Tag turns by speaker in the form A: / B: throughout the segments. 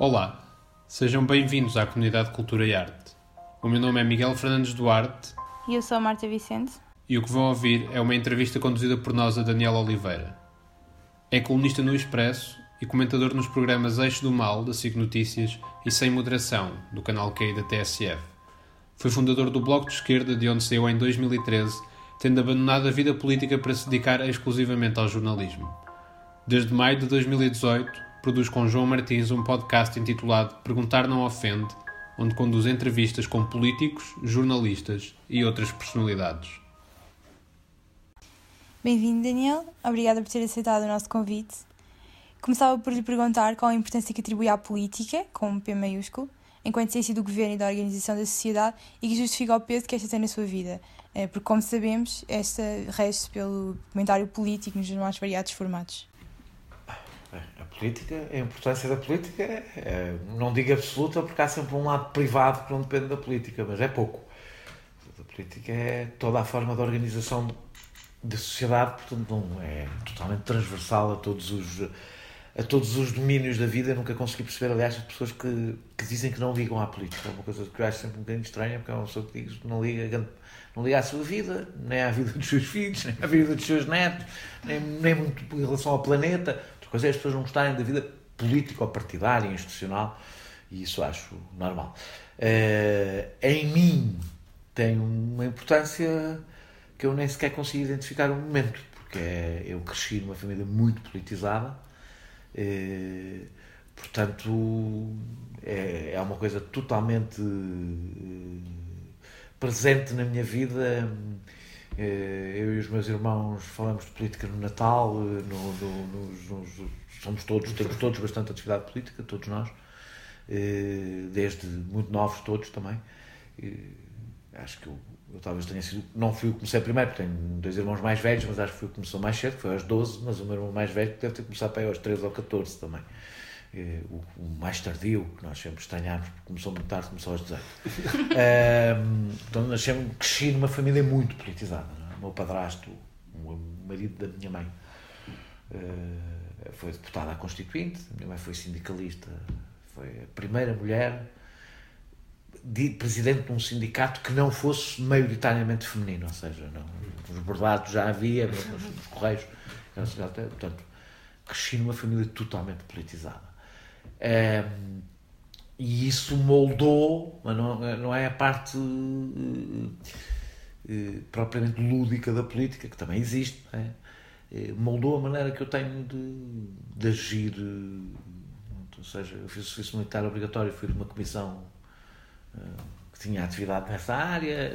A: Olá, sejam bem-vindos à comunidade Cultura e Arte. O meu nome é Miguel Fernandes Duarte.
B: E eu sou a Marta Vicente.
A: E o que vão ouvir é uma entrevista conduzida por nós a Daniela Oliveira. É colunista no Expresso e comentador nos programas Eixo do Mal, da SIG Notícias, e Sem Moderação, do canal Q da TSF. Foi fundador do Bloco de Esquerda, de onde saiu em 2013, tendo abandonado a vida política para se dedicar exclusivamente ao jornalismo. Desde maio de 2018, produz com João Martins um podcast intitulado Perguntar Não Ofende, onde conduz entrevistas com políticos, jornalistas e outras personalidades.
B: Bem-vindo, Daniel. Obrigada por ter aceitado o nosso convite. Começava por lhe perguntar qual a importância que atribui à política, com P maiúsculo, enquanto ciência do governo e da organização da sociedade e que justifica o peso que esta tem na sua vida. Eh, porque, como sabemos, esta rege pelo comentário político nos mais variados formatos
C: política, a importância da política, é, não digo absoluta, porque há sempre um lado privado que não depende da política, mas é pouco. A política é toda a forma de organização da sociedade, portanto, não é totalmente transversal a todos os a todos os domínios da vida. Eu nunca consegui perceber, aliás, as pessoas que, que dizem que não ligam à política. É uma coisa que eu acho sempre um bocadinho estranha, porque é uma pessoa que diz que não liga, não liga à sua vida, nem à vida dos seus filhos, nem à vida dos seus netos, nem, nem muito em relação ao planeta. Outra coisa é as pessoas não gostarem da vida política ou partidária, institucional, e isso acho normal. Uh, em mim tem uma importância que eu nem sequer consigo identificar um momento, porque é, eu cresci numa família muito politizada, uh, portanto é, é uma coisa totalmente uh, presente na minha vida eh, eu e os meus irmãos falamos de política no Natal, eh, no, no, nos, somos todos, temos todos bastante atividade política, todos nós, eh, desde muito novos todos também. Acho que eu, eu talvez tenha sido, não fui o que comecei primeiro, porque tenho dois irmãos mais velhos, mas acho que fui o que começou mais cedo, foi aos 12, mas o meu irmão mais velho deve ter começado para aí aos 13 ou 14 também. O, o, mais tardio, que nós sempre estranhámos, porque começou muito tarde, começou aos 18. um, então, nascemos, cresci numa família muito politizada. É? O meu padrasto, o marido da minha mãe, uh, foi deputada à Constituinte, a minha mãe foi sindicalista, foi a primeira mulher de, presidente de um sindicato que não fosse maioritariamente feminino, ou seja, não, nos bordados já havia, nos, nos correios, portanto, cresci numa família totalmente politizada. E isso moldou, mas não, não é a parte uh, uh, propriamente lúdica da política, que também existe, é? uh, moldou a maneira que eu tenho de, de agir. ou seja, eu fiz o serviço militar obrigatório, fui de uma comissão que tinha atividade nessa área,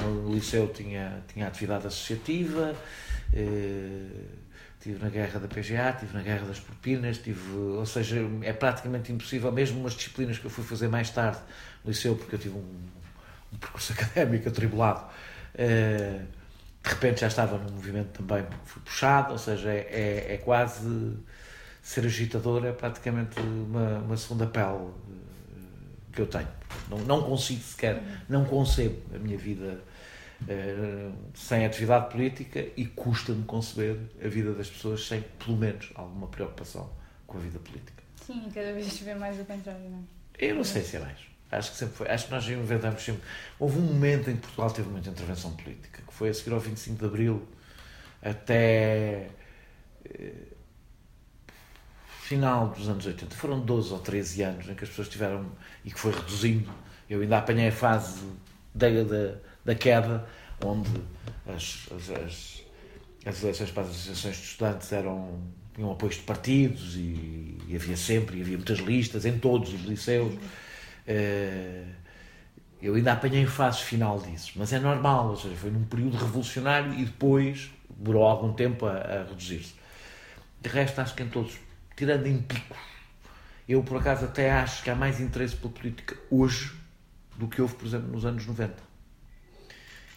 C: no liceu tinha, tinha atividade associativa Estive na guerra da PGA, estive na guerra das propinas, tive, ou seja, é praticamente impossível, mesmo umas disciplinas que eu fui fazer mais tarde no liceu, porque eu tive um, um percurso académico atribulado, uh, de repente já estava no movimento também, fui puxado, ou seja, é, é, é quase ser agitador, é praticamente uma, uma segunda pele uh, que eu tenho. Não, não consigo sequer, não concebo a minha vida eh, sem atividade política e custa-me conceber a vida das pessoas sem, pelo menos, alguma preocupação com a vida política.
B: Sim, cada vez se vê mais o contrário, não é?
C: Eu não sei se é mais. Acho que sempre foi. Acho que nós inventamos sempre. Houve um momento em que Portugal teve muita intervenção política, que foi a seguir ao 25 de Abril até. Eh, final dos anos 80. Foram 12 ou 13 anos em que as pessoas tiveram. e que foi reduzindo. Eu ainda apanhei a fase da, da da queda, onde as, as, as, as eleições para as associações de estudantes eram, tinham apoios de partidos e, e havia sempre, e havia muitas listas em todos os liceus. Uh, eu ainda apanhei fase final disso, mas é normal, ou seja, foi num período revolucionário e depois demorou algum tempo a, a reduzir-se. De resto, acho que em todos, tirando em picos, eu por acaso até acho que há mais interesse pela política hoje do que houve, por exemplo, nos anos 90.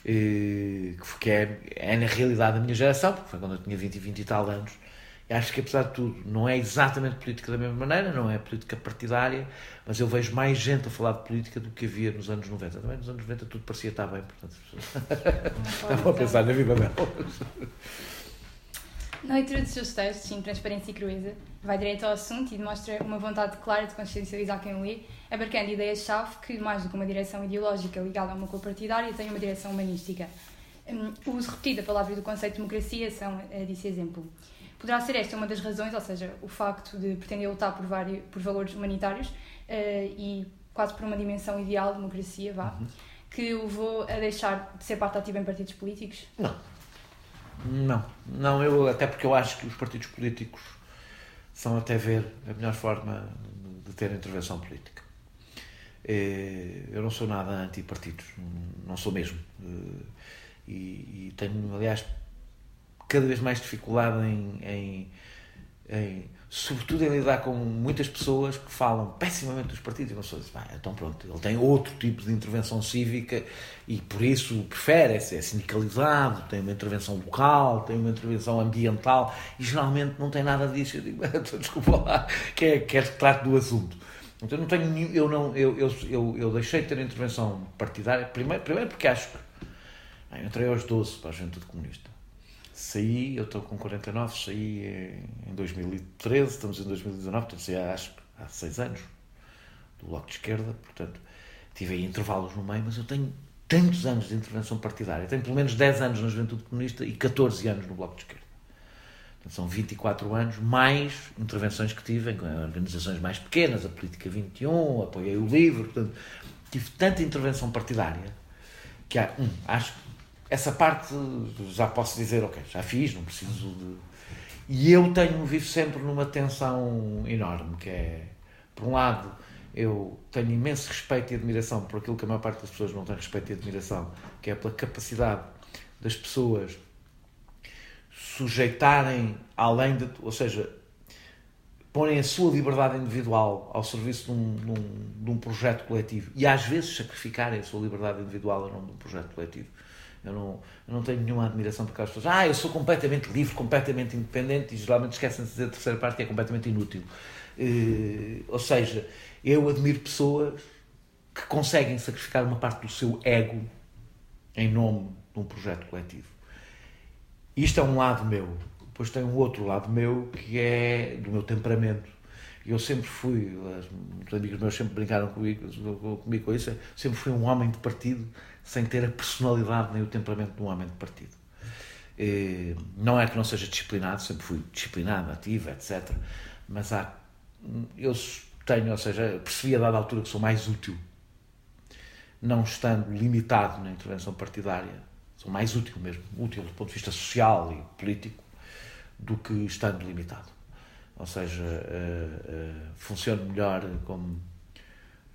C: Eh, que é, é na realidade a minha geração, porque foi quando eu tinha 20 e 20 e tal anos. E acho que, apesar de tudo, não é exatamente política da mesma maneira, não é política partidária, mas eu vejo mais gente a falar de política do que havia nos anos 90. Também nos anos 90 tudo parecia estar bem, portanto, estavam a pensar na vida delas.
B: Na leitura dos seus textos, em Transparência e Crueza, vai direto ao assunto e demonstra uma vontade clara de consciencializar quem o lê, abarcando ideias-chave que, mais do que uma direção ideológica ligada a uma cor partidária, têm uma direção humanística. Hum, o uso repetido da palavra do conceito de democracia são é, desse exemplo. Poderá ser esta uma das razões, ou seja, o facto de pretender lutar por, vários, por valores humanitários uh, e quase por uma dimensão ideal de democracia, vá, uhum. que o levou a deixar de ser parte ativa em partidos políticos?
C: Não. Não. Não, eu, até porque eu acho que os partidos políticos são até ver a melhor forma de ter intervenção política. Eh, eu não sou nada anti-partidos, não sou mesmo. Eh, e, e tenho, aliás, cada vez mais dificuldade em, em, em, sobretudo em lidar com muitas pessoas que falam pessimamente dos partidos e não sou ah, então pronto, ele tem outro tipo de intervenção cívica e por isso prefere, é, é sindicalizado, tem uma intervenção local, tem uma intervenção ambiental e geralmente não tem nada disso. Eu digo, desculpa lá, quer, quer que trate do assunto. Então não tenho eu não eu, eu, eu, eu deixei de ter intervenção partidária primeiro, primeiro porque acho que eu entrei aos 12 para a Juventude Comunista saí, eu estou com 49, saí em 2013, estamos em 2019, portanto saí há, acho há seis anos do Bloco de Esquerda, portanto tive aí intervalos no meio, mas eu tenho tantos anos de intervenção partidária, tenho pelo menos 10 anos na Juventude Comunista e 14 anos no Bloco de Esquerda. São 24 anos, mais intervenções que tive em organizações mais pequenas, a Política 21, apoiei o livro, portanto, tive tanta intervenção partidária que há, um, acho que essa parte já posso dizer, ok, já fiz, não preciso de. E eu tenho, vivo sempre numa tensão enorme, que é, por um lado, eu tenho imenso respeito e admiração por aquilo que a maior parte das pessoas não tem respeito e admiração, que é pela capacidade das pessoas sujeitarem além de, ou seja, porem a sua liberdade individual ao serviço de um, de um, de um projeto coletivo e às vezes sacrificarem a sua liberdade individual em nome de um projeto coletivo eu não, eu não tenho nenhuma admiração por aquelas pessoas. Ah, eu sou completamente livre, completamente independente, e geralmente esquecem de dizer a terceira parte que é completamente inútil. Uh, ou seja, eu admiro pessoas que conseguem sacrificar uma parte do seu ego em nome de um projeto coletivo. Isto é um lado meu. Depois tem um outro lado meu que é do meu temperamento. Eu sempre fui, os amigos meus sempre brincaram comigo, comigo com isso, sempre fui um homem de partido sem ter a personalidade nem o temperamento de um homem de partido. Não é que não seja disciplinado, sempre fui disciplinado, ativo, etc. Mas há, eu tenho, ou seja, percebi a dada altura que sou mais útil, não estando limitado na intervenção partidária, sou mais útil mesmo, útil do ponto de vista social e político, do que estando limitado. Ou seja, uh, uh, funciono melhor como,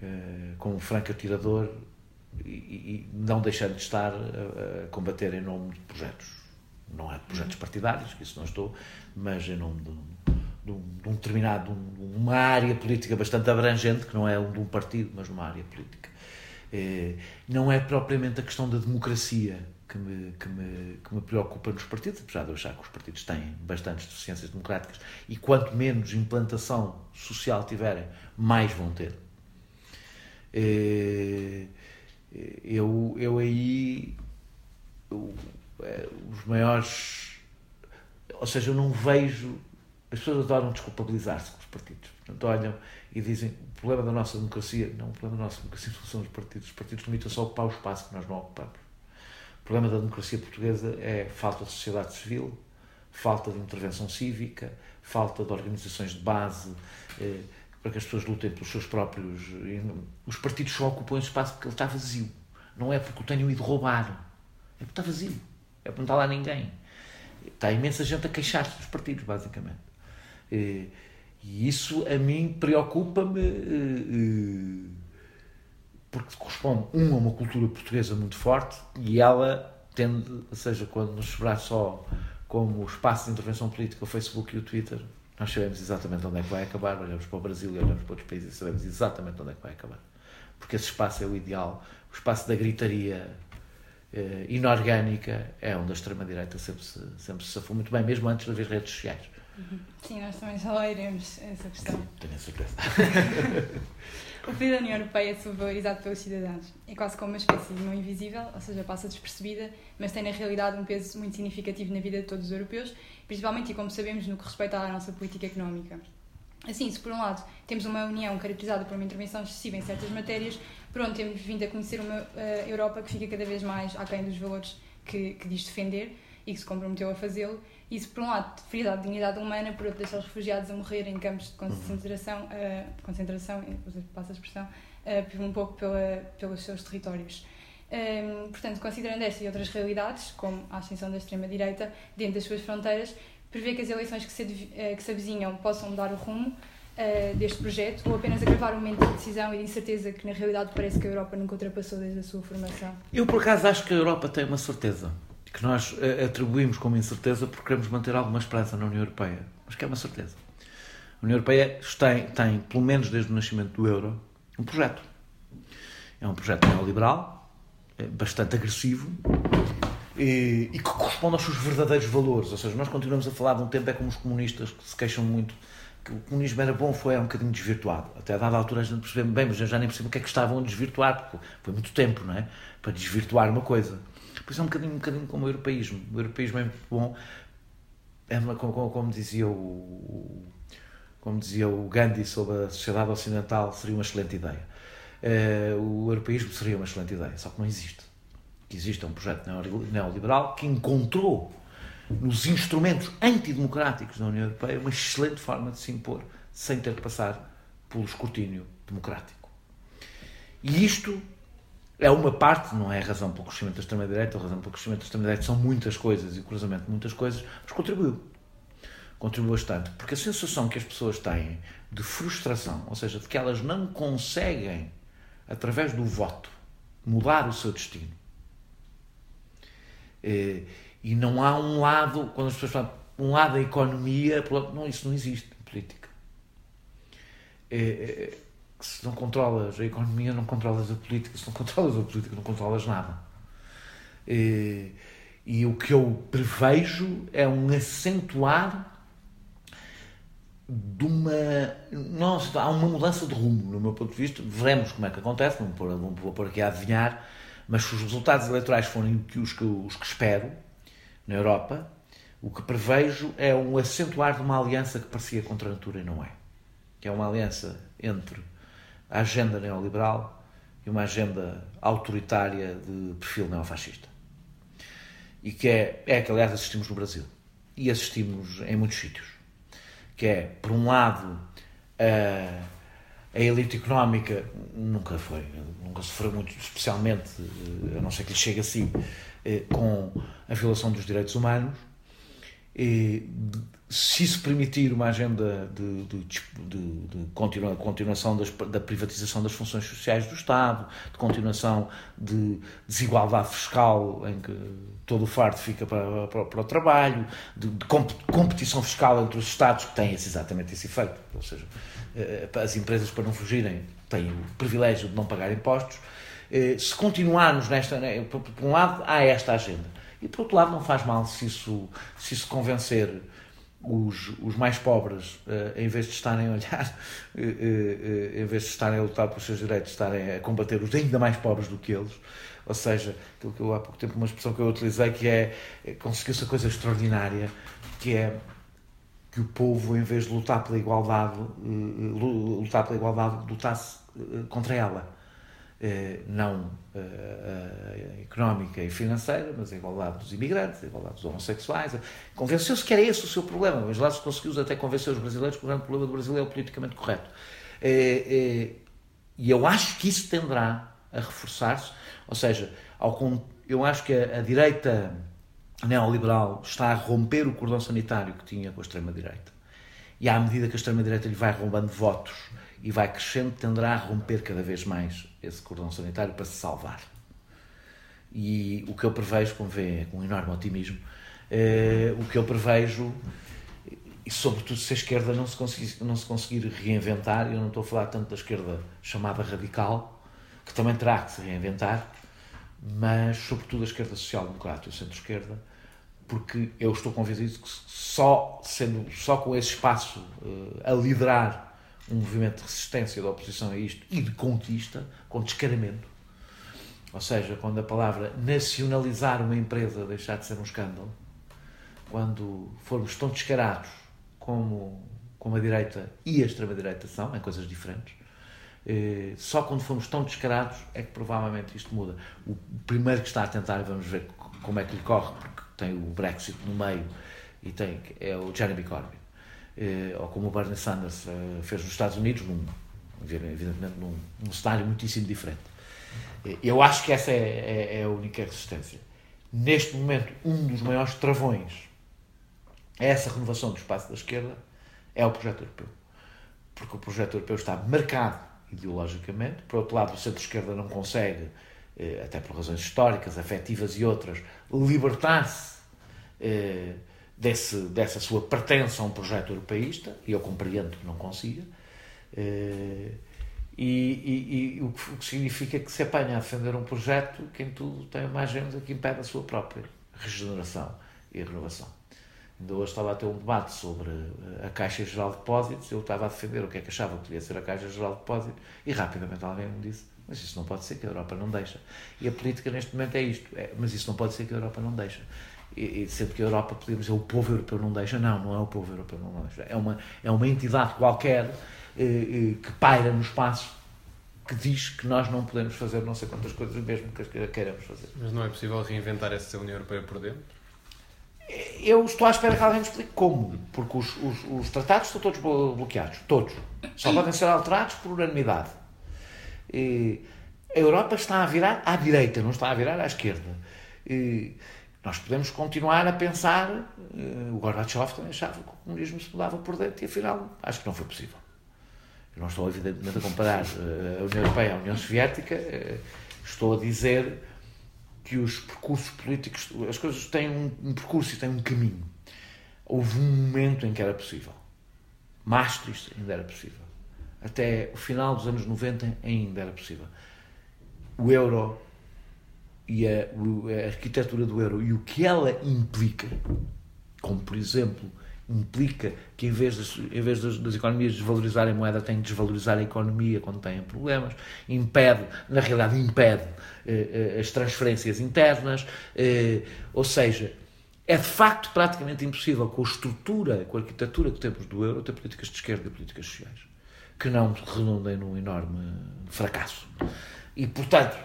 C: uh, como um franco atirador e, e não deixando de estar a, a, combater em nome de projetos. Não é de projetos partidários, que isso não estou, mas em nome de, de, um, de um, determinado, de uma área política bastante abrangente, que não é um de um partido, mas uma área política. É, não é propriamente a questão da democracia que me, que, me, que me preocupa nos partidos, apesar de eu achar que os partidos têm bastantes deficiências democráticas e quanto menos implantação social tiverem, mais vão ter. É, eu, eu aí eu, é, os maiores ou seja, eu não vejo as pessoas adoram desculpabilizar-se com os partidos. Portanto olham e dizem o problema da nossa democracia não, o problema da nossa democracia são os partidos. Os partidos limitam-se a ocupar o espaço que nós não ocupamos. O problema da democracia portuguesa é falta de sociedade civil falta de intervenção cívica falta de organizações de base eh, para que as pessoas lutem pelos seus próprios. Os partidos só ocupam esse espaço porque ele está vazio. Não é porque o tenham ido roubar. É porque está vazio. É porque não está lá ninguém. Está imensa gente a queixar-se dos partidos, basicamente. E isso a mim preocupa-me eh, eh, porque corresponde, um, a uma cultura portuguesa muito forte e ela tende, ou seja, quando nos sobrar só como espaço de intervenção política, o Facebook e o Twitter, nós sabemos exatamente onde é que vai acabar, olhamos para o Brasil e olhamos para outros países e sabemos exatamente onde é que vai acabar. Porque esse espaço é o ideal, o espaço da gritaria eh, inorgânica é onde a extrema-direita sempre se, sempre se safou muito bem, mesmo antes das redes sociais.
B: Uhum. Sim, nós também já lá iremos essa questão.
C: Tenho a certeza.
B: O pedido da União Europeia é subvalorizado pelos cidadãos. É quase como uma espécie de mão invisível, ou seja, passa despercebida, mas tem na realidade um peso muito significativo na vida de todos os europeus, principalmente e como sabemos no que respeita à nossa política económica. Assim, se por um lado temos uma União caracterizada por uma intervenção excessiva em certas matérias, por onde temos vindo a conhecer uma uh, Europa que fica cada vez mais aquém dos valores que, que diz defender e que se comprometeu a fazê-lo. Isso, por um lado, ferir a dignidade humana, por outro, deixar os refugiados a morrer em campos de concentração, uh, concentração passa a expressão, uh, um pouco pela, pelos seus territórios. Um, ehm, portanto, considerando esta e outras realidades, como a ascensão da extrema-direita dentro das suas fronteiras, prevê que as eleições que se, uh, que se avizinham possam mudar o rumo uh, deste projeto ou apenas agravar o momento de decisão e de incerteza que, na realidade, parece que a Europa nunca ultrapassou desde a sua formação?
C: Eu, por acaso, acho que a Europa tem uma certeza que nós uh, atribuímos como incerteza porque queremos manter alguma esperança na União Europeia, mas que é uma certeza. A União Europeia tem, tem, pelo menos desde o nascimento do euro, um projeto. É um projeto neoliberal, bastante agressivo, e, e, que corresponde aos seus verdadeiros valores. Ou seja, nós continuamos a falar de um tempo é como os comunistas que se queixam muito que o comunismo era bom, foi um bocadinho desvirtuado. Até a dada altura a gente percebeu bem, mas eu já nem percebo o que é que estavam a desvirtuar, porque foi muito tempo, não é? Para desvirtuar uma coisa. Por isso é um bocadinho, um bocadinho como o europeísmo. O europeísmo é muito bom, é uma, como, como, dizia o, como dizia o Gandhi sobre a sociedade ocidental, seria uma excelente ideia. Uh, o europeísmo seria uma excelente ideia, só que não existe. Que existe é um projeto neoliberal que encontrou nos instrumentos antidemocráticos da União Europeia uma excelente forma de se impor sem ter que passar pelo escrutínio democrático. E isto é uma parte, não é a razão pelo crescimento da extrema-direita, a razão pelo crescimento da extrema-direita são muitas coisas e o cruzamento de muitas coisas, mas contribuiu. Contribuiu bastante. Porque a sensação que as pessoas têm de frustração, ou seja, de que elas não conseguem, através do voto, mudar o seu destino. Eh, e não há um lado, quando as pessoas falam, um lado da economia, não, isso não existe em política. É, é, se não controlas a economia, não controlas a política. Se não controlas a política, não controlas nada. E o que eu prevejo é um acentuar de uma. Não, há uma mudança de rumo, no meu ponto de vista. Veremos como é que acontece, não vou pôr aqui a adivinhar, mas se os resultados eleitorais forem os que, os que espero, na Europa, o que prevejo é um acentuar de uma aliança que parecia contra a natura e não é. Que é uma aliança entre a agenda neoliberal e uma agenda autoritária de perfil neofascista. E que é, é que, aliás, assistimos no Brasil. E assistimos em muitos sítios. Que é, por um lado, a, a elite económica nunca foi, nunca sofreu muito, especialmente, a não ser que lhe chegue assim, eh, com a violação dos direitos humanos. E, se se permitir uma agenda de, de, de, de continua, continuação das, da privatização das funções sociais do Estado, de continuação de desigualdade fiscal, em que todo o fardo fica para, para, para o trabalho, de, competição fiscal entre os Estados, que têm esse, exatamente esse efeito. Ou seja, eh, as empresas, para não fugirem, têm o privilégio de não pagar impostos eh, se continuarmos nesta. Né, por, um lado, há esta agenda. E por outro lado, não faz mal se isso, se isso convencer os, os mais pobres, uh, em vez de estarem a olhar, uh, uh, em vez de estarem a lutar pelos seus direitos, estarem a combater os ainda mais pobres do que eles. Ou seja, aquilo que eu há pouco tempo, uma expressão que eu utilizei, que é, é conseguiu-se a coisa extraordinária, que é que o povo, em vez de lutar pela igualdade, lutar pela igualdade, lutasse contra ela. Eh, não eh, eh, económica e financeira, mas a igualdade dos imigrantes, a igualdade dos homossexuais. Convenceu-se que era esse o seu problema, mas lá se conseguiu até convencer os brasileiros que o grande problema do Brasil é o politicamente correto. E eu acho que isso tenderá a reforçar-se, ou seja, eu acho que a, direita neoliberal está a romper o cordão sanitário que tinha com a extrema-direita. E à medida que a extrema-direita lhe vai roubando votos e vai crescendo, tenderá a romper cada vez mais esse cordão sanitário para se salvar. E o que eu prevejo, como vê, com um enorme otimismo, é, o que eu prevejo, e sobretudo se a esquerda não se, conseguir, não se conseguir reinventar, eu não estou a falar tanto da esquerda chamada radical, que também terá que se reinventar, mas sobretudo a esquerda social-democrata e o centro-esquerda, porque eu estou convencido que só, sendo, só com esse espaço uh, a liderar um movimento de resistência, de oposição a isto e de conquista, com descaramento. Ou seja, quando a palavra nacionalizar uma empresa deixar de ser um escândalo, quando formos tão descarados como, como a direita e a extrema-direita são, em coisas diferentes, eh, só quando formos tão descarados é que provavelmente isto muda. O primeiro que está a tentar, vamos ver como é que lhe corre, porque tem o Brexit no meio e tem, é o Jeremy Corbyn. Eh, ou como o Bernie Sanders eh, fez nos Estados Unidos, num, evidentemente num, num cenário muitíssimo diferente. Eu acho que essa é, é, é, a única resistência. Neste momento, um dos maiores travões a essa renovação do espaço da esquerda é o projeto europeu. Porque o projeto europeu está marcado ideologicamente. Por outro lado, o centro-esquerda não consegue, eh, até por razões históricas, afetivas e outras, libertar-se eh, desse, dessa sua pertença a um projeto europeísta, e eu compreendo que não consiga. Eh, e, e, e o, que, o, que, significa que se apanha a defender um projeto que em tudo tem mais gente que impede a sua própria regeneração e renovação. Ainda hoje estava a ter um debate sobre a Caixa Geral de Depósitos, eu estava a defender o que é que achava que devia ser a Caixa Geral de Depósitos e rapidamente alguém me disse mas isso não pode ser que a Europa não deixa. E a política neste momento é isto, é, mas isso não pode ser que a Europa não deixa. E, e sempre que a Europa podemos dizer o povo europeu não deixa, não, não é o povo europeu não deixa. É uma, é uma entidade qualquer eh, eh, que paira no espaço que diz que nós não podemos fazer não sei quantas coisas mesmo que queiramos fazer.
A: Mas não é possível reinventar essa União Europeia por dentro?
C: Eu estou à espera que alguém me explique como, porque os, os, os tratados estão todos bloqueados, todos. Só podem ser alterados por unanimidade. E a Europa está a virar à direita, não está a virar à esquerda. E nós podemos continuar a pensar, eh, o Gorbachev também achava que o comunismo se mudava por dentro e afinal acho que não foi possível. Eu não estou evidentemente a comparar eh, a União Europeia à União Soviética, eh, estou a dizer que os percursos políticos, as coisas têm um, um percurso e têm um caminho. Houve um momento em que era possível. Maastricht ainda era possível. Até o final dos anos 90 ainda era possível. O euro e a, a arquitetura do euro e o que ela implica, como por exemplo implica que em vez, das, em vez das, das, economias desvalorizarem a moeda, têm de desvalorizar a economia quando têm problemas, impede, na realidade impede eh, eh, as transferências internas, eh, ou seja, é de facto praticamente impossível com a estrutura, com a arquitetura que temos do euro, ter políticas de esquerda e políticas sociais, que não redundem num enorme fracasso. E, portanto,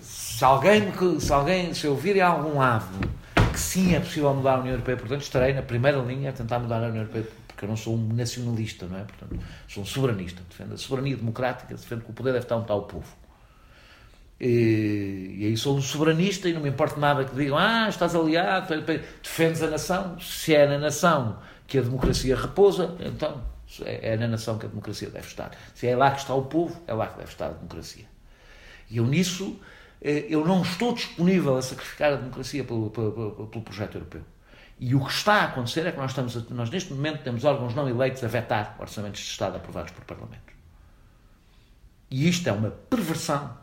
C: se alguém, se alguém, se eu vir em algum lado que sim é possível mudar a União Europeia, portanto estarei na primeira linha a tentar mudar a União Europeia, porque eu não sou um nacionalista, não é? Portanto, sou um soberanista, defendo a soberania democrática, defendo que o poder deve estar onde está o povo. E, e aí sou um soberanista e não me importa nada que digam, ah, estás aliado, defendes a nação, se é na nação que a democracia repousa, então é, é na nação que a democracia deve estar. Se é lá que está o povo, é lá que deve estar a democracia. E eu nisso eh, eu não estou disponível a sacrificar a democracia pelo, pelo, pelo, projeto europeu. E o que está a acontecer é que nós, estamos a, nós neste momento temos órgãos não eleitos a vetar orçamentos de Estado aprovados por Parlamento. E isto é uma perversão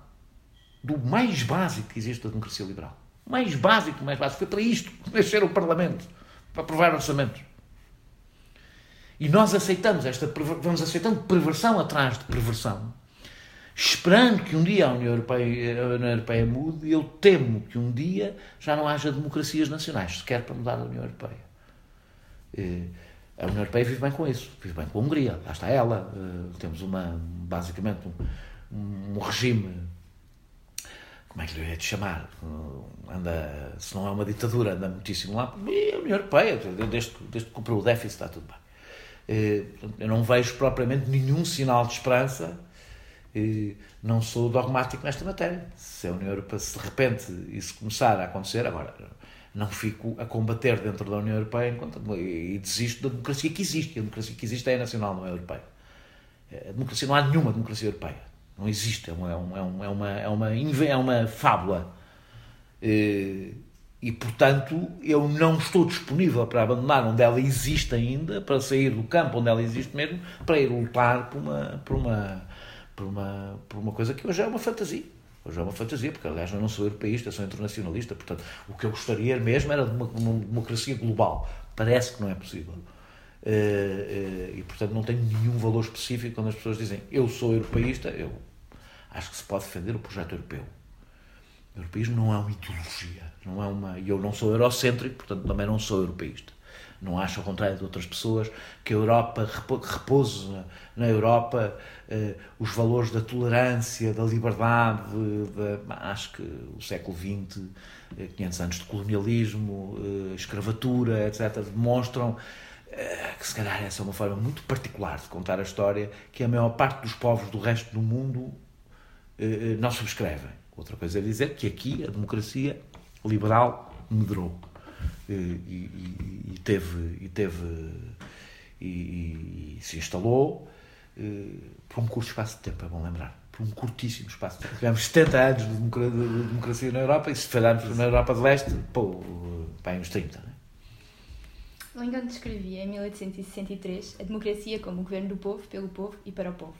C: do mais básico que existe da democracia liberal. Mais básico, mais básico. Foi para isto que nascer o Parlamento, para aprovar orçamentos. E nós aceitamos esta, vamos aceitando perversão atrás de perversão esperando que um dia a União Europeia, a União Europeia mude, e eu temo que um dia já não haja democracias nacionais, sequer para mudar a União Europeia. A União Europeia vive bem com isso, vive bem com a Hungria, lá está ela, eh, temos uma, basicamente um, um regime, como é que lhe ia de chamar? Anda, se não é uma ditadura, anda muitíssimo lá, e a União Europeia, desde, desde que cumpriu o déficit, está tudo bem. Eh, eu não vejo propriamente nenhum sinal de esperança não sou dogmático nesta matéria. Se a União Europeia, se de repente isso começar a acontecer, agora não fico a combater dentro da União Europeia enquanto, e desisto da democracia que existe. A democracia que existe é nacional, não é europeia. A democracia, não há nenhuma democracia europeia. Não existe. É uma, é uma, é uma, é uma, é uma fábula. E, portanto, eu não estou disponível para abandonar onde ela existe ainda, para sair do campo onde ela existe mesmo, para ir lutar por uma, por uma, por uma, por uma coisa que hoje é uma fantasia. Hoje é uma fantasia, porque aliás eu não sou europeísta, sou internacionalista, portanto o que eu gostaria mesmo era de uma, uma democracia global. Parece que não é possível. e portanto não tem nenhum valor específico quando as pessoas dizem eu sou europeísta, eu acho que se pode defender o projeto europeu. O europeísmo não é uma ideologia, não é uma. Eu não sou eurocêntrico, portanto também não sou europeísta. Não acho, ao contrário de outras pessoas, que a Europa repousa na Europa eh, os valores da tolerância, da liberdade. Da, acho que o século XX, eh, 500 anos de colonialismo, eh, escravatura, etc., demonstram eh, que se calhar essa é uma forma muito particular de contar a história que a maior parte dos povos do resto do mundo eh, eh, não subscrevem. Outra coisa é dizer que aqui a democracia liberal medrou e, e, teve, e, teve e, e, se instalou por um curto espaço de tempo, é bom lembrar. Por um curtíssimo espaço. Tivemos 70 anos de democracia na Europa e se falharmos na Europa de Leste, pô, bem, uns 30.
B: Não é? Lincoln descrevia em 1863 a democracia como o governo do povo, pelo povo e para o povo.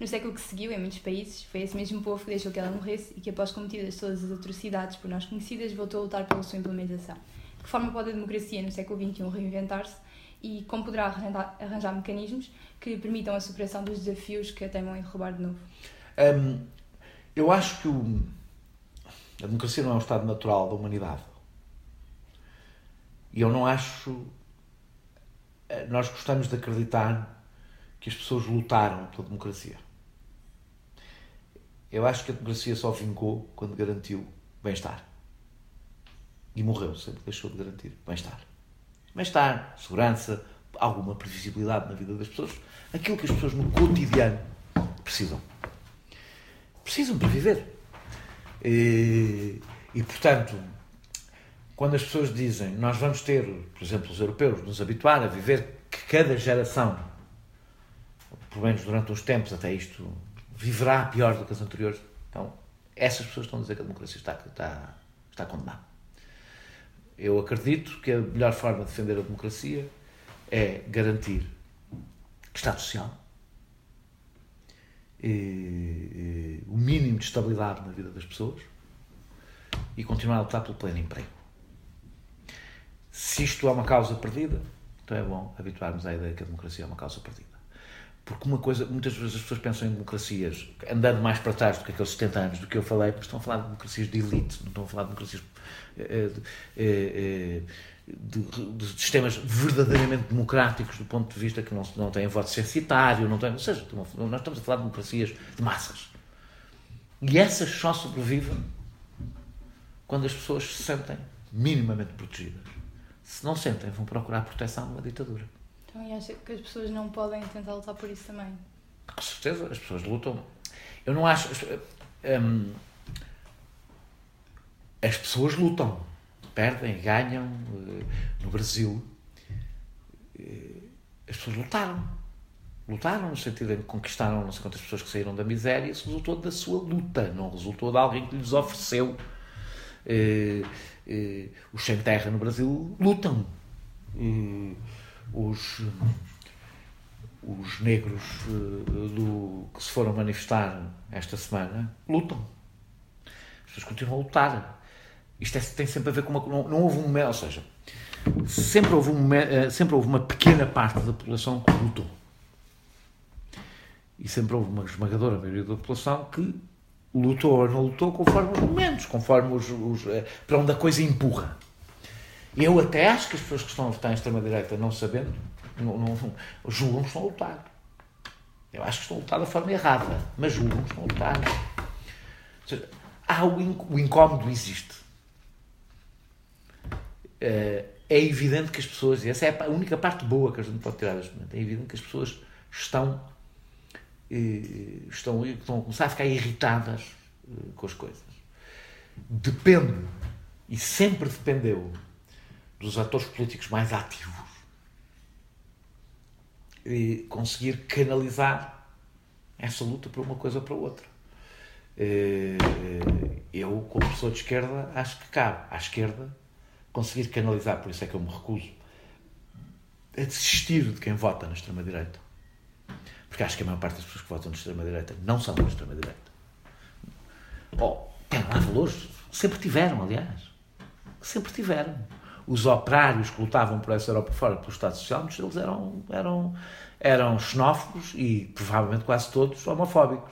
B: No século que seguiu, em muitos países, foi esse mesmo povo que deixou que ela morresse e que, após cometidas todas as atrocidades por nós conhecidas, voltou a lutar pela sua implementação. Que forma pode a democracia no século XXI reinventar-se e como poderá arranjar, arranjar, mecanismos que permitam a superação dos desafios que a teimam em roubar de novo?
C: Um, eu acho que o, a democracia não é um estado natural da humanidade. E eu não acho. Eh, nós gostamos de acreditar que as pessoas lutaram pela democracia. Eu acho que a democracia só vingou quando garantiu bem-estar. E morreu, sempre deixou de garantir bem-estar. Bem-estar, segurança, alguma previsibilidade na vida das pessoas. Aquilo que as pessoas no cotidiano precisam. Precisam para viver. E, e portanto, quando as pessoas dizem nós vamos ter, por exemplo, os europeus, nos habituar a viver que cada geração, pelo menos durante uns tempos até isto viverá pior do que as anteriores. Então, essas pessoas estão a dizer que a democracia está, está, está condenada. Eu acredito que a melhor forma de defender a democracia é garantir Estado Social, e, e, o mínimo de estabilidade na vida das pessoas e continuar a lutar pelo pleno emprego. Se isto é uma causa perdida, então é bom habituarmos à ideia que a democracia é uma causa perdida. Porque uma coisa, muitas vezes as pessoas pensam em democracias andando mais para trás do que aqueles 70 anos do que eu falei, mas estão a falar de democracias de elite, não estão a falar de democracias de, de, de, sistemas verdadeiramente democráticos do ponto de vista que não, não têm voto censitário, não têm, ou seja, nós estamos a falar de democracias de massas. E essas só sobrevivem quando as pessoas se sentem minimamente protegidas. Se não sentem, vão procurar proteção numa ditadura.
B: Então, e acha que as pessoas não podem tentar lutar por isso também?
C: Com certeza, as pessoas lutam. Eu não acho. Hum, as pessoas lutam, perdem, ganham. Eh, no Brasil, eh, as pessoas lutaram. Lutaram no sentido em que conquistaram não sei quantas pessoas que saíram da miséria. Isso resultou da sua luta, não resultou de alguém que lhes ofereceu. Eh, os sem terra no Brasil lutam os, os negros do, que se foram manifestar esta semana lutam. As pessoas continuam a lutar. Isto é, tem sempre a ver com uma. Não, não houve um momento, ou seja, sempre houve, um, eh, sempre houve uma pequena parte da população que lutou. E sempre houve uma esmagadora maioria da população que lutou ou não lutou conforme os momentos, conforme os, os, eh, para onde a coisa empurra. Eu até acho que as pessoas que estão a votar em extrema-direita, não sabendo, não, não, julgam que estão a lutar. Eu acho que estão a lutar da forma errada, mas julgam que estão a lutar. Ou seja, há o, o incómodo existe. Eh, é evidente que as pessoas, e essa é a única parte boa que a gente pode tirar deste momento, é evidente que as pessoas estão, eh, estão, estão a começar a ficar irritadas eh, com as coisas. Depende, e sempre dependeu, dos atores políticos mais ativos e conseguir canalizar essa luta para uma coisa ou para outra. Eu, como pessoa de esquerda, acho que cabe à esquerda conseguir canalizar, por isso é que eu me recuso a desistir de quem vota na extrema-direita. Porque acho que a maior parte das pessoas que votam na extrema-direita não são da extrema-direita. Oh, tem lá valores. Sempre tiveram, aliás. Sempre tiveram. os operários que lutavam por essa Europa fora, pelo Estado Social, muitos deles eram, eram, eram xenófobos e provavelmente quase todos homofóbicos.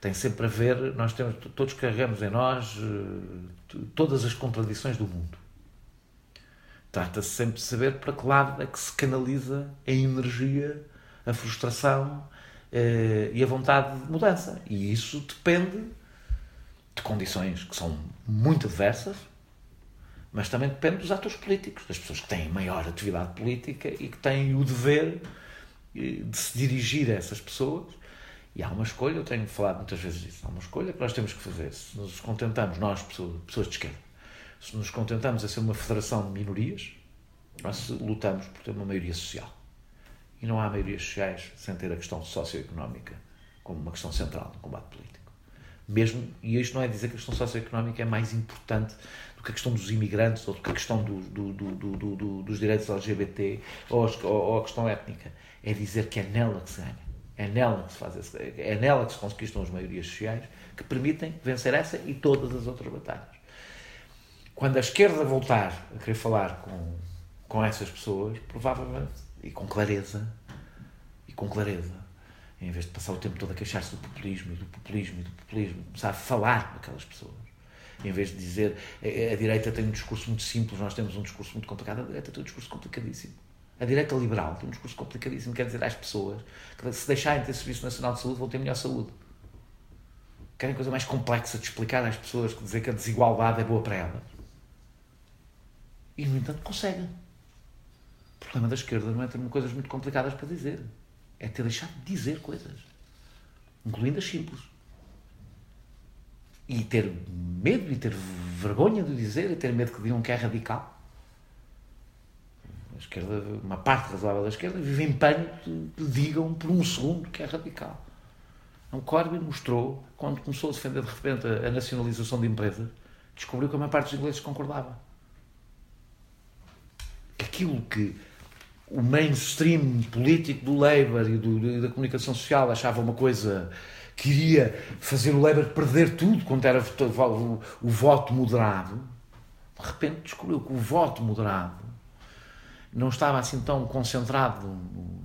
C: Tem sempre a ver, nós temos, todos carregamos em nós eh, todas as contradições do mundo. Trata-se sempre de saber para que lado é que se canaliza a energia, a frustração eh, e a vontade de mudança. E isso depende de condições que são muito diversas, mas também depende dos atores políticos, das pessoas que têm maior atividade política e que têm o dever eh, de se dirigir a essas pessoas. E há uma escolha, eu tenho falado muitas vezes disso, há uma escolha que nós temos que fazer. Se nos contentamos, nós, pessoas, de esquerda, se nos contentamos a ser uma federação de minorias, nós lutamos por ter uma maioria social. E não há maiorias sociais sem ter a questão socioeconómica como uma questão central no combate político. Mesmo, e isto não é dizer que a questão socioeconómica é mais importante do que a questão dos imigrantes ou do que a questão do, do, do, dos direitos LGBT ou, ou a questão étnica. É dizer que é nela que se ganha. É nela que se faz esse, é nela que se conquistam as maiorias sociais que permitem vencer essa e todas as outras batalhas. Quando a esquerda voltar a querer falar com, com essas pessoas, provavelmente, e com clareza, e com clareza, em vez de passar o tempo todo a queixar-se do populismo e do populismo e do populismo, começar a falar com aquelas pessoas em vez de dizer a, a direita tem um discurso muito simples, nós temos um discurso muito complicado, a direita tem um discurso complicadíssimo. A direita liberal tem um discurso complicadíssimo, quer dizer às pessoas que se deixarem de ter Serviço Nacional de Saúde vão ter melhor saúde. Querem coisa mais complexa de explicar às pessoas que dizer que a desigualdade é boa para elas. E, no entanto, conseguem. O problema da esquerda não é ter coisas muito complicadas para dizer. É ter deixado de dizer coisas. Incluindo as simples e ter medo e ter vergonha de dizer e ter medo que digam que é radical. Esquerda, uma parte razoável da esquerda vive em pânico digam por um segundo que é radical. Então, Corbyn mostrou, quando começou a defender de repente a nacionalização de empresas, descobriu que a maior parte dos ingleses concordava. Aquilo que o mainstream político do Labour e do, da comunicação social achava uma coisa queria fazer o Labour perder tudo quando era o, o voto moderado, de repente descobriu que o voto moderado não estava assim tão concentrado no,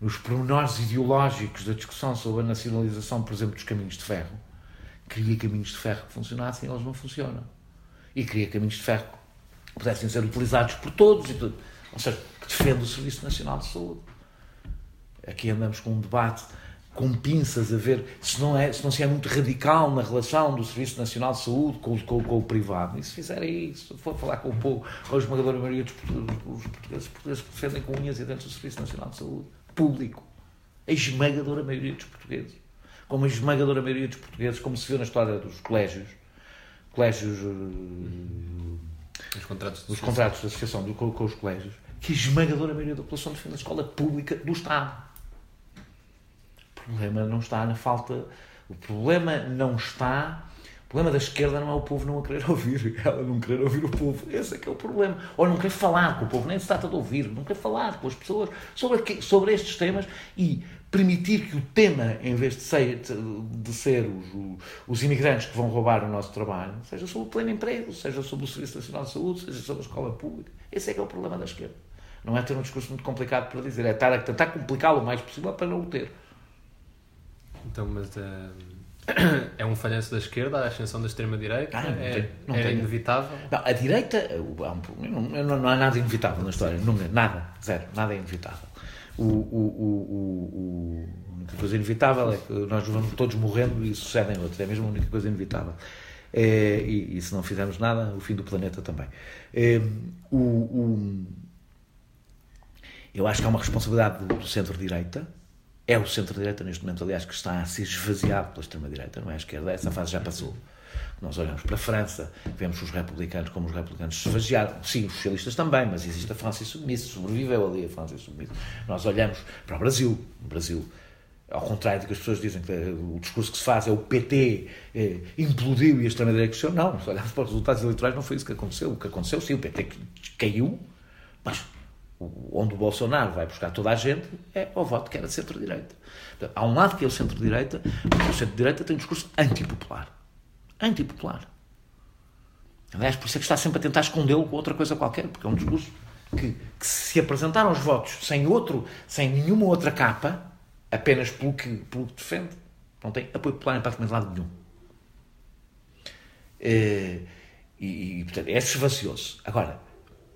C: nos pormenores ideológicos da discussão sobre a nacionalização, por exemplo, dos caminhos de ferro. Queria caminhos de ferro que funcionassem eles não funcionam. E queria caminhos de ferro que pudessem ser utilizados por todos, e tudo. ou seja, que defende o Serviço Nacional de Saúde. Aqui andamos com um debate com pinças a ver se não, é, se não se é muito radical na relação do Serviço Nacional de Saúde com, com, com o privado. E se fizerem isso, for falar com o povo, a esmagadora maioria dos portugueses, portugueses que defendem com unhas e dentes o Serviço Nacional de Saúde público. A esmagadora maioria dos portugueses. Como a esmagadora maioria dos portugueses, como se viu na história dos colégios, colégios.
A: Os contratos de,
C: os contratos de associação do, com, com os colégios, que a esmagadora maioria da população defende a escola pública do Estado problema não está na falta. O problema não está. O problema da esquerda não é o povo não a querer ouvir, ela não querer ouvir o povo. Esse é que é o problema. Ou não querer falar com o povo, nem se trata de ouvir, não quer falar com as pessoas sobre, sobre estes temas e permitir que o tema, em vez de ser, de ser os, os imigrantes que vão roubar o nosso trabalho, seja sobre o pleno emprego, seja sobre o Serviço Nacional de Saúde, seja sobre a escola pública. Esse é que é o problema da esquerda. Não é ter um discurso muito complicado para dizer, é tentar complicá-lo o mais possível para não o ter.
A: Então, mas uh, é um falhanço da esquerda a ascensão da extrema-direita?
C: Ah,
A: é, não é inevitável?
C: Não, a direita, não, não, não há nada inevitável na história, nunca, nada, zero, nada é inevitável. O, o, o, o, a única coisa inevitável é que nós vamos todos morrendo e sucedem outros, é mesmo a única coisa inevitável. É, e, e, se não fizermos nada, o fim do planeta também. É, o, o, eu acho que há uma responsabilidade do, do centro-direita, é o centro-direita neste momento, aliás, que está a ser esvaziado pela extrema-direita, não é? A esquerda, essa fase já passou. Nós olhamos para a França, vemos os republicanos como os republicanos se esvaziaram, sim, os socialistas também, mas existe a França submissa, sobreviveu ali a França submissa. Nós olhamos para o Brasil, o Brasil, ao contrário do que as pessoas dizem, que o discurso que se faz é o PT eh, implodiu e a extrema-direita cresceu, não, se olharmos para os resultados eleitorais não foi isso que aconteceu, o que aconteceu, sim, o PT caiu, mas onde o Bolsonaro vai buscar toda a gente é o voto que era centro-direita. Há um lado que é o centro-direita, porque o centro-direita tem um discurso antipopular. Antipopular. Aliás, por isso é que está sempre a tentar escondê-lo com outra coisa qualquer, porque é um discurso que, que se apresentaram os votos sem outro, sem nenhuma outra capa, apenas pelo que, pelo que defende, não tem apoio popular em praticamente lado nenhum. Eh, e, e, portanto, é esvaziou-se. Agora,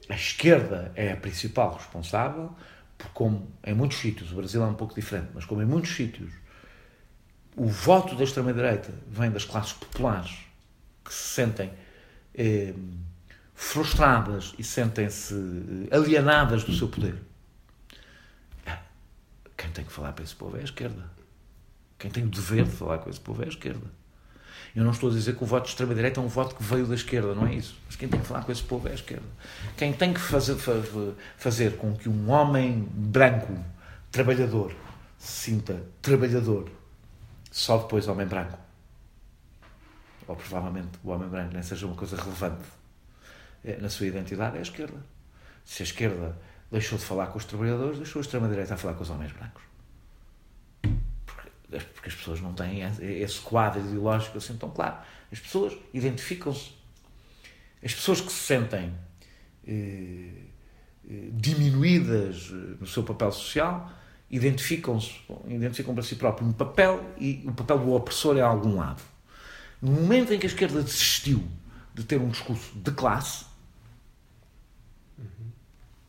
C: a esquerda é a principal responsável, porque como em muitos sítios, o Brasil é um pouco diferente, mas como em muitos sítios, o voto da extrema-direita vem das classes populares que se sentem eh, frustradas e sentem-se eh, alienadas do seu poder. Ah, quem tem que falar para esse povo é a esquerda. Quem tem o dever de falar com esse povo é a esquerda. Eu não estou a dizer que o voto de extrema-direita é um voto que veio da esquerda, não é isso. Mas quem tem que falar com esse povo é a esquerda. Quem tem que fazer, fazer com que um homem branco, trabalhador, se sinta trabalhador, só depois homem branco. Ou provavelmente o homem branco nem seja uma coisa relevante eh, na sua identidade, é a esquerda. Se a esquerda deixou de falar com os trabalhadores, deixou a extrema-direita a falar com os homens brancos porque as pessoas não têm esse quadro ideológico assim tão claro. As pessoas identificam-se. As pessoas que se sentem eh, eh diminuídas eh, no seu papel social identificam-se, identificam para si próprio um papel e o papel do opressor é algum lado. No momento em que a esquerda desistiu de ter um discurso de classe,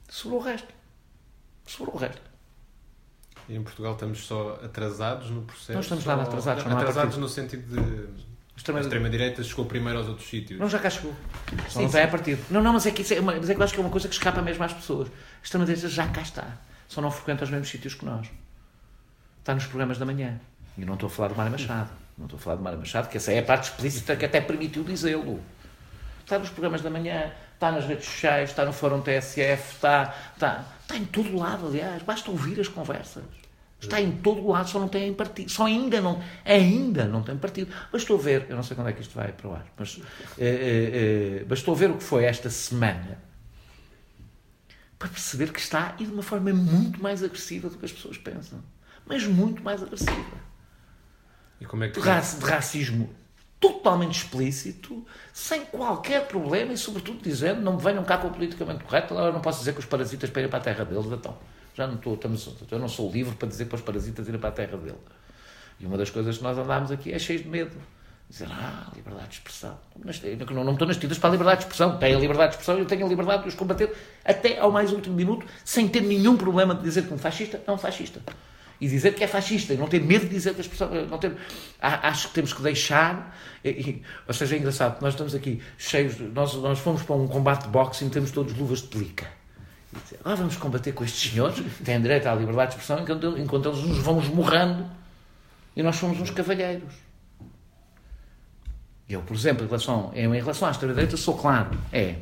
C: sobrou o resto. Sobrou o resto.
A: E em Portugal estamos só atrasados no processo?
C: Nós estamos lá atrasados.
A: Não, atrasados no sentido de. A extrema-direita chegou primeiro aos outros sítios.
C: Não, já cá chegou. Só sim, não está a partir. Não, não, mas é que, isso é uma, mas é que eu acho que é uma coisa que escapa mesmo às pessoas. A extrema-direita já cá está. Só não frequenta os mesmos sítios que nós. Está nos programas da manhã. E não estou a falar do Mário Machado. Não estou a falar do Mário Machado, que essa é a parte explícita que até permitiu dizê-lo. Está nos programas da manhã, está nas redes sociais, está no Fórum TSF, está, está, está em todo lado, aliás. Basta ouvir as conversas. Está em todo o lado, só não tem partido. Só ainda não, ainda não tem partido. Bastou ver, eu não sei quando é que isto vai para o ar, mas é, é, bastou ver o que foi esta semana para perceber que está e de uma forma muito mais agressiva do que as pessoas pensam. Mas muito mais agressiva.
A: E como é que...
C: de, de racismo totalmente explícito, sem qualquer problema e, sobretudo, dizendo: não me venham cá com o politicamente correto, agora não posso dizer que os parasitas para ir para a terra deles, então já não estou, estamos, eu não sou livre para dizer para os parasitas irem para a terra dele. E uma das coisas que nós andámos aqui é cheio de medo. Dizer, ah, liberdade de expressão. Não, não estou nas tidas para a liberdade de expressão. Tem a liberdade de expressão e eu tenho a liberdade de os combater até ao mais último minuto, sem ter nenhum problema de dizer que um fascista é um fascista. E dizer que é fascista, e não ter medo de dizer que as pessoas. Não ter, acho que temos que deixar. E, ou seja, é engraçado, nós estamos aqui cheios. Nós, nós fomos para um combate de boxe e temos todos luvas de pelica ah, vamos combater com estes senhores, têm direito à liberdade de expressão, enquanto, enquanto eles nos vão esmurrando e nós somos uns cavalheiros. Eu, por exemplo, em relação, em relação à extrema-direita, sou claro: é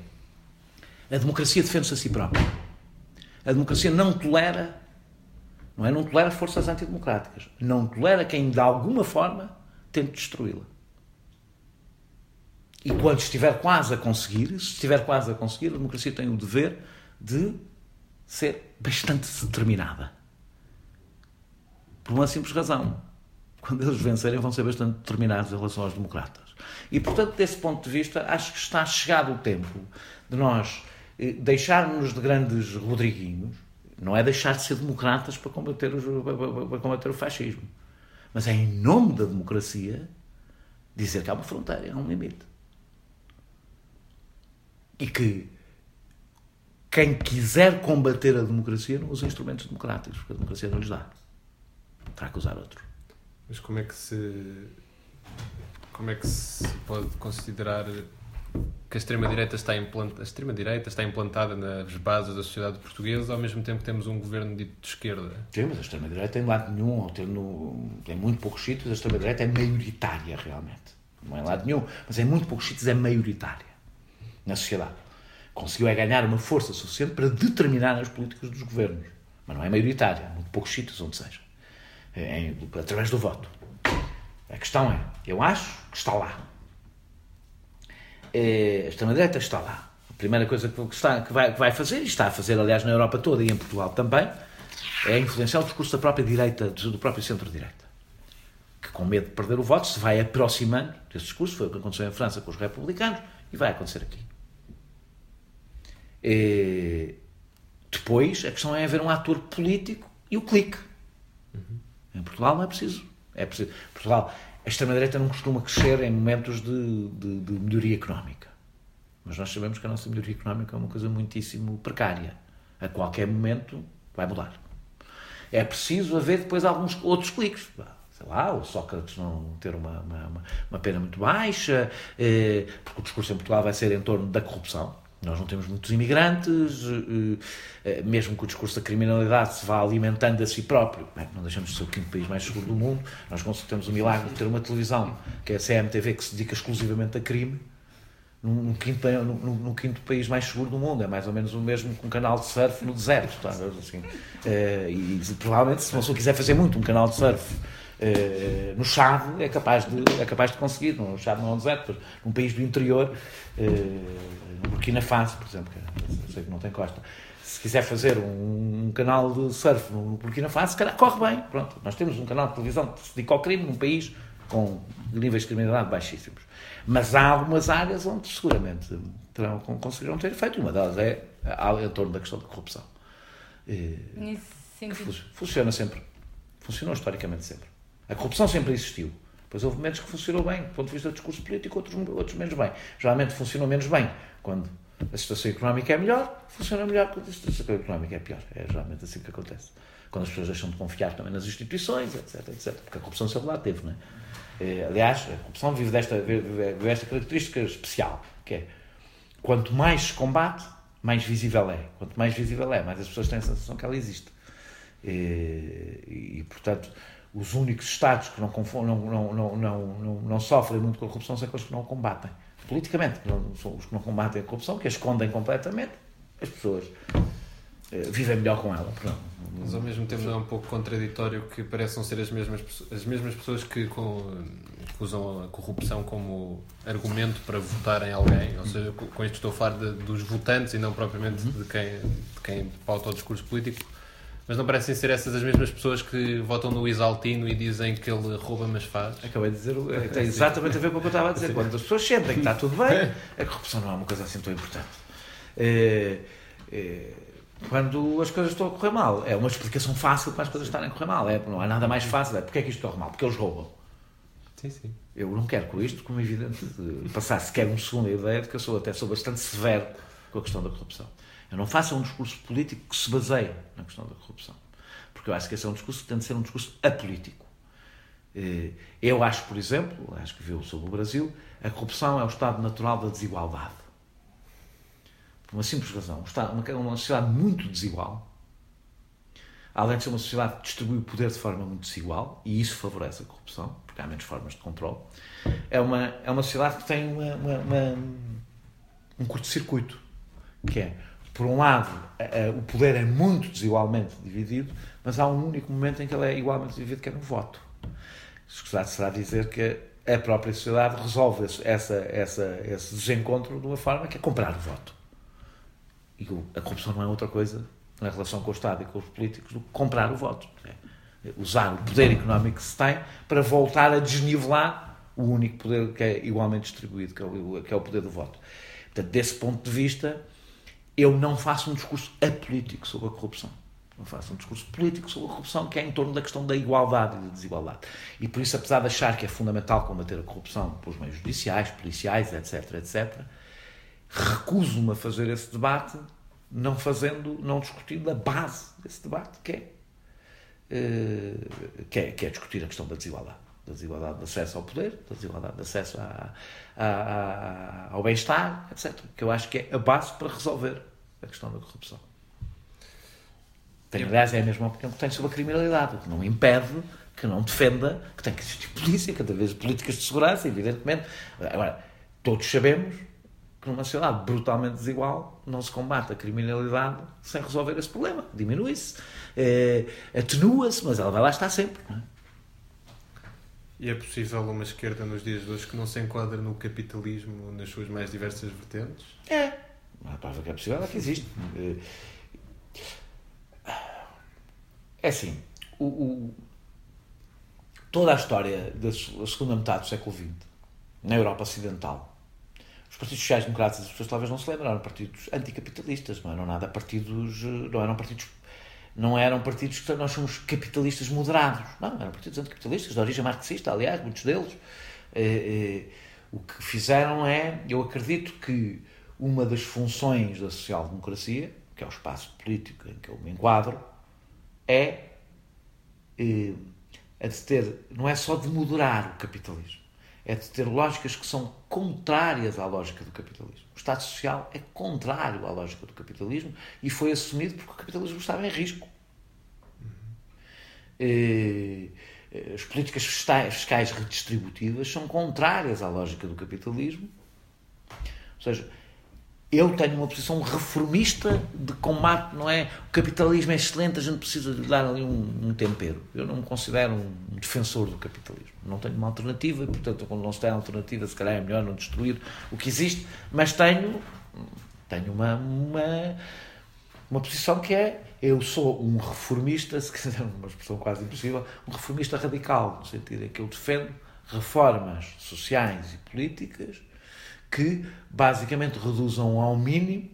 C: a democracia defende-se a si própria. A democracia não tolera, não é? Não tolera forças antidemocráticas. Não tolera quem, de alguma forma, tente destruí-la. E quando estiver quase a conseguir, se estiver quase a conseguir, a democracia tem o dever de ser bastante determinada. Por uma simples razão. Quando eles vencerem, vão ser bastante determinados em relação aos democratas. E, portanto, desse ponto de vista, acho que está chegado o tempo de nós eh, deixarmos de grandes Rodriguinhos, não é deixar de ser democratas para combater, os, para combater o fascismo, mas é em nome da democracia dizer que há uma fronteira, há um limite. E que quem quiser combater a democracia não usa instrumentos democráticos, porque a democracia não lhes dá. Terá que usar outros.
A: Mas como é que se. Como é que se pode considerar que a extrema-direita está, implant... extrema está implantada nas bases da sociedade portuguesa ao mesmo tempo que temos um governo dito de esquerda?
C: Sim, mas a extrema-direita tem lado nenhum, ou tendo, em muito poucos sítios, a extrema-direita é maioritária realmente. Não é lado nenhum, mas em muito poucos sítios é maioritária na sociedade conseguiu é ganhar uma força suficiente para determinar as políticas dos governos. Mas não é maioritária, há muito poucos sítios onde seja. É, é, através do voto. A questão é, eu acho que está lá. É, a extrema-direita está lá. A primeira coisa que, está, que, vai, que vai fazer, e está a fazer, aliás, na Europa toda e em Portugal também, é influenciar o discurso da própria direita, do próprio centro-direita. Que, com medo de perder o voto, se vai aproximando desse discurso. Foi o que aconteceu em França com os republicanos E vai acontecer aqui. E depois, a questão é haver um ator político e o clique. Uhum. Em Portugal não é preciso. É preciso. Portugal, a extrema-direita não costuma crescer em momentos de, de, de melhoria económica. Mas nós sabemos que a nossa melhoria económica é uma coisa muitíssimo precária. A qualquer momento vai mudar. É preciso haver depois alguns outros cliques sei lá, o Sócrates não ter uma, uma, uma pena muito baixa, eh, porque o discurso em Portugal vai ser em torno da corrupção. Nós não temos muitos imigrantes, eh, eh, mesmo que o discurso da criminalidade se vá alimentando a si próprio. Não deixamos de ser o quinto país mais seguro do mundo. Nós temos o milagre de ter uma televisão, que é a CMTV, que se dedica exclusivamente a crime, no, quinto, no, quinto país mais seguro do mundo. É mais ou menos o mesmo que um canal de surf no deserto. Tá? Assim, e, e provavelmente, se uma pessoa quiser fazer muito um canal de surf Uh, no Chave é capaz de, é capaz de conseguir, no Chave não é um deserto, num país do interior, uh, Burkina Faso, por exemplo, que sei que não tem costa, se quiser fazer um, um canal de surf no, Burkina Faso, calhar, corre bem. Pronto, nós temos um canal de televisão que se dedica ao crime num país com níveis de criminalidade baixíssimos. Mas há algumas áreas onde seguramente terão, conseguirão ter efeito. Uma delas é em torno da questão da corrupção.
B: Nesse sentido.
C: Funciona sempre. Funcionou historicamente sempre. A corrupção sempre existiu. Depois houve momentos que funcionou bem, do ponto de vista do discurso político, outros, outros menos bem. Geralmente funcionou menos bem quando a situação económica é melhor, funciona melhor quando a situação económica é pior. É geralmente assim que acontece. Quando as pessoas deixam de confiar também nas instituições, etc, etc. Porque a corrupção sempre lá teve, não é? Eh, aliás, a corrupção vive desta, vive desta característica especial, que é quanto mais se combate, mais visível é. Quanto mais visível é, mais as pessoas têm a sensação que ela existe. E, eh, e portanto, os únicos Estados que não, não, não, não, não, não, sofrem muito com a corrupção são aqueles que não combatem. Politicamente, não, são os que não combatem a corrupção, que a escondem completamente, as pessoas uh, vivem melhor com ela.
A: Mas ao mesmo tempo não é um pouco contraditório que pareçam ser as mesmas, as mesmas pessoas que, com, que usam a corrupção como argumento para votar em alguém, ou seja, com isto estou a falar de, dos votantes e não propriamente uhum. de quem, de quem pauta o discurso político mas não parecem ser essas as mesmas pessoas que votam no Isaltino e dizem que ele rouba, mas faz.
C: Acabei de dizer, tem exatamente a ver com o que eu estava a dizer. Quando as pessoas sentem que está tudo bem, a corrupção não é uma coisa assim tão importante. É, é, quando as coisas estão a correr mal, é uma explicação fácil para as coisas estarem a correr mal. É, não há nada mais fácil. É porque é que isto corre mal? Porque eles roubam.
A: Sim, sim.
C: Eu não quero com isto, como é evidente, passar sequer um segundo a ideia de que eu sou até sou bastante severo com a questão da corrupção. Eu não faço um discurso político que se baseie na questão da corrupção. Porque eu acho que esse é um discurso que tem de ser um discurso apolítico. Eh, eu acho, por exemplo, acho que viu sobre o Brasil, a corrupção é o estado natural da desigualdade. Por uma simples razão. Uma sociedade muito desigual, além de ser uma sociedade que distribui o poder de forma muito desigual, e isso favorece a corrupção, porque há menos formas de controle, é uma, é uma sociedade que tem uma, uma, uma um curto-circuito, que é por um lado, o poder é muito desigualmente dividido, mas há um único momento em que ele é igualmente dividido, que é no voto. Escusado será dizer que a própria sociedade resolve essa, essa, esse desencontro de uma forma que é comprar o voto. E a corrupção não é outra coisa na relação com o Estado e com os políticos do que comprar o voto. É usar o poder económico que se tem para voltar a desnivelar o único poder que é igualmente distribuído, que é o, que é o poder do voto. Portanto, desse ponto de vista, eu não faço um discurso apolítico sobre a corrupção. Eu faço um discurso político sobre a corrupção que é em torno da questão da igualdade e da desigualdade. E por isso, apesar de achar que é fundamental combater a corrupção pelos meios judiciais, policiais, etc., etc., recuso-me a fazer esse debate não fazendo, não discutindo a base desse debate, que é, uh, que é, que é discutir a questão da desigualdade da desigualdade de acesso ao poder, da desigualdade de acesso ao bem-estar, etc. Que eu acho que é a base para resolver a questão da corrupção. Tenho, aliás, é a mesma opinião que tenho sobre a criminalidade, que não impede, que não defenda, que tem que existir polícia, cada vez políticas de segurança, evidentemente. Agora, todos sabemos que numa sociedade brutalmente desigual não se combate a criminalidade sem resolver esse problema. Diminui-se, é, atenua-se, mas ela vai lá estar sempre. Não é?
A: E é possível uma esquerda nos dias de hoje que não se enquadra no capitalismo nas suas mais diversas vertentes?
C: É. A prova que é possível é que existe. É assim, o, o, toda a história da segunda metade do século XX, na Europa Ocidental, os partidos sociais-democratas, as pessoas talvez não se lembram, eram partidos anticapitalistas, não eram nada partidos, não eram partidos não eram partidos que nós somos capitalistas moderados. Não, eram partidos anticapitalistas, de origem marxista, aliás, muitos deles. Eh, eh, o que fizeram é, eu acredito que uma das funções da social-democracia, que é o espaço político em que eu me enquadro, é eh, a de ter, não é só de moderar o capitalismo, é de ter lógicas que são contrárias à lógica do capitalismo. O Estado Social é contrário à lógica do capitalismo e foi assumido porque o capitalismo estava em risco. Uhum. As políticas fiscais redistributivas são contrárias à lógica do capitalismo. Ou seja, eu tenho uma posição reformista de combate, não é? O capitalismo é excelente, a gente precisa de dar ali um, um tempero. Eu não me considero um defensor do capitalismo. Não tenho uma alternativa, e, portanto, quando não se tem alternativa, se calhar é melhor não destruir o que existe, mas tenho, tenho uma, uma, uma posição que é eu sou um reformista, se quiser uma expressão quase impossível, um reformista radical, no sentido em que eu defendo reformas sociais e políticas que basicamente reduzam ao mínimo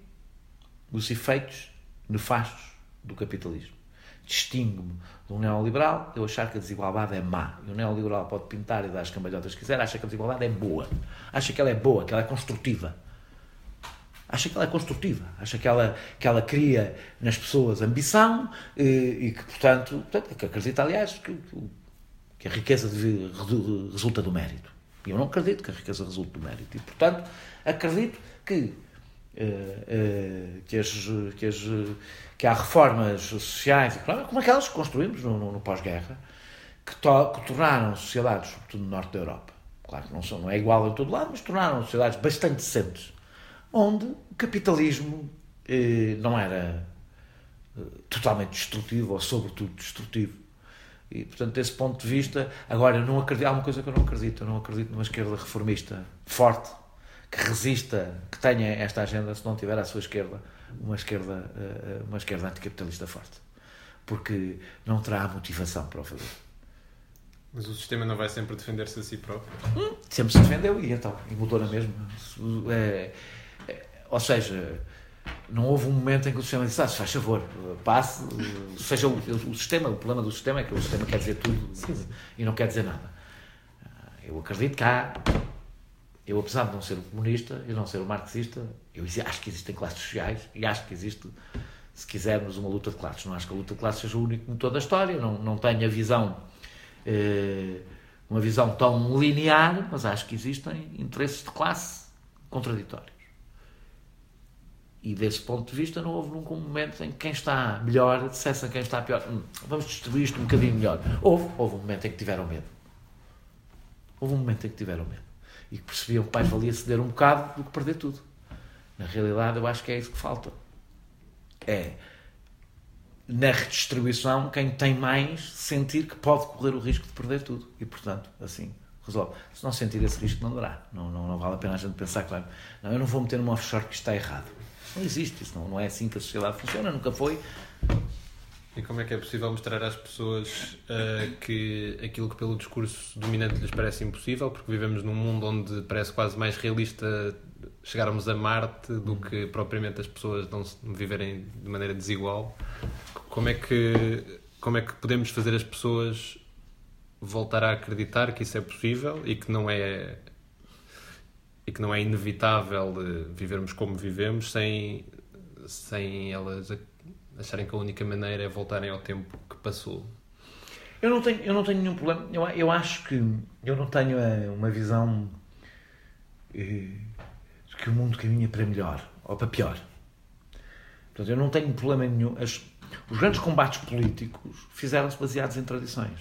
C: os efeitos nefastos do capitalismo. Distingo-me de um neoliberal, eu achar que a desigualdade é má. E o neoliberal pode pintar e dar as cambalhotas que quiser, acha que a desigualdade é boa. Acha que ela é boa, que ela é construtiva. Acha que ela é construtiva. Acha que ela, que ela cria nas pessoas ambição e, eh, e que, portanto, portanto, acredita, aliás, que, que a riqueza resulta do mérito. E eu não acredito que a riqueza resulte do mérito. E, portanto, acredito que, uh, uh, que, as, que, as, que há reformas sociais, como aquelas que construímos no, no, no pós-guerra, que, to, que tornaram sociedades, sobretudo no norte da Europa, claro que não, são, não é igual em todo lado, mas tornaram sociedades bastante decentes, onde o capitalismo eh, não era eh, totalmente destrutivo ou, sobretudo, destrutivo e, portanto, desse ponto de vista, agora, eu não acredito, há uma coisa que eu não acredito, eu não acredito numa esquerda reformista forte, que resista, que tenha esta agenda, se não tiver à sua esquerda uma esquerda, eh, uma esquerda anticapitalista forte. Porque não terá motivação para o fazer.
A: Mas o sistema não vai sempre defender-se a si próprio?
C: Hum, sempre se defendeu e então, e mudou na mesma. É, é, ou seja, não houve um momento em que o sistema disse, ah, se faz favor, passe, seja o, o, sistema, o problema do sistema é que o sistema quer dizer tudo Sim. e não quer dizer nada. Ah, eu acredito que há, eu apesar de não ser um comunista e não ser um marxista, eu acho que existem classes sociais e acho que existe, se quisermos, uma luta de classes. Não acho que a luta de classes seja o único motor da história, não, não tenho a visão, eh, uma visão tão linear, mas acho que existem interesses de classe contraditórios. E desse ponto de vista não houve nunca um momento em que quem está melhor dissesse a quem está pior, hum, vamos distribuir isto um bocadinho melhor. Houve, houve um momento em que tiveram medo. Houve um momento em que tiveram medo. E que percebiam que mais valia ceder um bocado do que perder tudo. Na realidade, eu acho que é isso que falta. É, na redistribuição, quem tem mais sentir que pode correr o risco de perder tudo. E, portanto, assim, resolve. Se não sentir esse risco, não dará. Não, não, não vale a pena a gente pensar, claro, não, eu não vou meter numa offshore que está errado não existe, isso não, não é assim que a sociedade funciona, nunca foi.
A: E como é que é possível mostrar às pessoas uh, que aquilo que pelo discurso dominante lhes parece impossível, porque vivemos num mundo onde parece quase mais realista chegarmos a Marte do que propriamente as pessoas não viverem de maneira desigual. Como é que como é que podemos fazer as pessoas voltar a acreditar que isso é possível e que não é e que não é inevitável vivermos como vivemos sem, sem elas acharem que a única maneira é voltarem ao tempo que passou.
C: Eu não tenho, eu não tenho nenhum problema. Eu, eu acho que eu não tenho eh, uma visão eh, de que o mundo caminha para melhor ou para pior. Portanto, eu não tenho problema nenhum. As, os grandes combates políticos fizeram-se baseados em tradições.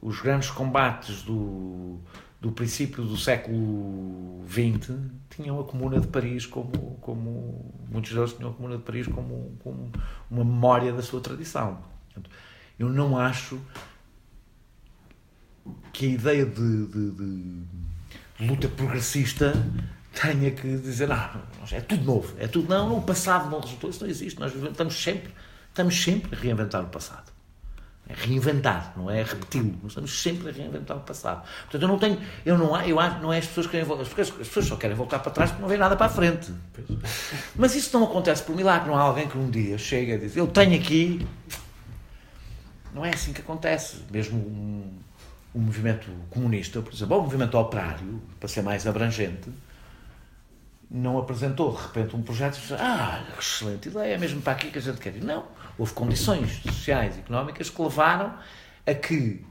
C: Os grandes combates do, do princípio do século XX tinham a Comuna de Paris como, como muitos deles tinham a Comuna de Paris como, como uma memória da sua tradição. Eu não acho que a ideia de, de, de luta progressista tenha que dizer ah, é tudo novo, é tudo não, o passado não resultou, isso não existe, nós estamos sempre, estamos sempre a reinventar o passado. É reinventar, não é repeti-lo. Nós estamos sempre a reinventar o passado. Portanto, eu não tenho, eu não, eu acho, não é as pessoas que querem voltar, as pessoas só querem voltar para trás porque não vê nada para a frente. Mas isso não acontece por milagre, não há alguém que um dia chega e diz, eu tenho aqui. Não é assim que acontece. Mesmo um, um movimento comunista, por exemplo, ou um movimento operário, para ser mais abrangente, não apresentou de repente um projeto e disse, ah, excelente ideia, é mesmo para aqui que a gente quer ir. Não houve condições sociais e económicas que levaram a que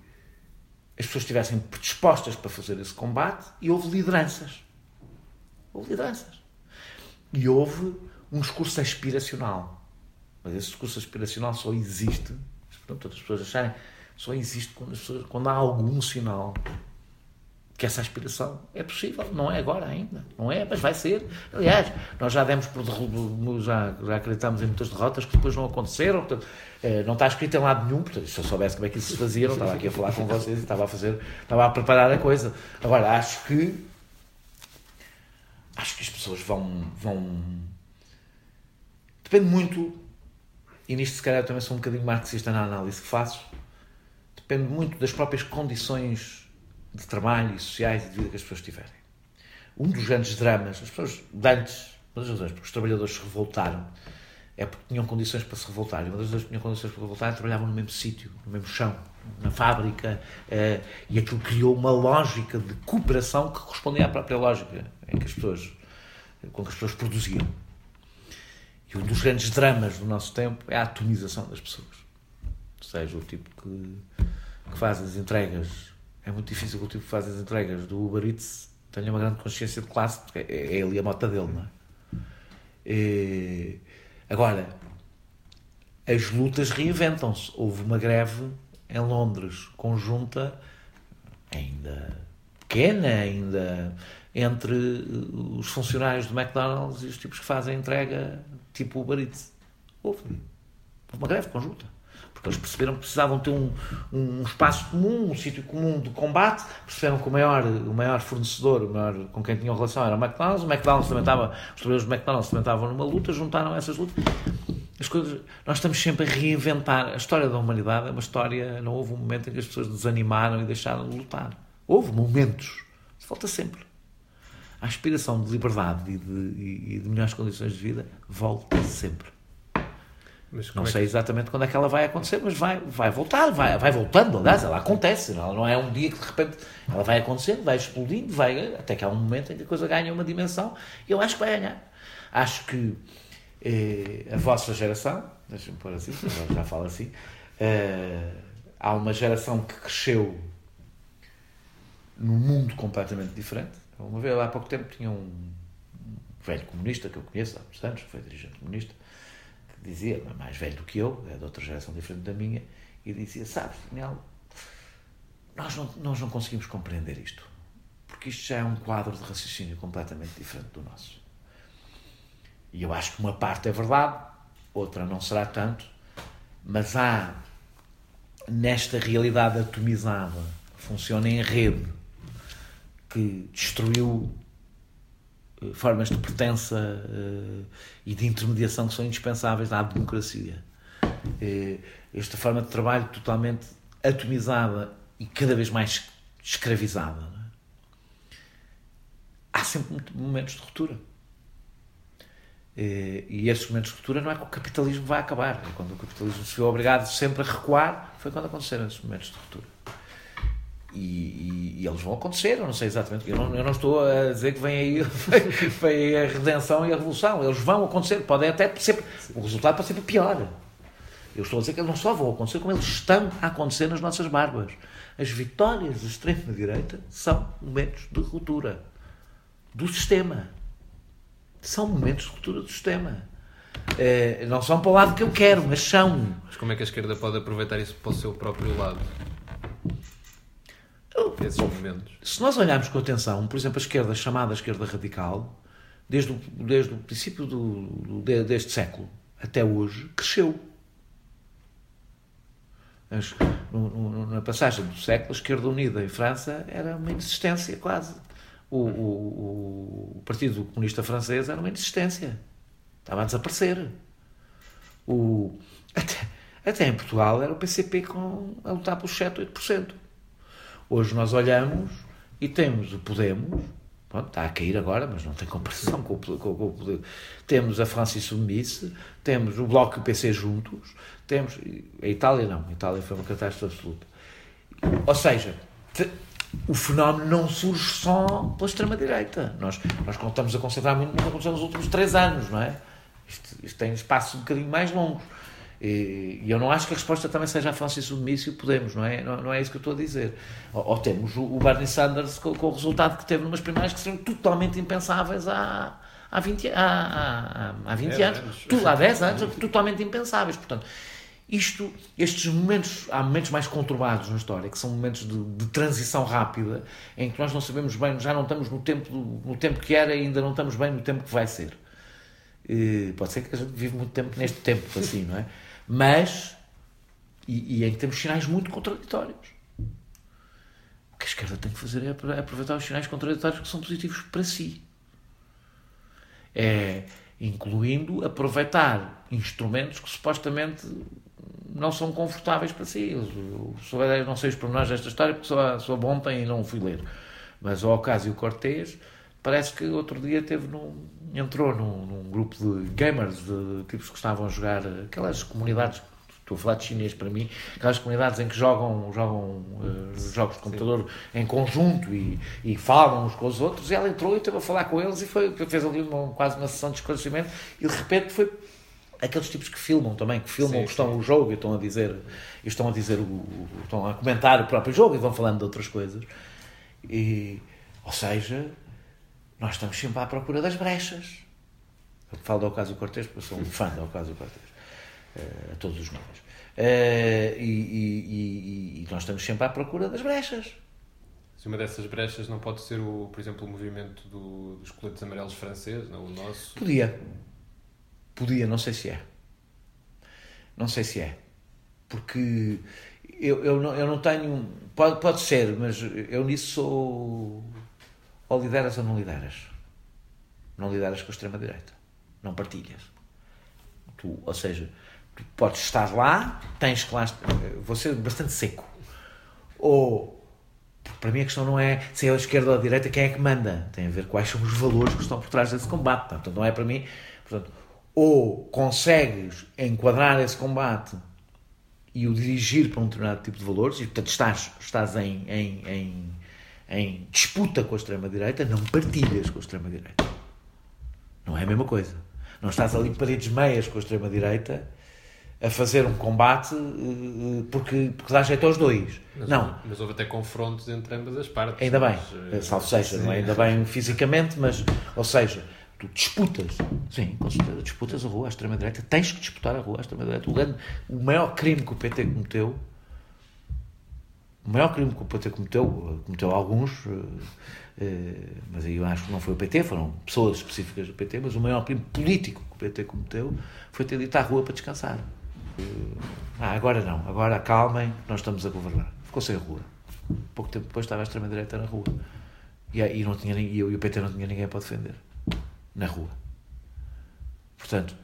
C: as pessoas estivessem predispostas para fazer esse combate e houve lideranças. Houve lideranças. E houve um discurso aspiracional. Mas esse discurso aspiracional só existe, portanto, as pessoas acharem, só existe quando, pessoas, quando há algum sinal que essa aspiração é possível, não é agora ainda, não é, mas vai ser. Aliás, nós já demos por já, já acreditamos em muitas derrotas que depois não aconteceram, portanto, eh, não está escrito em lado nenhum, portanto, se eu soubesse como é que isso se fazia, não estava aqui a falar com vocês e estava a fazer, estava a preparar a coisa. Agora, acho que acho que as pessoas vão vão depende muito e nisto se calhar também sou um bocadinho marxista na análise que faço depende muito das próprias condições de trabalho e sociais e de vida que as pessoas tiverem. Um dos grandes dramas, as pessoas, antes, uma das razões porque os trabalhadores se revoltaram, é porque tinham condições para se revoltar. E uma das que tinham condições para se revoltar é trabalhavam no mesmo sítio, no mesmo chão, na fábrica, eh, e aquilo criou uma lógica de cooperação que correspondia à própria lógica em que as pessoas, com que as pessoas produziam. E um dos grandes dramas do nosso tempo é a atomização das pessoas. Ou seja, o tipo que, que faz as entregas é muito difícil que o tipo que faz as entregas do Uber Eats tenha uma grande consciência de classe, porque é, é ali a moto dele, não é? E, agora, as lutas reinventam-se. Houve uma greve em Londres, conjunta, ainda pequena, ainda entre os funcionários do McDonald's e os tipos que fazem entrega tipo Uber Eats. Houve. Houve uma greve conjunta porque eles perceberam que precisavam ter um, um espaço comum, um sítio comum de combate, perceberam que o maior, o maior fornecedor, o maior com quem tinham relação era o McDonald's, o McDonald's também estava, os trabalhadores do McDonald's também estavam numa luta, juntaram essas lutas. As coisas, nós estamos sempre a reinventar. A história da humanidade é uma história, não houve um momento em que as pessoas desanimaram e deixaram de lutar. Houve momentos, volta sempre. A aspiração de liberdade e de, e de melhores condições de vida volta sempre não sei exatamente quando é que ela vai acontecer, mas vai, vai voltar, vai, vai voltando, aliás, ela acontece, ela não é um dia que de repente ela vai acontecendo, vai explodindo, vai, até que há um momento em que a coisa ganha uma dimensão e eu acho que vai ganhar. Acho que eh, a vossa geração, deixa-me pôr assim, já falo assim, eh, há uma geração que cresceu num mundo completamente diferente. Uma vez, há pouco tempo, tinha um velho comunista que eu conheço há muitos anos, foi dirigente comunista, dizia, mais velho do que eu, é de outra geração diferente da minha, e dizia: Sabes, Daniel, nós não, nós não conseguimos compreender isto, porque isto já é um quadro de raciocínio completamente diferente do nosso. E eu acho que uma parte é verdade, outra não será tanto, mas há nesta realidade atomizada, funciona em rede, que destruiu formas de pertença uh, e de intermediação que são indispensáveis à democracia. Uh, esta forma de trabalho totalmente atomizada e cada vez mais escravizada. É? Há sempre momentos de ruptura. E esses momentos de ruptura não é que o capitalismo vai acabar. Quando o capitalismo se viu obrigado sempre a recuar, foi quando aconteceram esses momentos de ruptura. E, e, e, eles vão acontecer, eu não sei exatamente, eu não, eu não estou a dizer que vem aí, vem aí a redenção e a revolução, eles vão acontecer, podem até ser, o resultado pode ser pior. Eu estou a dizer que eles não só vão acontecer, como eles estão a acontecer nas nossas barbas. As vitórias da extrema-direita são momentos de ruptura do sistema. São momentos de ruptura do sistema. É, não são para o lado que eu quero, mas são.
A: Mas como é que a esquerda pode aproveitar isso para o seu próprio lado? Esses momentos.
C: Se nós olharmos com atenção, por exemplo, a esquerda chamada esquerda radical, desde o, desde o princípio do, do, deste século até hoje, cresceu. Mas, no, no, na passagem do século, a esquerda unida em França era uma inexistência quase. O, o, o Partido Comunista Francês era uma inexistência. Estava a desaparecer. O, até, Até em Portugal era o PCP com, a lutar pelos 7, 8%. Hoje nós olhamos e temos o Podemos, pronto, está a cair agora, mas não tem comparação com o, com, com o Podemos. Temos a França Submisse, temos o Bloco e o PC juntos, temos. A Itália não, a Itália foi uma catástrofe absoluta. Ou seja, te, o fenómeno não surge só pela extrema-direita. Nós, nós a concentrar muito no que aconteceu nos últimos três anos, não é? Isto, isto tem espaços um bocadinho mais longos. E, eu não acho que a resposta também seja a França e submício, podemos, não é? Não, não, é isso que eu estou a dizer. Ou, ou temos o, o, Bernie Sanders com, com, o resultado que teve numas primárias que seriam totalmente impensáveis há, há 20, há, há, há 20 anos. anos. Tu, há 10 anos, totalmente impensáveis. Portanto, isto, estes momentos, há momentos mais conturbados na história, que são momentos de, de, transição rápida, em que nós não sabemos bem, já não estamos no tempo, no tempo que era e ainda não estamos bem no tempo que vai ser. E pode ser que a gente vive muito tempo neste tempo, assim, não é? Mas, e, e em que temos sinais muito contraditórios. O que a esquerda tem que fazer é aproveitar os sinais contraditórios que são positivos para si. É, incluindo aproveitar instrumentos que supostamente não são confortáveis para si. Eu, eu não sei os pormenores desta história porque sou, bom ontem e não fui ler. Mas o Ocasio Cortez parece que outro dia teve num, entrou num, num, grupo de gamers, de tipos que estavam a jogar aquelas comunidades, estou a falar de chinês para mim, aquelas comunidades em que jogam, jogam uh, jogos de computador Sim. em conjunto e, e falam uns com os outros, e ela entrou e esteve a falar com eles e foi, fez ali uma, quase uma sessão de esclarecimento e de repente foi aqueles tipos que filmam também, que filmam, sim, que estão sim. o jogo e estão a dizer, estão a dizer, o, estão a comentar o próprio jogo e vão falando de outras coisas. E, ou seja, nós estamos sempre à procura das brechas. Eu falo do Ocasio Cortez porque eu sou um fã do Ocasio Cortez, uh, a todos os níveis. Uh, e, e, e, nós estamos sempre à procura das brechas.
A: Se uma dessas brechas não pode ser, o, por exemplo, o movimento do, dos coletes amarelos franceses, não o nosso?
C: Podia. Podia, não sei se é. Não sei se é. Porque eu, eu, não, eu não tenho. Pode, pode ser, mas eu nisso sou ou lideras ou não lideras. Não lideras com a extrema-direita. Não partilhas. Tu, ou seja, tu podes estar lá, tens que lá. Vou ser bastante seco. Ou, para mim a questão não é se é a esquerda ou a direita, quem é que manda. Tem a ver quais são os valores que estão por trás desse combate. Portanto, não é para mim. Portanto, ou consegues enquadrar esse combate e o dirigir para um determinado tipo de valores, e portanto estás, estás em, em, em em disputa com a extrema-direita, não partilhas com a extrema-direita. Não é a mesma coisa. Não estás ali paredes meias com a extrema-direita a fazer um combate eh, porque, porque dá jeito aos dois.
A: Mas,
C: não.
A: Mas houve até confrontos entre ambas as partes.
C: Ainda bem, mas, eh, salvo seja, não é? ainda bem fisicamente, mas, ou seja, tu disputas, sim, com certeza, disputas a rua à extrema-direita, tens que disputar a rua à extrema-direita. O, o maior crime que o PT cometeu o maior crime que o PT cometeu, cometeu alguns, eh, eh, mas aí eu acho que não foi o PT, foram pessoas específicas do PT, mas o maior crime político que o PT cometeu foi ter ido à rua para descansar. Eh, ah, agora não, agora acalmem, nós estamos a governar. Ficou sem rua. Pouco tempo depois estava a extrema-direita na rua. E, e, não tinha, e, eu, e o PT não tinha ninguém para defender. Na rua. Portanto,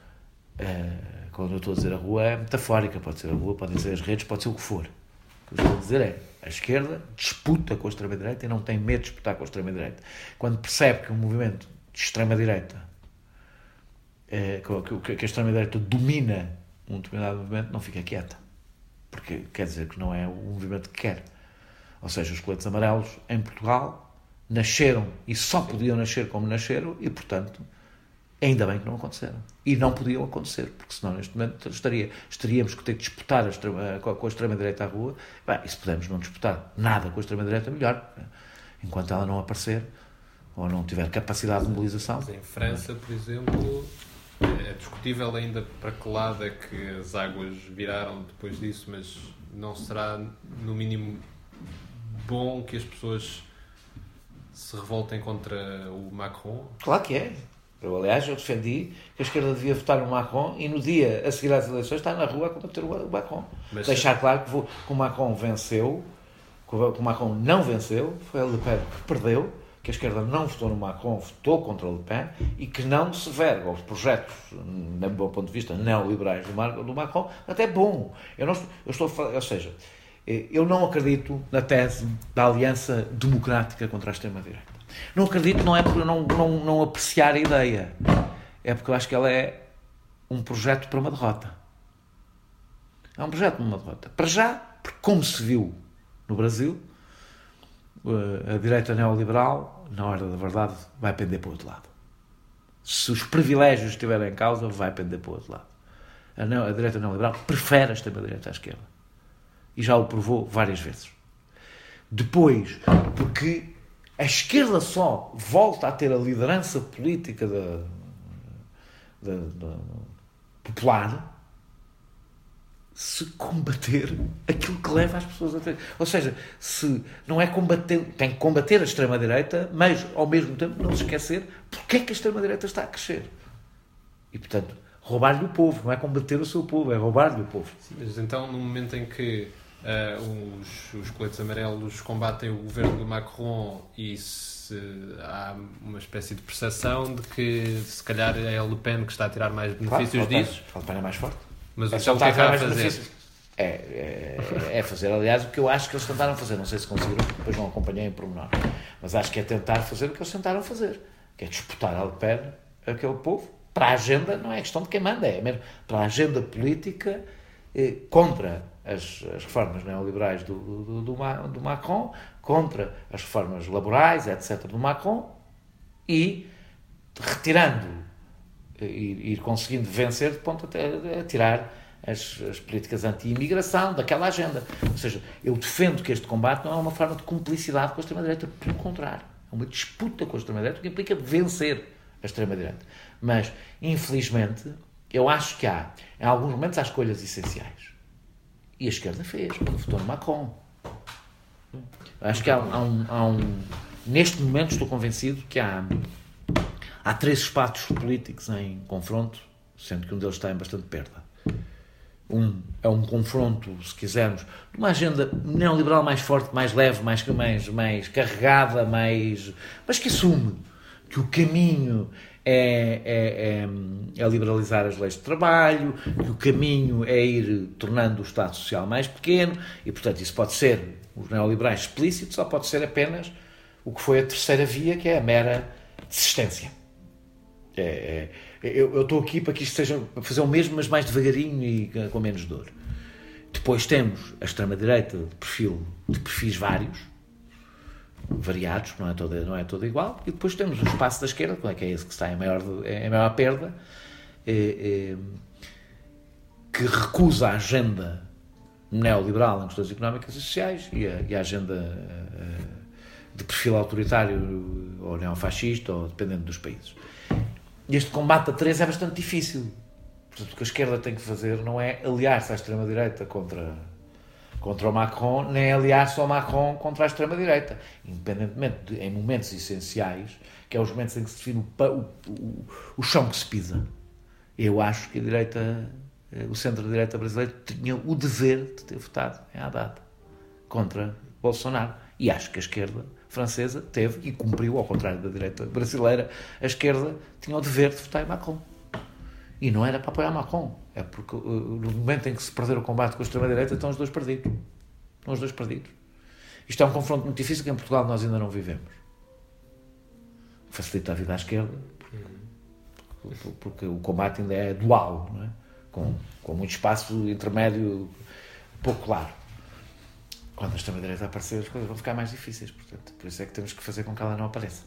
C: quando eu estou a dizer a rua é metafórica, pode ser a rua, podem ser as redes, pode ser o que for. O que eu estou a dizer é, a esquerda disputa com a extrema-direita e não tem medo de disputar com a extrema-direita. Quando percebe que um movimento de extrema-direita, é, que, que a extrema-direita domina um determinado movimento, não fica quieta. Porque quer dizer que não é o movimento que quer. Ou seja, os coletes amarelos em Portugal nasceram e só podiam nascer como nasceram e, portanto, Ainda bem que não aconteceram. E não podiam acontecer, porque senão neste momento estaria, estaríamos que ter que disputar a extrema, com a extrema-direita à rua. Bem, e se pudermos não disputar nada com a extrema-direita, melhor. Enquanto ela não aparecer ou não tiver capacidade de mobilização.
A: Mas em França, por exemplo, é discutível ainda para que lado é que as águas viraram depois disso, mas não será, no mínimo, bom que as pessoas se revoltem contra o Macron?
C: Claro que é. Eu, aliás, eu defendi que a esquerda devia votar no Macron e no dia a seguir às eleições estar na rua a combater o Macron. Mas Deixar claro que, que o Macron venceu, que o Macron não venceu, foi a Le Pen que perdeu, que a esquerda não votou no Macron, votou contra Le Pen e que não se verga aos projetos, no meu ponto de vista, neoliberais do, Mar, do Macron, até bom. Eu, não, eu estou, ou seja, eu não acredito na tese da aliança democrática contra a extrema-direita. Não acredito, não é eu não, não, não apreciar a ideia, é porque eu acho que ela é um projeto para uma derrota. É um projeto para uma derrota. Para já, porque como se viu no Brasil, a direita neoliberal, na hora da verdade, vai pender para o outro lado. Se os privilégios estiverem em causa, vai pender para o outro lado. A, a direita neoliberal prefere a extrema-direita à esquerda. E já o provou várias vezes. Depois, porque a esquerda só volta a ter a liderança política da, da, da popular se combater aquilo que leva as pessoas a ter. Ou seja, se não é combater, tem que combater a extrema-direita, mas ao mesmo tempo não se esquecer porque é que a extrema-direita está a crescer. E portanto, roubar-lhe o povo, não é combater o seu povo, é roubar-lhe o povo.
A: Sim, mas então, no momento em que uh, os, os coletes amarelos combatem o governo do Macron e se há uma espécie de percepção de que se calhar é a Le Pen que está a tirar mais benefícios
C: claro,
A: disso.
C: A Le Pen é mais forte.
A: Mas é o que é que vai fazer?
C: É, é, é, fazer, aliás, o que eu acho que eles tentaram fazer. Não sei se conseguiram, depois não acompanhei em pormenor. Mas acho que é tentar fazer o que eles tentaram fazer, que é disputar a Le Pen aquele povo. Para a agenda, não é questão de quem manda, é mesmo para a agenda política eh, contra as, as, reformas neoliberais do, do, do, do, Macron, contra as reformas laborais, etc., do Macron, e retirando ir, ir conseguindo vencer de ponto a, a tirar as, as políticas anti-imigração daquela agenda. Ou seja, eu defendo que este combate não é uma forma de cumplicidade com a extrema-direita, pelo contrário, é uma disputa com a extrema-direita que implica vencer a extrema-direita. Mas, infelizmente, eu acho que há, em alguns momentos, há escolhas essenciais. E a esquerda fez, quando votou no Macron. Acho que há, há, um, há um. Neste momento, estou convencido que há Há três espaços políticos em confronto, sendo que um deles está em bastante perda. Um é um confronto, se quisermos, de uma agenda neoliberal mais forte, mais leve, mais, mais, mais carregada, mais, mas que assume que o caminho é, é, é, é, liberalizar as leis de trabalho, que o caminho é ir tornando o Estado Social mais pequeno, e portanto isso pode ser, os neoliberais explícitos, ou pode ser apenas o que foi a terceira via, que é a mera desistência. É, é, eu estou aqui para que isto seja para fazer o mesmo, mas mais devagarinho e com menos dor. Depois temos a extrema-direita de perfil de perfis vários, variados, não é toda, não é toda igual, e depois temos o espaço da esquerda, que é esse que está em maior, em maior perda, é, é, que recusa a agenda neoliberal em questões económicas e sociais e a, e a agenda eh, de perfil autoritário ou neofascista, ou dependendo dos países este combate a três é bastante difícil. Portanto, o que a esquerda tem que fazer não é aliar-se à extrema-direita contra, contra o Macron, nem aliar-se ao Macron contra a extrema-direita. Independentemente, de, em momentos essenciais, que é os momentos em que se define o, o, o, o chão que se pisa. Eu acho que a direita, eh, o centro-direita brasileiro tinha o dever de ter votado em Haddad contra Bolsonaro. E acho que a esquerda francesa teve e cumpriu, ao contrário da direita brasileira, a esquerda tinha o dever de votar em Macron. E não era para apoiar Macron, é porque uh, no momento em que se perder o combate com a extrema-direita estão os dois perdidos. Estão os dois perdidos. Isto é um confronto muito difícil que em Portugal nós ainda não vivemos. Facilita a vida à esquerda, porque, porque o combate ainda é dual, é? Com, com muito espaço intermédio pouco claro quando a extrema-direita aparecer, as coisas vão ficar mais difíceis. Portanto, por isso é que temos que fazer com que ela não apareça.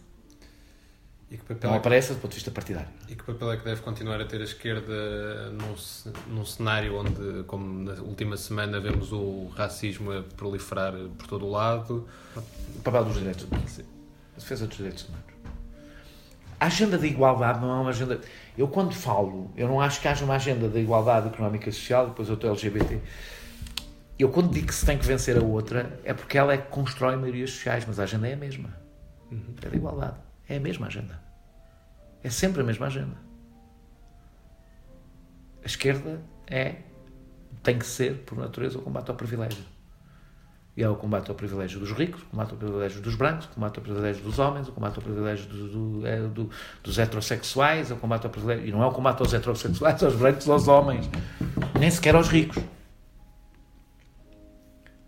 C: E que papel não é que... apareça do ponto de vista partidário.
A: E que papel é que deve continuar a ter a esquerda num, num cenário onde, como na última semana, vemos o racismo a proliferar por todo o lado?
C: O papel dos direitos humanos. A defesa dos direitos humanos. A agenda da igualdade não é uma agenda. Eu, quando falo, eu não acho que haja uma agenda da igualdade económica e social, depois eu estou LGBT eu, quando digo que se tem que vencer a outra, é porque ela é que constrói maiorias sociais, mas a agenda é a mesma. Uhum. É da igualdade. É a mesma agenda. É sempre a mesma agenda. A esquerda é, tem que ser, por natureza, o combate ao privilégio. E é o combate ao privilégio dos ricos, o combate ao privilégio dos brancos, o combate ao privilégio dos homens, o combate ao privilégio do, do, é, do, dos heterossexuais, o combate ao privilégio. E não é o combate aos heterossexuais, aos brancos, aos homens, nem sequer aos ricos.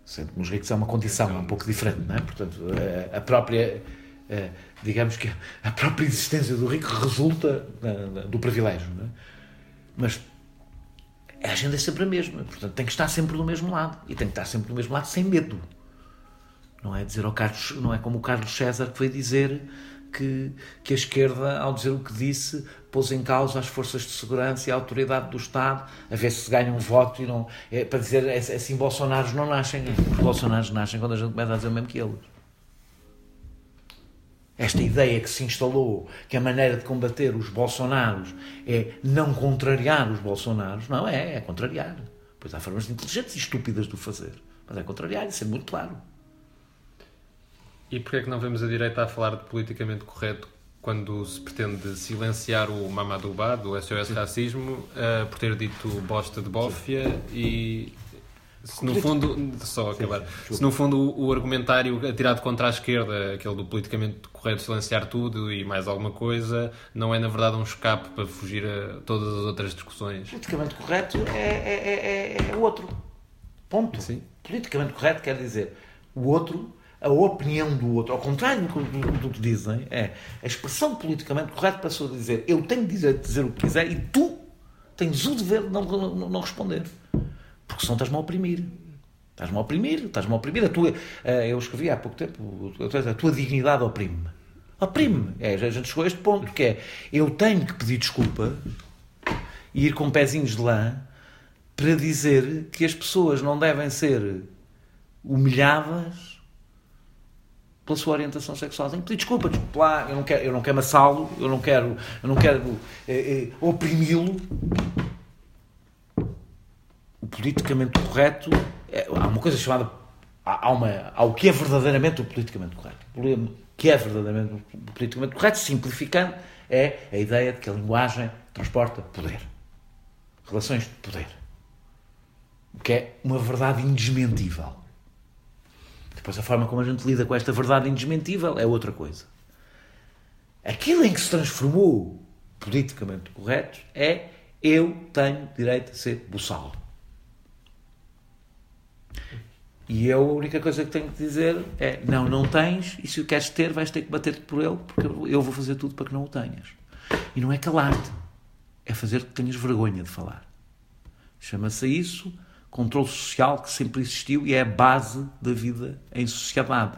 C: Sendo que nos ricos é uma condição é um pouco diferente, não é? Portanto, a própria, digamos que a própria existência do rico resulta do privilégio, é? Mas a agenda é sempre a mesma, portanto tem que estar sempre do mesmo lado e tem que estar sempre do mesmo lado sem medo. Não é dizer ao Carlos, não é como o Carlos César que foi dizer que, que a esquerda, ao dizer o que disse, pôs em causa as forças de segurança e a autoridade do Estado, a ver se ganham um voto e não. É, para dizer é, assim, Bolsonaros não nascem. Os Bolsonaros nascem quando a gente começa a dizer o mesmo que eles. Esta ideia que se instalou, que a maneira de combater os Bolsonaros é não contrariar os Bolsonaros, não é, é contrariar. Pois há formas inteligentes e estúpidas de o fazer, mas é contrariar, isso é muito claro.
A: E porquê é que não vemos a direita a falar de politicamente correto quando se pretende silenciar o Mamadou Ba, do SOS Racismo, uh, por ter dito bosta de bófia e se no fundo, só acabar, se no fundo o, o argumentário atirado contra a esquerda, aquele do politicamente correto silenciar tudo e mais alguma coisa, não é na verdade um escape para fugir a todas as outras discussões?
C: Politicamente correto é, é, é, é outro. Ponto. Sim. Politicamente correto quer dizer o outro a opinião do outro, ao contrário do, do, do que dizem, é a expressão politicamente correta passou a dizer eu tenho direito de dizer o que quiser e tu tens o dever de não, não, não responder. Porque senão estás-me a oprimir. Estás-me a oprimir, estás-me a oprimir. A tua, eh, eu escrevi há pouco tempo, a tua dignidade oprime-me. Oprime-me. É, a gente chegou a este ponto, que é, eu tenho que pedir desculpa e ir com pezinhos de lã para dizer que as pessoas não devem ser humilhadas pela sua orientação sexual. Tenho que pedir desculpa, desculpa lá, eu não quero, eu não quero amassá-lo, eu não quero, eu não quero eh, eh, oprimi-lo. Politicamente correto, é, há uma coisa chamada, há, uma, há o que é verdadeiramente o politicamente correto. O que é verdadeiramente o politicamente correto, simplificando, é a ideia de que a linguagem transporta poder. Relações de poder. O que é uma verdade indesmentível. Depois, a forma como a gente lida com esta verdade indesmentível é outra coisa. Aquilo em que se transformou politicamente correto é eu tenho direito a ser buçal. E eu a única coisa que tenho que dizer é não, não tens, e se o queres ter, vais ter que bater-te por ele, porque eu vou fazer tudo para que não o tenhas. E não é calar-te, é fazer que tenhas vergonha de falar. Chama-se isso controle social que sempre existiu e é a base da vida em sociedade.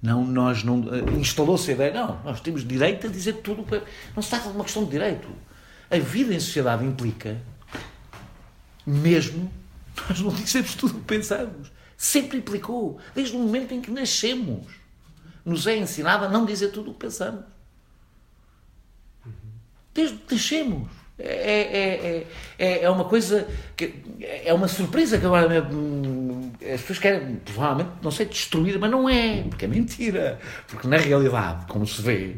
C: Não, nós não. Eh, instalou-se a ideia, não, nós temos direito a dizer tudo. Não se trata de uma questão de direito. A vida em sociedade implica, mesmo, nós não dizemos tudo o que pensamos. Sempre implicou, desde o momento em que nascemos. Nos é ensinado a não dizer tudo o que pensamos. Desde que nascemos. É, é, é, é uma coisa que é uma surpresa que agora hum, as pessoas querem provavelmente, não sei, destruir, mas não é, porque é mentira. Porque na realidade, como se vê,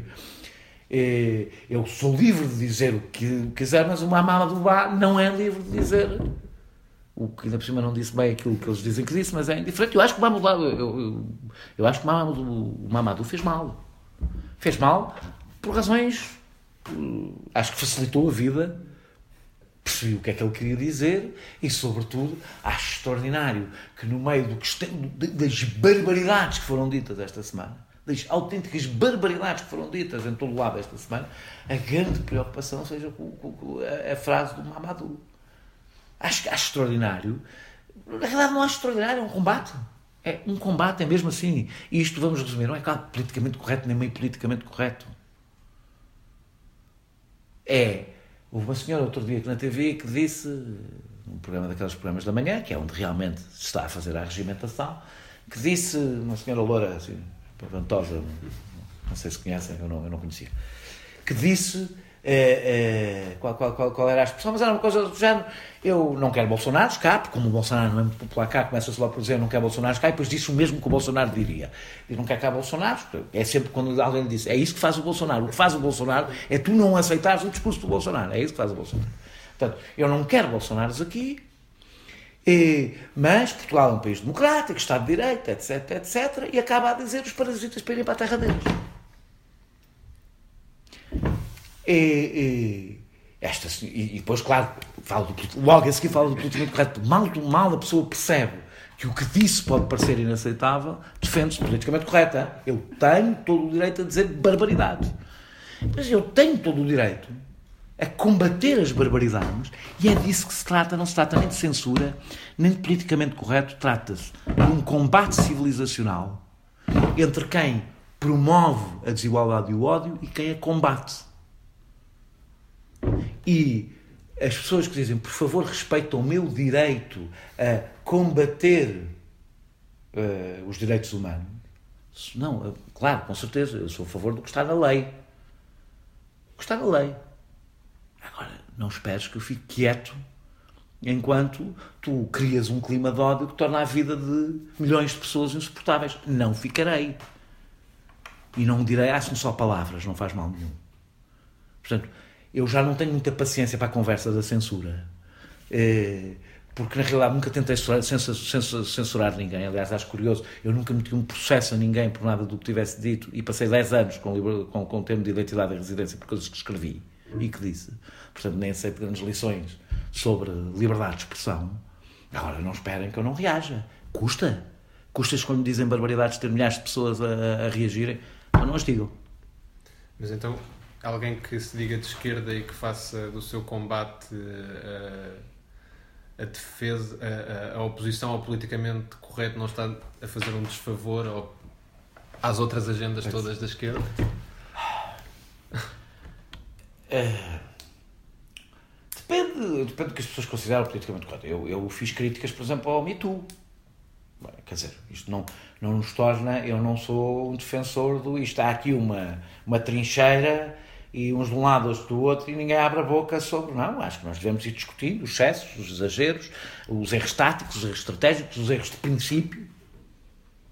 C: é, eu sou livre de dizer o que quiser, mas o Mamadou Ba não é livre de dizer o que ainda por cima não disse bem aquilo que eles dizem que disse, mas é indiferente. Eu acho que o Mamadou, eu, eu, eu acho que o Mamadou, fez mal. Fez mal por razões acho que facilitou a vida, percebi o que é que ele queria dizer e, sobretudo, acho extraordinário que, no meio do que, das barbaridades que foram ditas esta semana, das autênticas barbaridades que foram ditas em todo o lado esta semana, a grande preocupação seja com, com, com a, a, frase do Mamadou. Acho, acho extraordinário. Na realidade, não acho extraordinário, é um combate. É um combate, é mesmo assim. E isto, vamos resumir, não é claro politicamente correto, nem meio politicamente correto é. Houve uma senhora outro dia que na TV que disse, num programa daqueles programas da manhã, que é onde realmente se está a fazer a regimentação, que disse, uma senhora loura, assim, ventosa, não sei se conhecem, eu não, eu não conhecia, que disse é, é, qual, qual, qual, qual, era a expressão, mas era uma coisa do género. Eu não quero Bolsonaro escape, como o Bolsonaro não é muito popular cá, começa-se logo por dizer não quero Bolsonaro escape, e depois disse o mesmo que o Bolsonaro diria. Diz não quer cá Bolsonaro, é sempre quando alguém diz, é isso que faz o Bolsonaro. O que faz o Bolsonaro é tu não aceitares o discurso do Bolsonaro, é isso que faz o Bolsonaro. Portanto, eu não quero Bolsonaros aqui, E, mas Portugal é um país democrático, Estado de Direito, etc, etc, e acaba a dizer os parasitas para irem para a terra deles. E, e, esta, e, e depois, claro, falo do, logo a seguir falo do politicamente correto. Mal, mal a pessoa percebe que o que disse pode parecer inaceitável, defende-se politicamente correta. Eu tenho todo o direito a dizer barbaridades. Mas eu tenho todo o direito a combater as barbaridades e é disso que se trata. Não se trata nem de censura, nem de politicamente correto. Trata-se de um combate civilizacional entre quem promove a desigualdade e o ódio e quem a combate. E as pessoas que dizem, por favor, respeitem o meu direito a combater uh, os direitos humanos. Não, uh, claro, com certeza, eu sou a favor do que está na lei. O que está na lei. Agora, não esperes que eu fique quieto enquanto tu crias um clima de ódio que torna a vida de milhões de pessoas insuportáveis. Não ficarei. E não direi, ah, são só palavras, não faz mal nenhum. Portanto, eu já não tenho muita paciência para a conversa da censura. É, porque na realidade nunca tentei censurar, ninguém. Aliás, acho curioso, eu nunca meti um processo a ninguém por nada do que tivesse dito e passei 10 anos com, com, com o termo de identidade e residência por coisas que escrevi e que disse. Portanto, nem aceito grandes lições sobre liberdade de expressão. Agora, não esperem que eu não reaja. Custa. Custa quando dizem barbaridades ter milhares de pessoas a, a reagirem. Eu não as digo.
A: Mas então, alguém que se diga de esquerda e que faça do seu combate uh, a defesa, a, a, oposição ao politicamente correto não está a fazer um desfavor ao, às outras agendas todas da esquerda?
C: É, depende, depende do que as pessoas consideram politicamente correto. Eu, eu fiz críticas, por exemplo, ao Me Too. Quer dizer, isto não, não nos torna. Eu não sou um defensor do. Isto há aqui uma, uma trincheira e uns de um lado, outros do outro, e ninguém abre a boca sobre. Não, acho que nós devemos ir discutindo os excessos, os exageros, os erros táticos, os erros estratégicos, os erros de princípio.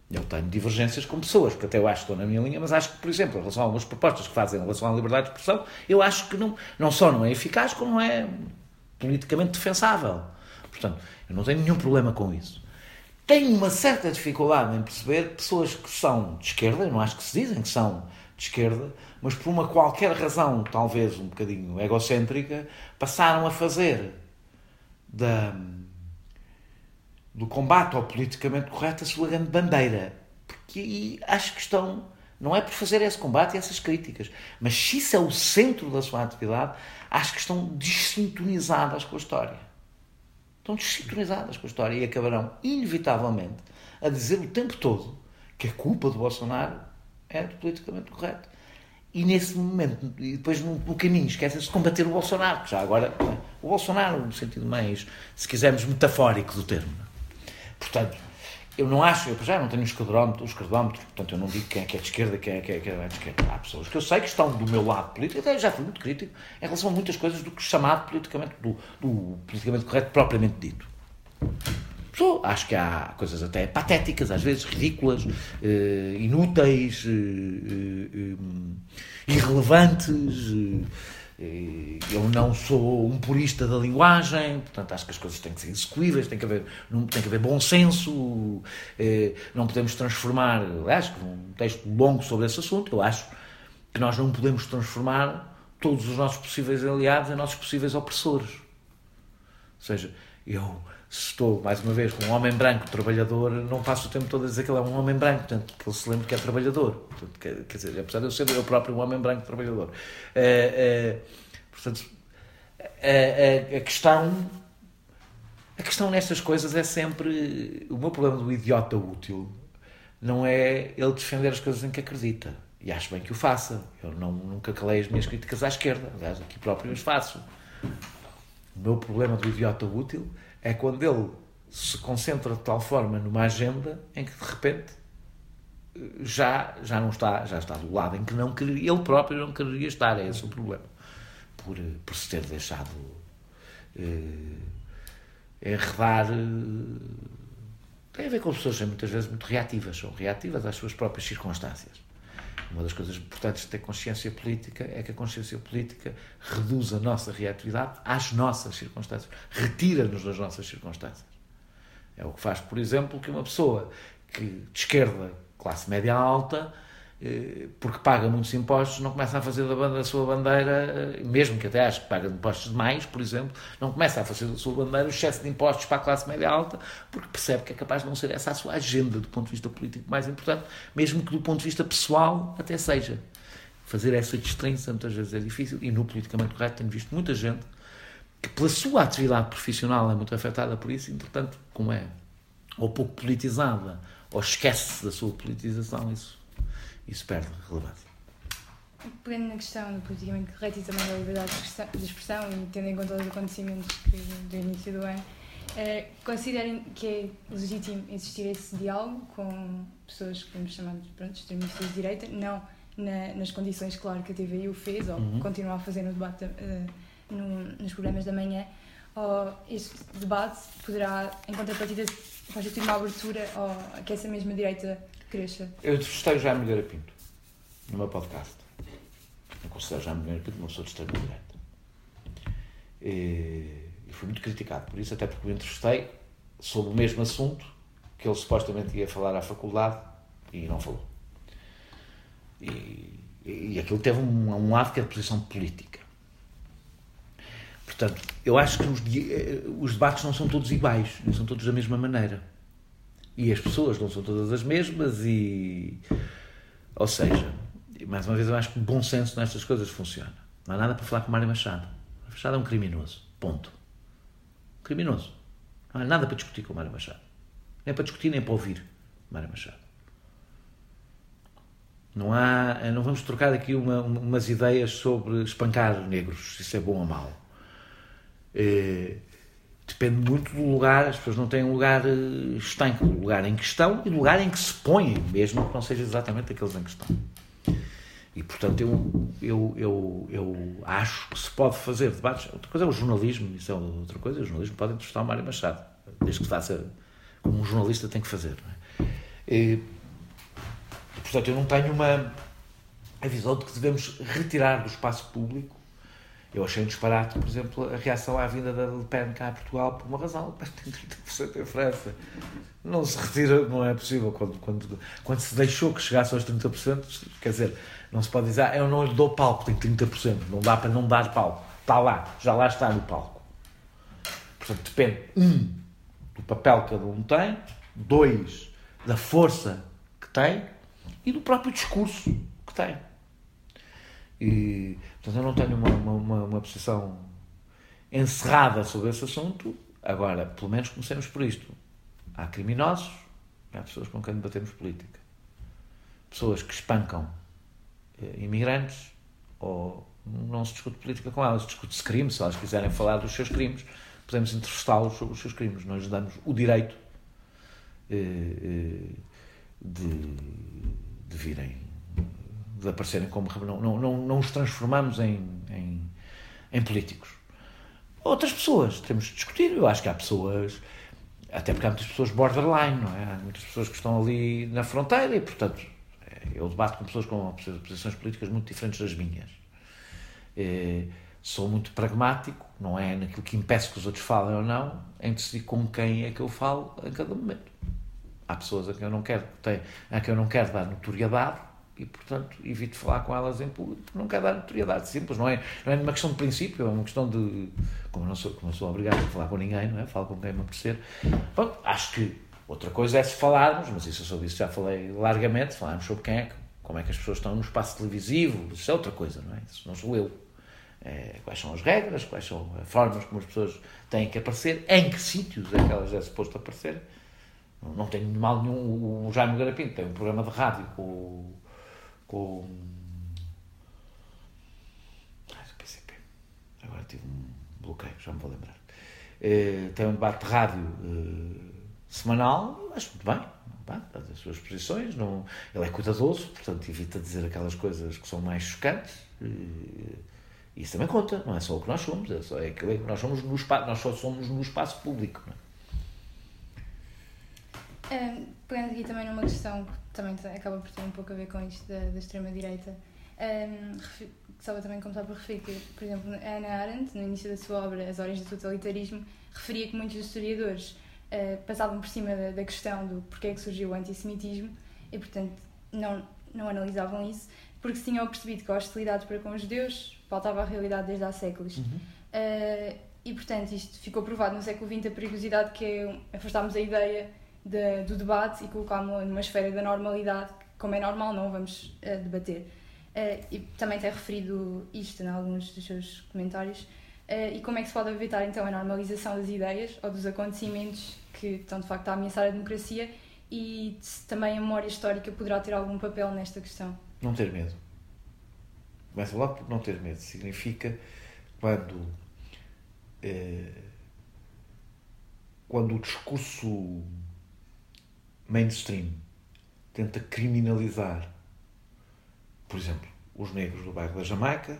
C: Eu tenho divergências com pessoas, porque até eu acho que estou na minha linha, mas acho que, por exemplo, em relação a algumas propostas que fazem em relação à liberdade de expressão, eu acho que não, não só não é eficaz, como não é politicamente defensável. Portanto, eu não tenho nenhum problema com isso. Tenho uma certa dificuldade em perceber pessoas que são de esquerda, eu não acho que se dizem que são de esquerda, mas por uma qualquer razão, talvez um bocadinho egocêntrica, passaram a fazer da, do combate ao politicamente correto a sua grande bandeira. Porque aí acho que estão, não é por fazer esse combate e essas críticas, mas se isso é o centro da sua atividade, acho que estão desintonizadas com a história. Estão desintonizadas com a história e acabarão, inevitavelmente, a dizer o tempo todo que a culpa do Bolsonaro é do politicamente correto. E nesse momento, e depois no, no caminho, esquecem-se de combater o Bolsonaro, que já agora, o Bolsonaro, no sentido mais, se quisermos, metafórico do termo. Portanto, eu não acho, eu já não tenho os esquadrómetros, portanto, eu não digo quem é que é de esquerda, quem é que é, quem é de esquerda. Há pessoas que eu sei que estão do meu lado político, até já fui muito crítico em relação a muitas coisas do que chamado politicamente, do, do politicamente correto propriamente dito. Acho que há coisas até patéticas, às vezes ridículas, eh, inúteis, eh, eh, irrelevantes. Eu não sou um purista da linguagem, portanto acho que as coisas têm que ser execuíveis, tem que haver, não, tem que haver bom senso, não podemos transformar. Acho que um texto longo sobre esse assunto, eu acho que nós não podemos transformar todos os nossos possíveis aliados em nossos possíveis opressores. Ou seja, eu estou, mais uma vez, com um homem branco trabalhador, não passo o tempo todo a dizer que ele é um homem branco, portanto, que ele se lembre que é trabalhador. Portanto, quer, quer dizer, apesar de eu ser eu próprio um homem branco trabalhador. É, é, portanto, a, a, a, questão. A questão nestas coisas é sempre. O meu problema do idiota útil não é ele defender as coisas em que acredita. E acho bem que o faça. Eu não, nunca calei as minhas críticas à esquerda. Aliás, aqui próprio as faço. O meu problema do idiota útil é quando ele se concentra de tal forma numa agenda em que de repente já, já não está, já está do lado em que não queria, ele próprio não queria estar, é esse o problema. Por, por se ter deixado eh, enredar. Eh, tem a ver com pessoas muitas vezes muito reativas, são reativas às suas próprias circunstâncias. Uma das coisas importantes de ter consciência política é que a consciência política reduz a nossa reatividade às nossas circunstâncias, retira-nos das nossas circunstâncias. É o que faz, por exemplo, que uma pessoa que de esquerda, classe média alta, porque paga muitos impostos, não começa a fazer da, banda, da sua bandeira, eh, mesmo que até acho que paga impostos demais, por exemplo, não começa a fazer da sua bandeira o excesso de impostos para a classe média alta, porque percebe que é capaz de não ser essa a sua agenda do ponto de vista político mais importante, mesmo que do ponto de vista pessoal até seja. Fazer essa distinção muitas vezes é difícil, e no politicamente correto tenho visto muita gente que, pela sua atividade profissional, é muito afetada por isso, e, portanto, como é ou pouco politizada, ou esquece da sua politização, isso isso perde relevância.
B: Pegando na questão do politicamente correto e também da liberdade de expressão e tendo em conta os acontecimentos que, do início do ano, eh, considerem que é legítimo existir esse diálogo com pessoas que podemos chamar de extremistas de direita, não na, nas condições, claro, que a TVI o fez ou uhum. continua a fazer no debate, uh, no, nos programas da manhã, ou este debate poderá, em contrapartida, constituir uma abertura ou que essa mesma direita cresça.
C: Eu entrevistei o Jaime Nogueira Pinto no meu podcast. Eu considero o Jaime Nogueira Pinto uma pessoa de extrema direita. E, e fui muito criticado por isso, até porque o entrevistei sobre o mesmo assunto que ele supostamente ia falar à faculdade e não falou. E, e aquilo teve um, um lado que é posição política. Portanto, eu acho que os, eh, os debates não são todos iguais, não são todos da mesma maneira. E as pessoas não são todas as mesmas e... Ou seja, mais uma vez eu acho que o bom senso nestas coisas funciona. Não há nada para falar com Mário Machado. Mário Machado é um criminoso. Ponto. Criminoso. Não há nada para discutir com Mário Machado. Nem para discutir, nem para ouvir Mário Machado. Não há, não vamos trocar aqui uma, umas ideias sobre espancar negros, se isso é bom ou mau. É, depende muito do lugar, as pessoas não têm um lugar eh, estanque, do lugar em que estão e do lugar em que se põem, mesmo que não seja exatamente aqueles em que estão. E, portanto, eu, eu, eu, eu acho que se pode fazer debates. Outra coisa é o jornalismo, isso é outra coisa. O jornalismo pode entrevistar o Mário Machado, desde que faça como um jornalista tem que fazer. É? E, portanto, eu não tenho uma a visão de que devemos retirar do espaço público eu achei um disparate, por exemplo, a reação à vinda da Le Pen cá a Portugal por uma razão. Tem 30% em França. Não se retira, não é possível. Quando, quando, quando se deixou que chegasse aos 30%, quer dizer, não se pode dizer, ah, eu não lhe dou palco, tem 30%. Não dá para não dar palco. Está lá, já lá está no palco. Portanto, depende, um, do papel que cada um tem, dois, da força que tem e do próprio discurso que tem. E, portanto, eu não tenho uma, uma, uma posição encerrada sobre esse assunto. Agora, pelo menos comecemos por isto. Há criminosos, há pessoas com quem debatemos política. Pessoas que espancam eh, imigrantes ou não se discute política com elas, discute-se crimes, se elas quiserem falar dos seus crimes, podemos entrevistá-los sobre os seus crimes. Nós damos o direito eh, eh, de, de virem de aparecerem como. Não, não, não, não os transformamos em, em, em políticos. Outras pessoas, temos de discutir. Eu acho que há pessoas, até porque há muitas pessoas borderline, não é? Há muitas pessoas que estão ali na fronteira e, portanto, é, eu debato com pessoas com posições políticas muito diferentes das minhas. É, sou muito pragmático, não é naquilo que impeço que os outros falem ou não, em decidir com quem é que eu falo em cada momento. Há pessoas a quem eu não quero, a quem eu não quero dar notoriedade e, portanto, evito falar com elas em público, não quero dar notoriedade, simples, não é, não é uma questão de princípio, é uma questão de. Como não sou, como eu sou obrigado a falar com ninguém, não é? Falo com quem me apetecer. Bom, acho que outra coisa é se falarmos, mas isso sobre isso já falei largamente, falarmos sobre quem é que, como é que as pessoas estão no espaço televisivo, isso é outra coisa, não é? Isso não sou eu. É, quais são as regras, quais são as formas como as pessoas têm que aparecer, em que sítios é que elas é suposto aparecer. Não, não tenho mal nenhum. O Jaime Garapinto tem um programa de rádio com com. Ah, do PCP. Agora tive um bloqueio, já me vou lembrar. Uh, tem um debate de rádio uh, semanal, acho muito bem. faz as suas posições, não, ele é cuidadoso, portanto evita dizer aquelas coisas que são mais chocantes. Uh, isso também conta, não é só o que nós somos, é, só, é aquilo que nós somos no espaço, nós só somos no espaço público. Não é?
B: Pegando aqui também numa questão que também acaba por ter um pouco a ver com isto da, da extrema-direita, um, gostava também de começar por referir que, por exemplo, Ana Arendt, no início da sua obra As Origens do Totalitarismo, referia que muitos historiadores uh, passavam por cima da, da, questão do porquê é que surgiu o antissemitismo e, portanto, não, não analisavam isso, porque se tinham percebido que a hostilidade para com os judeus faltava a realidade desde há séculos. Uhum. Uh, e, portanto, isto ficou provado no século XX a perigosidade que é afastarmos a ideia de, do debate e colocámos-lo numa esfera da normalidade, como é normal, não vamos uh, debater. Uh, e também tem referido isto em alguns dos seus comentários. Uh, e como é que se pode evitar então a normalização das ideias ou dos acontecimentos que estão de facto a ameaçar a democracia e se também a memória histórica poderá ter algum papel nesta questão?
C: Não ter medo. Começa logo por não ter medo. Significa quando. Eh, quando o discurso mainstream tenta criminalizar, por exemplo, os negros do bairro da Jamaica,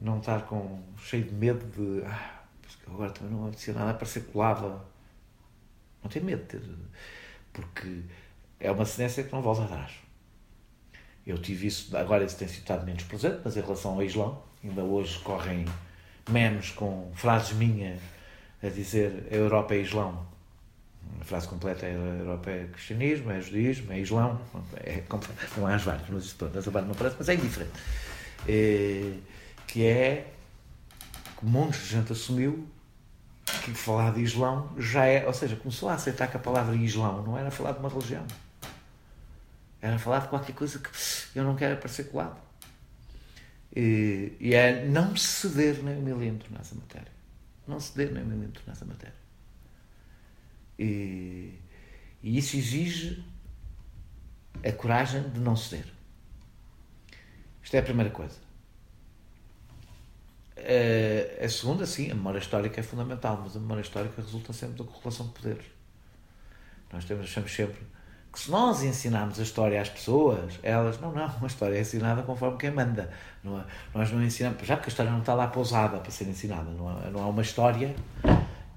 C: não estar com, cheio de medo de ah, agora também não acontecia nada para ser colada. Não ter medo, ter, porque é uma cedência que não volta atrás. Eu tive isso, agora isso tem sido menos presente, mas em relação ao Islão, ainda hoje correm menos com frases minhas a dizer a Europa é Islão. A frase completa é a Europa é cristianismo, é judaísmo, é Islão. É, não há as várias, mas pronto, não parece, mas é indiferente. É, que é que um monte de gente assumiu que falar de Islão já é, ou seja, começou a aceitar que a palavra Islão não era falar de uma religião. Era falar de qualquer coisa que eu não quero parecer colado. E, e é não ceder nem um milímetro nessa matéria. Não ceder nem um milímetro nessa matéria. E, e isso exige a coragem de não ceder. Isto é a primeira coisa. Uh, a segunda, sim, a memória histórica é fundamental, mas a memória histórica resulta sempre da correlação de poderes. Nós temos, achamos sempre que se nós ensinarmos a história às pessoas, elas, não, não, a história é ensinada conforme quem manda. Não é, nós não ensinamos, já porque a história não está lá pousada para ser ensinada, não há, não há uma história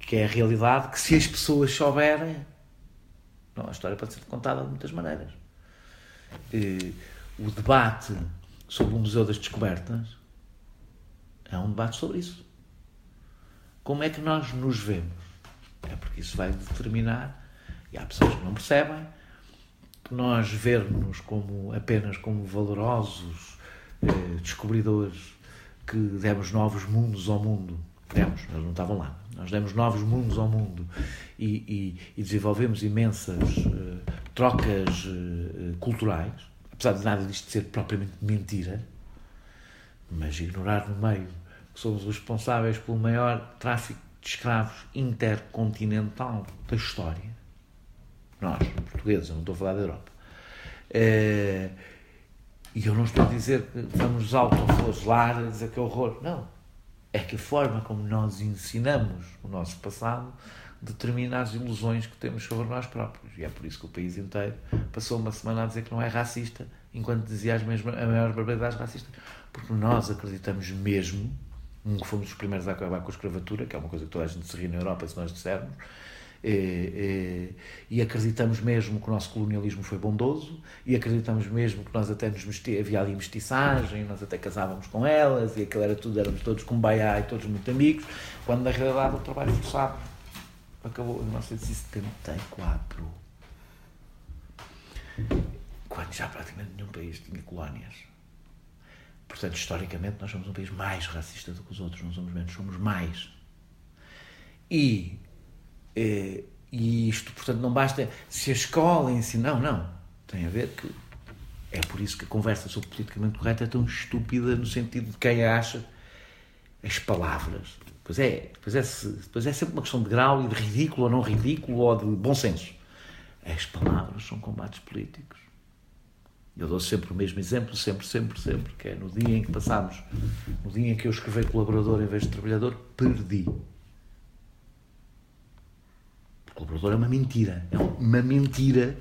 C: que é a realidade que se as pessoas souberem, não, a história pode ser contada de muitas maneiras. E, o debate sobre o Museu das Descobertas é um debate sobre isso. Como é que nós nos vemos? É porque isso vai determinar, e há pessoas que não percebem, que nós vermos como apenas como valorosos eh, descobridores que demos novos mundos ao mundo. Demos, eles não estavam lá. Nós demos novos mundos ao mundo e, e, e desenvolvemos imensas eh, trocas eh, culturais, apesar de nada disto ser propriamente mentira, mas ignorar no meio que somos os responsáveis pelo maior tráfico de escravos intercontinental da história. Nós, portugueses, não estou a falar da Europa. E eu não estou a dizer que vamos autoflagelar, dizer que é horror. Não. É que a forma como nós ensinamos o nosso passado determina as ilusões que temos sobre nós próprios. E é por isso que o país inteiro passou uma semana a dizer que não é racista, enquanto dizia as mesmas, a maior barbaridades racistas. Porque nós acreditamos mesmo, que fomos os primeiros a acabar com a escravatura, que é uma coisa que toda a gente se ri na Europa se nós dissermos, e, e, e acreditamos mesmo que o nosso colonialismo foi bondoso, e acreditamos mesmo que nós até nos mesti, havia ali mestiçagem, nós até casávamos com elas, e aquilo era tudo, éramos todos com baiá e todos muito amigos, quando na realidade o trabalho forçado acabou em 1974. Quando já praticamente nenhum país tinha colónias. Portanto, historicamente, nós somos um país mais racista do que os outros, não somos menos, somos mais. E, e, e isto, portanto, não basta se a escola ensina. Não, não. Tem a ver que. É por isso que a conversa sobre politicamente correto é tão estúpida no sentido de quem acha as palavras. Pois é, pois é, pois é sempre uma questão de grau e de ridículo ou não ridículo ou de bom senso. As palavras são combates políticos. Eu dou sempre o mesmo exemplo, sempre, sempre, sempre, que é no dia em que passámos, no dia em que eu escrevi colaborador em vez de trabalhador, perdi. Colaborador é uma mentira. É uma mentira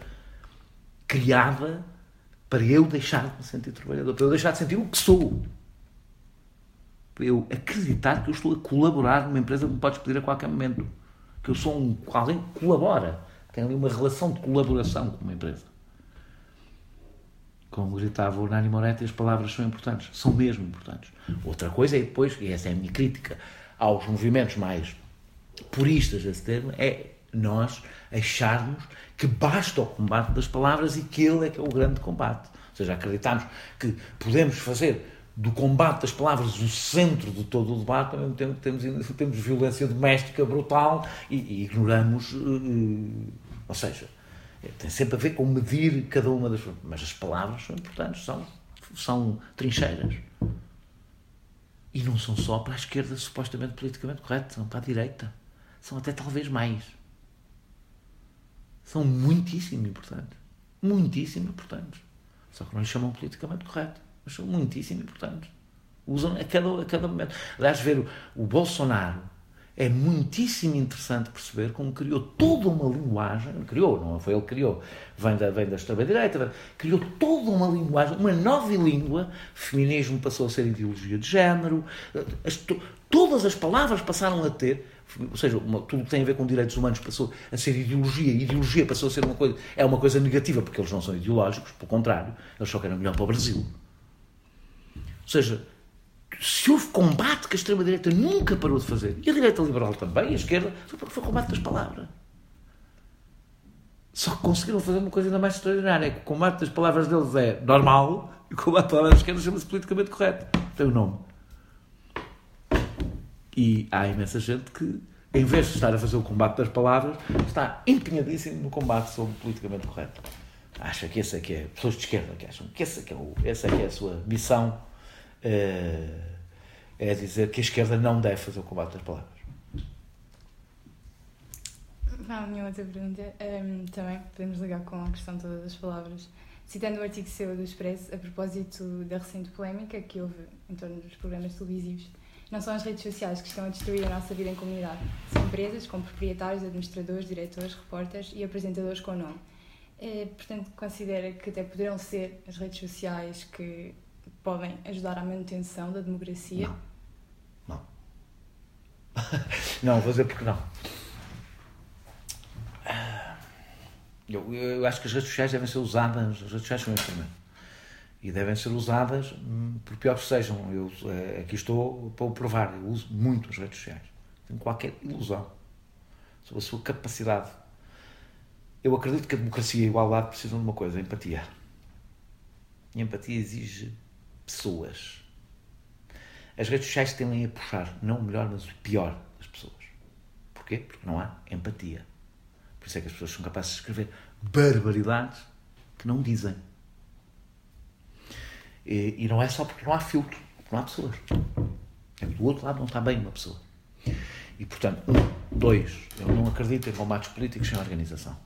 C: criada para eu deixar de me sentir trabalhador, para eu deixar de sentir o que sou. Para eu acreditar que eu estou a colaborar numa empresa que me podes pedir a qualquer momento. Que eu sou um, alguém que colabora. Tem ali uma relação de colaboração com uma empresa como gritava o Nani Moretti, as palavras são importantes, são mesmo importantes. Outra coisa é depois, e essa é a minha crítica, aos movimentos mais puristas desse termo, é nós acharmos que basta o combate das palavras e que ele é que é o grande combate. Ou seja, acreditarmos que podemos fazer do combate das palavras o centro de todo o debate, ao mesmo tempo que temos, temos violência doméstica brutal e, e ignoramos. Uh, ou seja, tem sempre a ver com medir cada uma das. Mas as palavras são importantes, são, são trincheiras. E não são só para a esquerda supostamente politicamente correta, são para a direita. São até talvez mais. São muitíssimo importantes. Muitíssimo importantes. Só que não lhes chamam politicamente correto. Mas são muitíssimo importantes. Usam a cada, a cada momento. Aliás, ver o, o Bolsonaro é muitíssimo interessante perceber como criou toda uma linguagem, criou, não foi ele que criou, vem da, vem da extrema-direita, criou toda uma linguagem, uma nova língua, feminismo passou a ser ideologia de género, as, to, todas as palavras passaram a ter, ou seja, uma, tudo que tem a ver com direitos humanos passou a ser ideologia, ideologia passou a ser uma coisa, é uma coisa negativa, porque eles não são ideológicos, pelo contrário, eles só querem melhor para o Brasil. Ou seja, se houve combate que a extrema-direita nunca parou de fazer, e a direita liberal também, a esquerda, foi porque foi combate das palavras. Só que conseguiram fazer uma coisa ainda mais extraordinária: é que o combate das palavras deles é normal e o combate das palavras da esquerda chama-se politicamente correto. Tem o nome. E há imensa gente que, em vez de estar a fazer o combate das palavras, está empenhadíssimo no combate sobre o politicamente correto. Acha que essa é que é. Pessoas de esquerda que acham que essa é que é, o, essa é, que é a sua missão é, é dizer que a esquerda não deve fazer o combate das palavras.
B: Não, minha outra pergunta. Um, também podemos ligar com a questão toda das palavras. Citando o artigo seu do Expresso, a propósito da recente polémica que houve em torno dos programas televisivos, não são as redes sociais que estão a destruir a nossa vida em comunidade. São empresas com proprietários, administradores, diretores, repórteres e apresentadores com nome. É, portanto, considera que até poderão ser as redes sociais que podem ajudar à manutenção da democracia?
C: Não. Não. não, vou dizer porque não. Eu, eu, acho que as redes sociais devem ser usadas, as redes sociais são um instrumento. E devem ser usadas, hum, por pior que sejam. Eu eh, aqui estou para o provar. Eu uso muito as redes sociais. Tenho qualquer ilusão sobre a sua capacidade. Eu acredito que a democracia e a igualdade precisam de uma coisa: empatia. E empatia exige pessoas. As redes sociais tendem a puxar, não o melhor, mas o pior das pessoas. Porquê? Porque não há empatia. Por isso é que as pessoas são capazes de escrever barbaridades que não dizem. E, e não é só porque não há filtro, não há pessoas. É do outro lado não está bem uma pessoa. E, portanto, um, dois, eu não acredito em combates políticos sem organização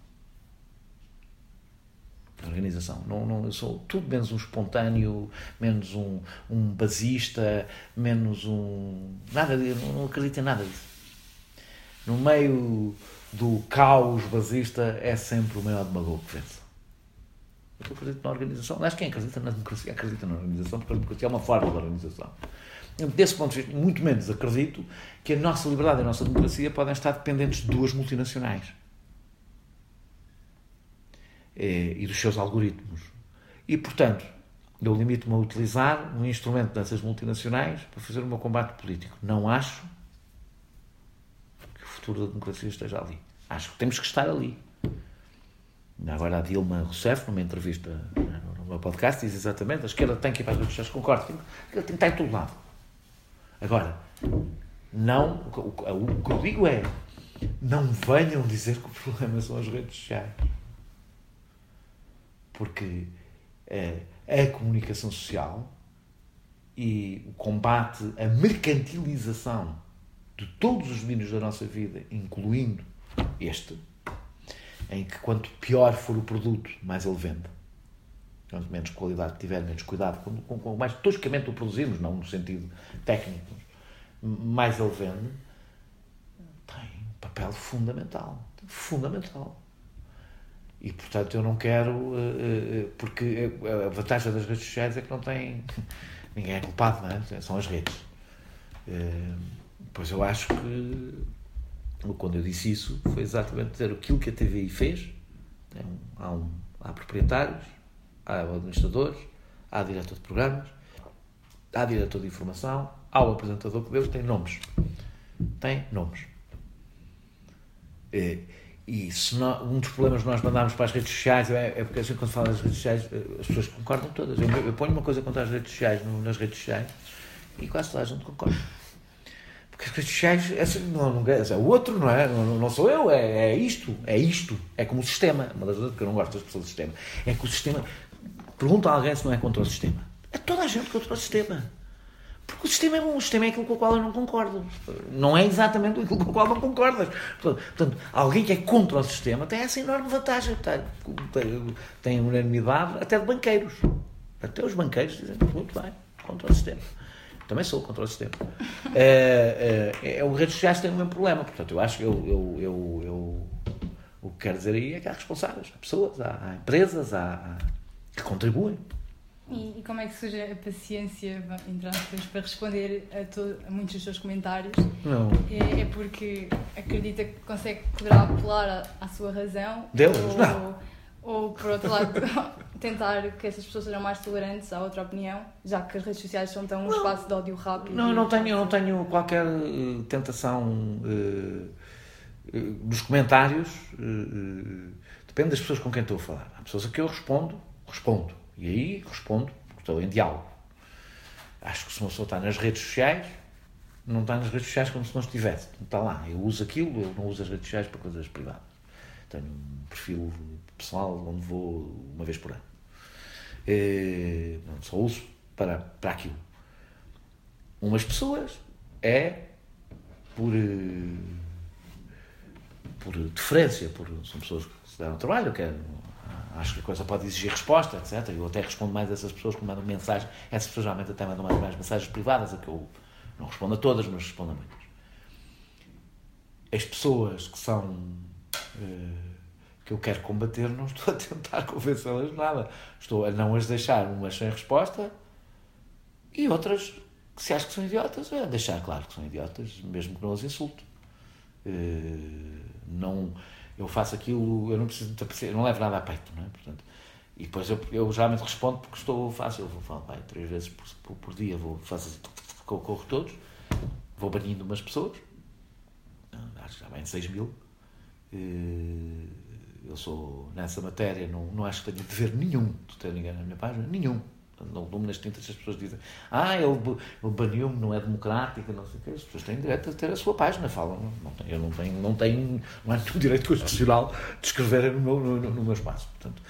C: organização. Não, não, eu sou tudo menos um espontâneo, menos um, um basista, menos um. Nada, eu não acredito em nada disso. No meio do caos basista é sempre o maior demagogo que vence. Eu acredito na organização. Aliás, quem acredita na democracia acredita na organização, porque a democracia é uma forma de organização. Desse ponto de vista, muito menos acredito que a nossa liberdade e a nossa democracia podem estar dependentes de duas multinacionais eh, e dos seus algoritmos. E, portanto, eu limito-me a utilizar um instrumento dessas multinacionais para fazer o meu combate político. Não acho que o futuro da democracia esteja ali. Acho que temos que estar ali. Agora a Dilma Rousseff, numa entrevista no meu podcast, diz exatamente a esquerda tem que ir para as redes sociais, concordo, tem, que estar em todo lado. Agora, não, o, o, o que eu digo é, não venham dizer que o problema são as redes sociais porque é, a comunicação social e o combate à mercantilização de todos os domínios da nossa vida, incluindo este, em que quanto pior for o produto, mais ele vende. Quanto menos qualidade tiver, menos cuidado, com, com, com mais toscamente o produzimos, não no sentido técnico, mais ele vende, tem um papel fundamental. Fundamental. E, portanto, eu não quero, eh, eh, eh, porque a vantagem das redes sociais é que não tem. Ninguém é culpado, não é? São as redes. Pois eu acho que, quando eu disse isso, foi exatamente dizer aquilo que a TVI fez. É há, um, há proprietários, há administradores, há diretor de programas, há diretor de informação, há o apresentador que Deus tem nomes. Tem nomes. Eh, e se não, um dos problemas que nós mandámos para as redes sociais é, é porque assim, quando fala das redes sociais eh, as pessoas concordam todas. Eu, eu ponho uma coisa contra as redes sociais no, nas redes sociais e quase toda a gente concorda. Porque as redes sociais, essa, não, não, é o outro, não é? Não, não sou eu, é, é, isto, é isto. É como o sistema. Uma das coisas que eu não gosto das pessoas do sistema é que o sistema. Pergunta a alguém se não é contra o sistema. É toda a gente contra o sistema. Porque o sistema é bom, o sistema é aquilo com o qual eu não concordo. Não é exatamente aquilo com o qual não concordas. Portanto, alguém que é contra o sistema tem essa enorme vantagem. Tem, tem unanimidade até de banqueiros. Até os banqueiros dizem muito bem, contra o sistema. Também sou contra o sistema. É, é, é, o redes sociais tem o mesmo problema. Portanto, eu acho que eu, eu, eu, eu, o que quero dizer aí é que há responsáveis, há pessoas, há, há empresas há, há, que contribuem.
B: E, e, como é que surge a paciência, entre aspas, para responder a, to, a muitos dos seus comentários?
C: Não.
B: É, é, porque acredita que consegue, poderá apelar à, à sua razão?
C: Deus,
B: ou,
C: não.
B: Ou, por outro lado, tentar que essas pessoas sejam mais tolerantes à outra opinião, já que as redes sociais são tão um não. espaço de ódio rápido?
C: Não, eu não tenho, eu não tenho qualquer uh, tentação uh, uh, nos comentários. depende das pessoas com quem estou a falar. Há pessoas a que eu respondo, respondo e aí respondo, porque estou em diálogo. Acho que se uma pessoa está nas redes sociais, não está nas redes sociais como se não estivesse. Não está lá. Eu uso aquilo, eu não uso as redes sociais para coisas privadas. Tenho um perfil pessoal onde vou uma vez por ano. Não, só uso para, para aquilo. Umas pessoas é por, eh, por deferência, por, são pessoas que se deram trabalho, quero acho que a coisa pode exigir resposta, etc. Eu até respondo mais a essas pessoas que mandam mensagens. Essas pessoas geralmente até mandam mais, mais mensagens privadas, a que eu não respondo a todas, mas respondo a muitas. As pessoas que são. Uh, que eu quero combater, não estou a tentar convencê-las de nada. Estou a não as deixar umas sem resposta e outras que se acham que são idiotas, é deixar claro que são idiotas, mesmo que não as insulte. Uh, não eu faço aquilo, eu não preciso eu não levo nada a peito, não é? Portanto, e depois eu, eu geralmente respondo porque estou fácil, vou falar, três vezes por, por, por dia, vou fazer assim, corro todos, vou banindo umas pessoas, acho que já vem 6 mil. Eu sou nessa matéria, não, não acho que tenho dever nenhum de ter ninguém na minha página, nenhum não dou-me nas tintas, as pessoas dizem ah, ele, ele baniu-me, não é democrático, não sei o quê. As pessoas têm direito a ter a sua página, falam. Não, eu não tenho, não tenho, não há nenhum direito constitucional de escrever no meu, no, no meu espaço. Portanto,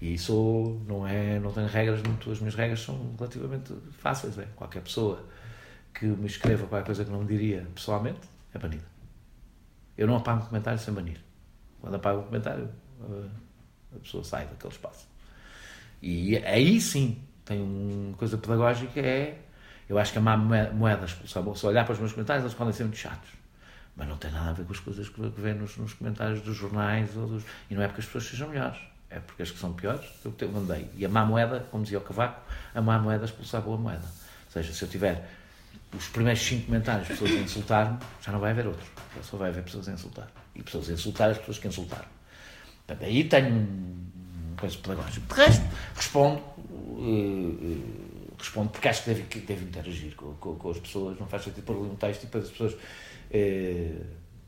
C: e isso não é, não tenho regras, muito, as minhas regras são relativamente fáceis. É. Qualquer pessoa que me escreva qualquer coisa que não me diria pessoalmente é banida. Eu não apago um comentário sem banir. Quando apago um comentário, a pessoa sai daquele espaço. E aí sim tem uma coisa pedagógica, é. Eu acho que a má moeda, se olhar para os meus comentários, eles podem ser muito chatos. Mas não tem nada a ver com as coisas que vê nos, nos comentários dos jornais. Ou dos, e não é porque as pessoas sejam melhores, é porque as que são piores eu te mandei. E a má moeda, como dizia o Cavaco, a má moeda expulsa a boa moeda. Ou seja, se eu tiver os primeiros cinco comentários pessoas a insultar-me, já não vai haver outros. Só vai haver pessoas a insultar. E pessoas a insultar as pessoas que insultaram. Portanto, aí tenho um coisa pedagógica. De resto, respondo uh, respondo porque acho que deve, que interagir com, com, com, as pessoas, não faz sentido pôr ali um texto e depois as pessoas uh,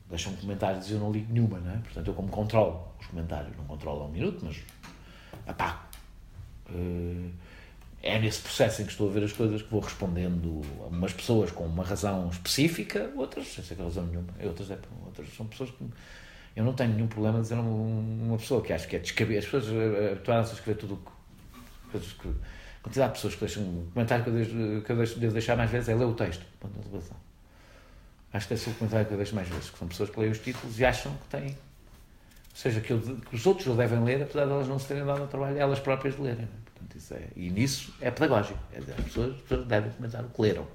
C: deixam comentários e eu não ligo nenhuma, não é? Portanto, eu como controlo os comentários, não controlo a um minuto, mas apago. Uh, é nesse processo em que estou a ver as coisas que vou respondendo a umas pessoas com uma razão específica, outras sem ser razão nenhuma, outras, é, outras são pessoas que eu não tenho nenhum problema de dizer uma, uma pessoa que acho que é descabida. As pessoas habituaram-se a escrever tudo coisas que. A quantidade de pessoas que deixam. Um comentário que eu, deixo, que eu deixo, devo deixar mais vezes é ler o texto. Acho que esse é o comentário que eu deixo mais vezes, que são pessoas que leem os títulos e acham que têm. Ou seja, que, eu, que os outros o devem ler, apesar de elas não se terem dado ao trabalho, elas próprias de lerem. Portanto, isso é, e nisso é pedagógico. É dizer, as, pessoas, as pessoas devem comentar o que leram.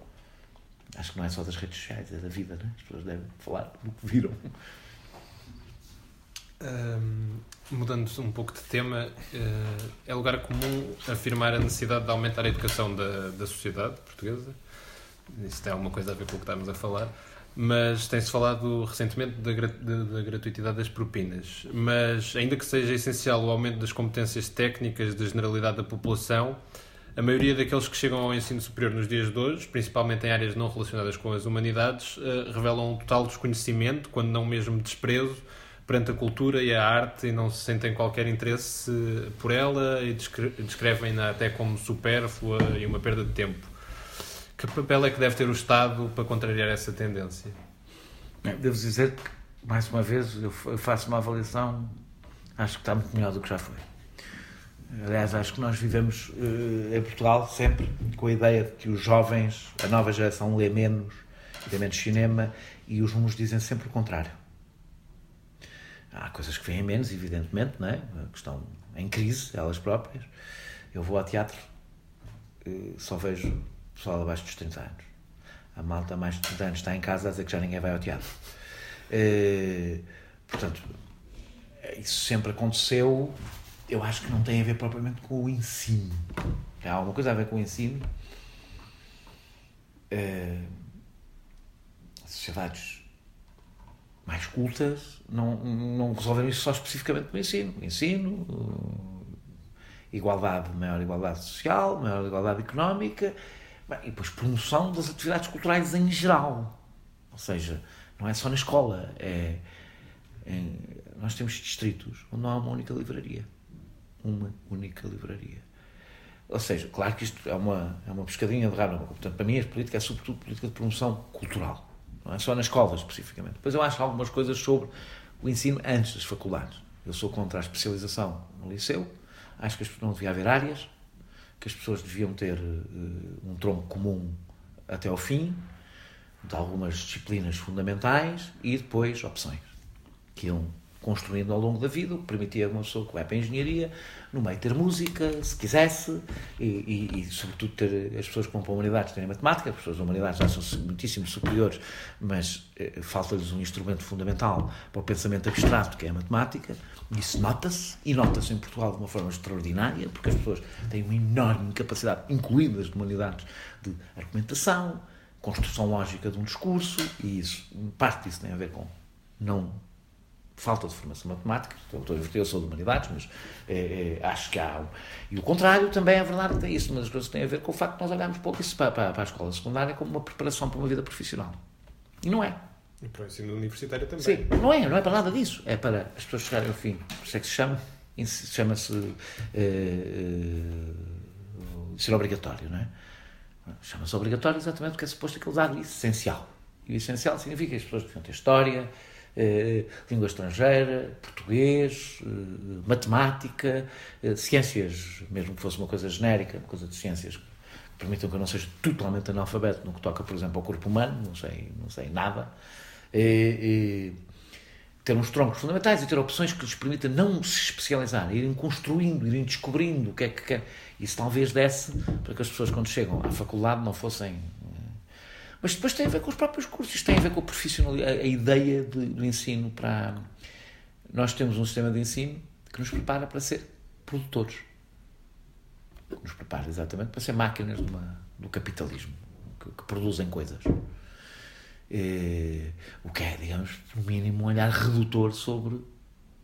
C: Acho que não é só das redes sociais, é da vida, né? As pessoas devem falar do que viram.
A: Um, mudando um pouco de tema, uh, é lugar comum afirmar a necessidade de aumentar a educação da, da sociedade portuguesa. Isso tem alguma coisa a ver com o que estamos a falar. Mas tem-se falado recentemente da, da, da, gratuitidade das propinas. Mas, ainda que seja essencial o aumento das competências técnicas da generalidade da população, a maioria daqueles que chegam ao ensino superior nos dias de hoje, principalmente em áreas não relacionadas com as humanidades, uh, revelam um total desconhecimento, quando não mesmo desprezo, perante a cultura e a arte e não se sentem qualquer interesse por ela e descrevem-na até como supérflua e uma perda de tempo. Que papel é que deve ter o Estado para contrariar essa tendência?
C: Devo dizer que, mais uma vez, eu faço uma avaliação, acho que está muito melhor do que já foi. Aliás, acho que nós vivemos uh, em Portugal sempre com a ideia de que os jovens, a nova geração, lê menos, lê menos cinema e os números dizem sempre o contrário. Há coisas que vêm menos, evidentemente, não é? que estão em crise, elas próprias. Eu vou ao teatro, uh, só vejo pessoal abaixo dos 30 anos. A malta mais de 30 anos está em casa a dizer que já ninguém vai ao teatro. Uh, portanto, isso sempre aconteceu eu acho que não tem a ver propriamente com o ensino. Há alguma coisa a ver com o ensino. Uh, sociedades mais cultas não, não resolveram isso só especificamente com o ensino. O ensino, igualdade, maior igualdade social, maior igualdade económica bem, e depois promoção das atividades culturais em geral. Ou seja, não é só na escola, é, é nós temos distritos onde não há uma única livraria uma única livraria. Ou seja, claro que isto é uma, é uma pescadinha de rabo. Portanto, para mim, a política é sobretudo política de promoção cultural. Não é só na escola, especificamente. Depois eu acho algumas coisas sobre o ensino antes das faculdades. Eu sou contra a especialização no liceu. Acho que não devia haver áreas, que as pessoas deviam ter uh, um tronco comum até ao fim, de algumas disciplinas fundamentais e depois opções, que iam construindo ao longo da vida, o que permitia uma pessoa que vai para a engenharia, no meio ter música, se quisesse, e, e, e sobretudo ter as pessoas que vão para a humanidades terem matemática, as pessoas da humanidades já são muitíssimo superiores, mas eh, falta-lhes um instrumento fundamental para o pensamento abstrato, que é a matemática, isso nota-se, e nota-se em Portugal de uma forma extraordinária, porque as pessoas têm uma enorme capacidade, incluídas de humanidades, de argumentação, construção lógica de um discurso, e isso, parte disso tem a ver com não falta de formação matemática, estou, eu sou de humanidades, mas é, é, acho que há. E o contrário também é verdade, tem isso, uma das coisas tem a ver com o facto de nós olharmos pouco isso para, para, para, a escola secundária como uma preparação para uma vida profissional. E não é.
A: E para o ensino universitário também.
C: Sim, não é, não é para nada disso. É para as pessoas chegarem ao fim. Por isso é que se chama, chama-se é, ensino obrigatório, não é? Chama-se obrigatório exatamente porque é suposto aquele dado essencial. E o essencial significa que as pessoas deviam ter história, eh, língua estrangeira, português, eh, matemática, eh, ciências, mesmo que fosse uma coisa genérica, uma coisa de ciências que permitam que eu não seja totalmente analfabeto no que toca, por exemplo, ao corpo humano, não sei, não sei nada. E, e, ter uns troncos fundamentais e ter opções que lhes permitam não se especializar, irem construindo, irem descobrindo o que é que quer. Isso talvez desse para que as pessoas, quando chegam à faculdade, não fossem mas depois tem a ver com os próprios cursos, tem a ver com a profissional, a, ideia de, do ensino para. Nós temos um sistema de ensino que nos prepara para ser produtores. Nos prepara exatamente para ser máquinas uma, do capitalismo, que, que produzem coisas. E, o que é, digamos, no mínimo, um olhar redutor sobre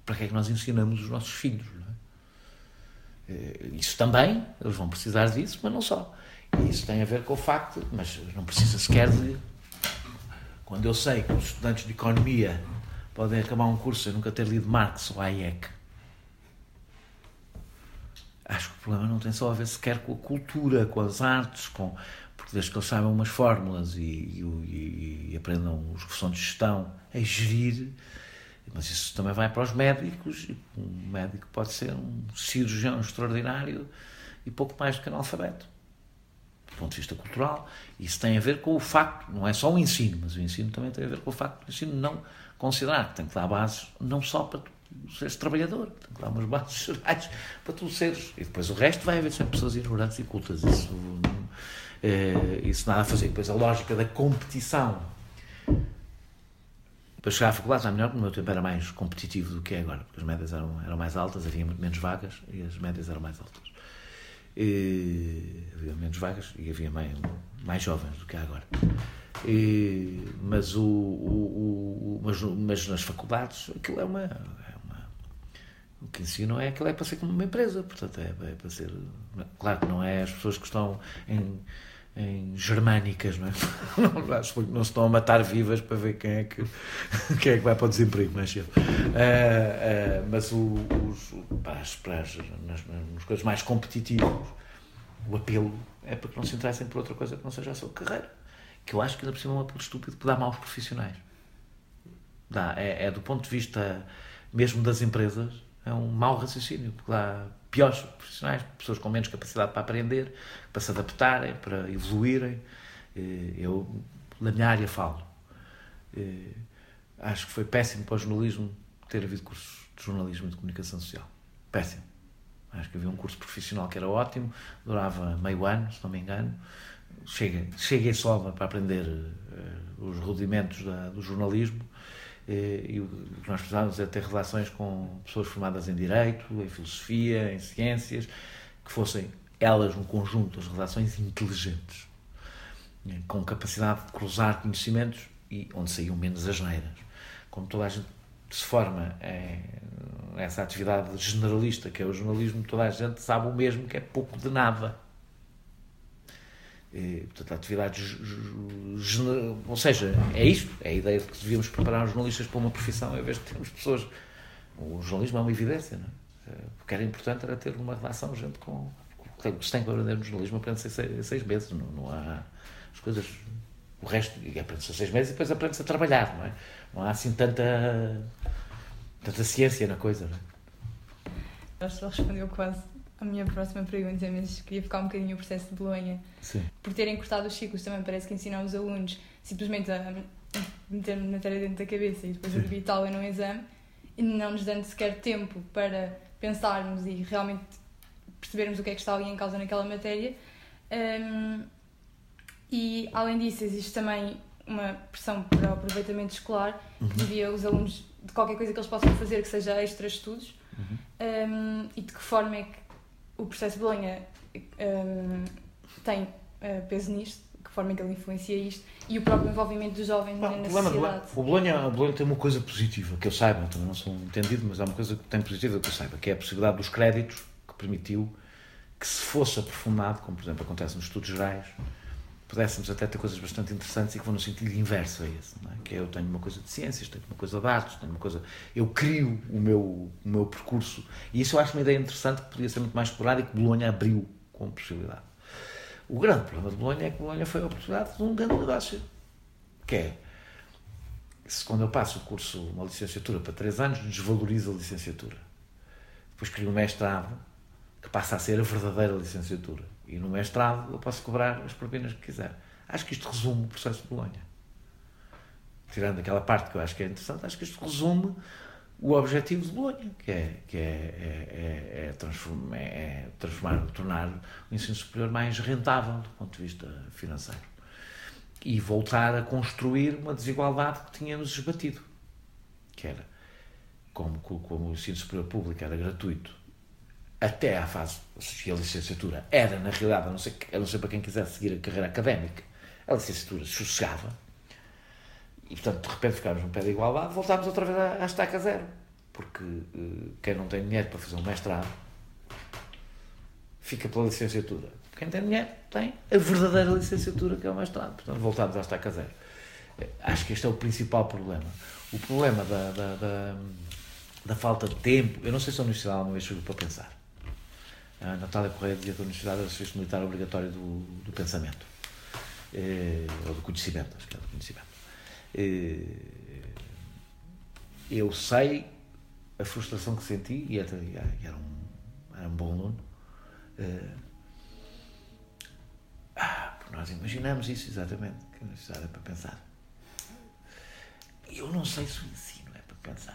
C: para que é que nós ensinamos os nossos filhos. É? Isso também, eles vão precisar disso, mas não só. E isso tem a ver com o facto, mas não precisa sequer de. Quando eu sei que os estudantes de economia podem acabar um curso sem nunca ter lido Marx ou Hayek, acho que o problema não tem só a ver sequer com a cultura, com as artes, com desde que eles saibam umas fórmulas e, e, e, aprendam os que são de gestão a gerir, mas isso também vai para os médicos. Um médico pode ser um cirurgião extraordinário e pouco mais do que analfabeto do ponto de vista cultural. Isso tem a ver com o facto, não é só o ensino, mas o ensino também tem a ver com o facto do ensino não considerar que tem que dar bases não só para tu seres trabalhador, tem que dar umas bases gerais para tu seres. E depois o resto vai haver sempre pessoas ignorantes e cultas. Isso, é, isso nada a fazer. Depois a lógica da competição. Para chegar à faculdade, está melhor, no meu tempo era mais competitivo do que é agora, porque as médias eram, eram mais altas, havia muito menos vagas e as médias eram mais altas. E, havia menos vagas e havia mais, mais jovens do que há agora. E, mas, o, o, o, mas, mas nas faculdades aquilo é uma, é uma, O que ensinam é aquilo é para ser como uma empresa, portanto é, é para ser. Claro que não é as pessoas que estão em, em germânicas, não é? Não, não se estão a matar vivas para ver quem é que, quem é que vai para o desemprego mais cedo. Uh, uh, mas o, os, para as, para as, nas, nas coisas mais competitivas, o apelo é para que não se interessem por outra coisa que não seja a sua carreira. Que eu acho que ainda por cima é um apelo estúpido que dá maus profissionais. Dá, é, é do ponto de vista mesmo das empresas, é um mau raciocínio, porque dá piores profissionais, pessoas com menos capacidade para aprender, para se adaptarem, para evoluírem. Eh, eu, na minha área, falo. Eh, acho que foi péssimo para o jornalismo ter havido cursos de jornalismo e de comunicação social. Péssimo. Acho que havia um curso profissional que era ótimo, durava meio ano, se não me engano. Cheguei, cheguei só para aprender uh, os rudimentos da, do jornalismo e o que nós precisávamos é ter relações com pessoas formadas em Direito, em Filosofia, em Ciências, que fossem elas, no conjunto, as relações inteligentes, né, com capacidade de cruzar conhecimentos e onde saíam menos as neiras. Como toda a gente se forma é, essa atividade generalista que é o jornalismo, toda a gente sabe o mesmo, que é pouco de nada. E, portanto, atividades. Ou seja, é isto. É a ideia de que devíamos preparar os jornalistas para uma profissão em vez de termos pessoas. O jornalismo é uma evidência, não é? O que era importante era ter uma relação, gente, com. O que se tem que aprender no jornalismo aprende-se em seis, seis meses. Não, não há. As coisas. O resto. Aprende-se em seis meses e depois aprende-se a trabalhar, não é? Não há assim tanta. tanta ciência na coisa, não é?
B: Acho que respondeu quase a minha próxima pergunta, mas queria ficar um bocadinho o processo de Bolonha.
C: Sim.
B: Por terem cortado os ciclos, também parece que ensinam os alunos simplesmente a meter matéria dentro da cabeça e depois a debitá-la num exame e não nos dando sequer tempo para pensarmos e realmente percebermos o que é que está ali em causa naquela matéria. Um, e além disso, existe também uma pressão para o aproveitamento escolar que uhum. devia os alunos de qualquer coisa que eles possam fazer que seja extra estudos uhum. um, e de que forma é que o processo de Bolonha um, tem uh, peso nisto, que forma é que ele influencia isto e o próprio envolvimento dos jovens Bom, na sociedade.
C: O Bolonha, o Bolonha tem uma coisa positiva, que eu saiba, também não sou entendido, mas há uma coisa que tem positiva que eu saiba, que é a possibilidade dos créditos que permitiu que se fosse aprofundado, como por exemplo acontece nos estudos gerais, pudéssemos até ter coisas bastante interessantes e que vão no sentido inverso a esse, é? que é eu tenho uma coisa de ciências, tenho uma coisa de artes, tenho uma coisa, eu crio o meu, o meu percurso e isso eu acho uma ideia interessante que podia ser muito mais explorada e que Bolonha abriu como possibilidade. O grande problema de Bolonha é que Bolonha foi a oportunidade de um grande negócio, que é se quando eu passo o curso, uma licenciatura para três anos, desvaloriza a licenciatura. Depois crio um mestrado que passa a ser a verdadeira licenciatura e no mestrado eu posso cobrar as propinas que quiser. Acho que isto resume o processo de Bolonha. Tirando aquela parte que eu acho que é interessante, acho que isto resume o objetivo de Bolonha, que é, que é, é, é, é transformar, é transformar, tornar o ensino superior mais rentável do ponto de vista financeiro. E voltar a construir uma desigualdade que tínhamos esbatido. Que era, como, como o ensino superior público era gratuito até à fase, se a licenciatura era, na realidade, a não, ser, a não ser para quem quisesse seguir a carreira académica, a licenciatura sossegava, e portanto, de repente ficámos no pé da igualdade, voltámos outra vez à, à estaca zero. Porque uh, quem não tem dinheiro para fazer um mestrado fica pela licenciatura. Quem tem dinheiro tem a verdadeira licenciatura, que é o mestrado. Portanto, voltámos à estaca zero. Eh, acho que este é o principal problema. O problema da, da, da, da falta de tempo, eu não sei se a universidade alguma vez para pensar a Natália Correia dizia que a Universidade era o serviço militar obrigatório do, do pensamento. Eh, ou do conhecimento, acho que é do conhecimento. Eh, eu sei a frustração que senti, e era, era, um, era um bom aluno. Eh, ah, nós imaginamos isso exatamente, que a universidade é para pensar. Eu não sei se o ensino é para pensar.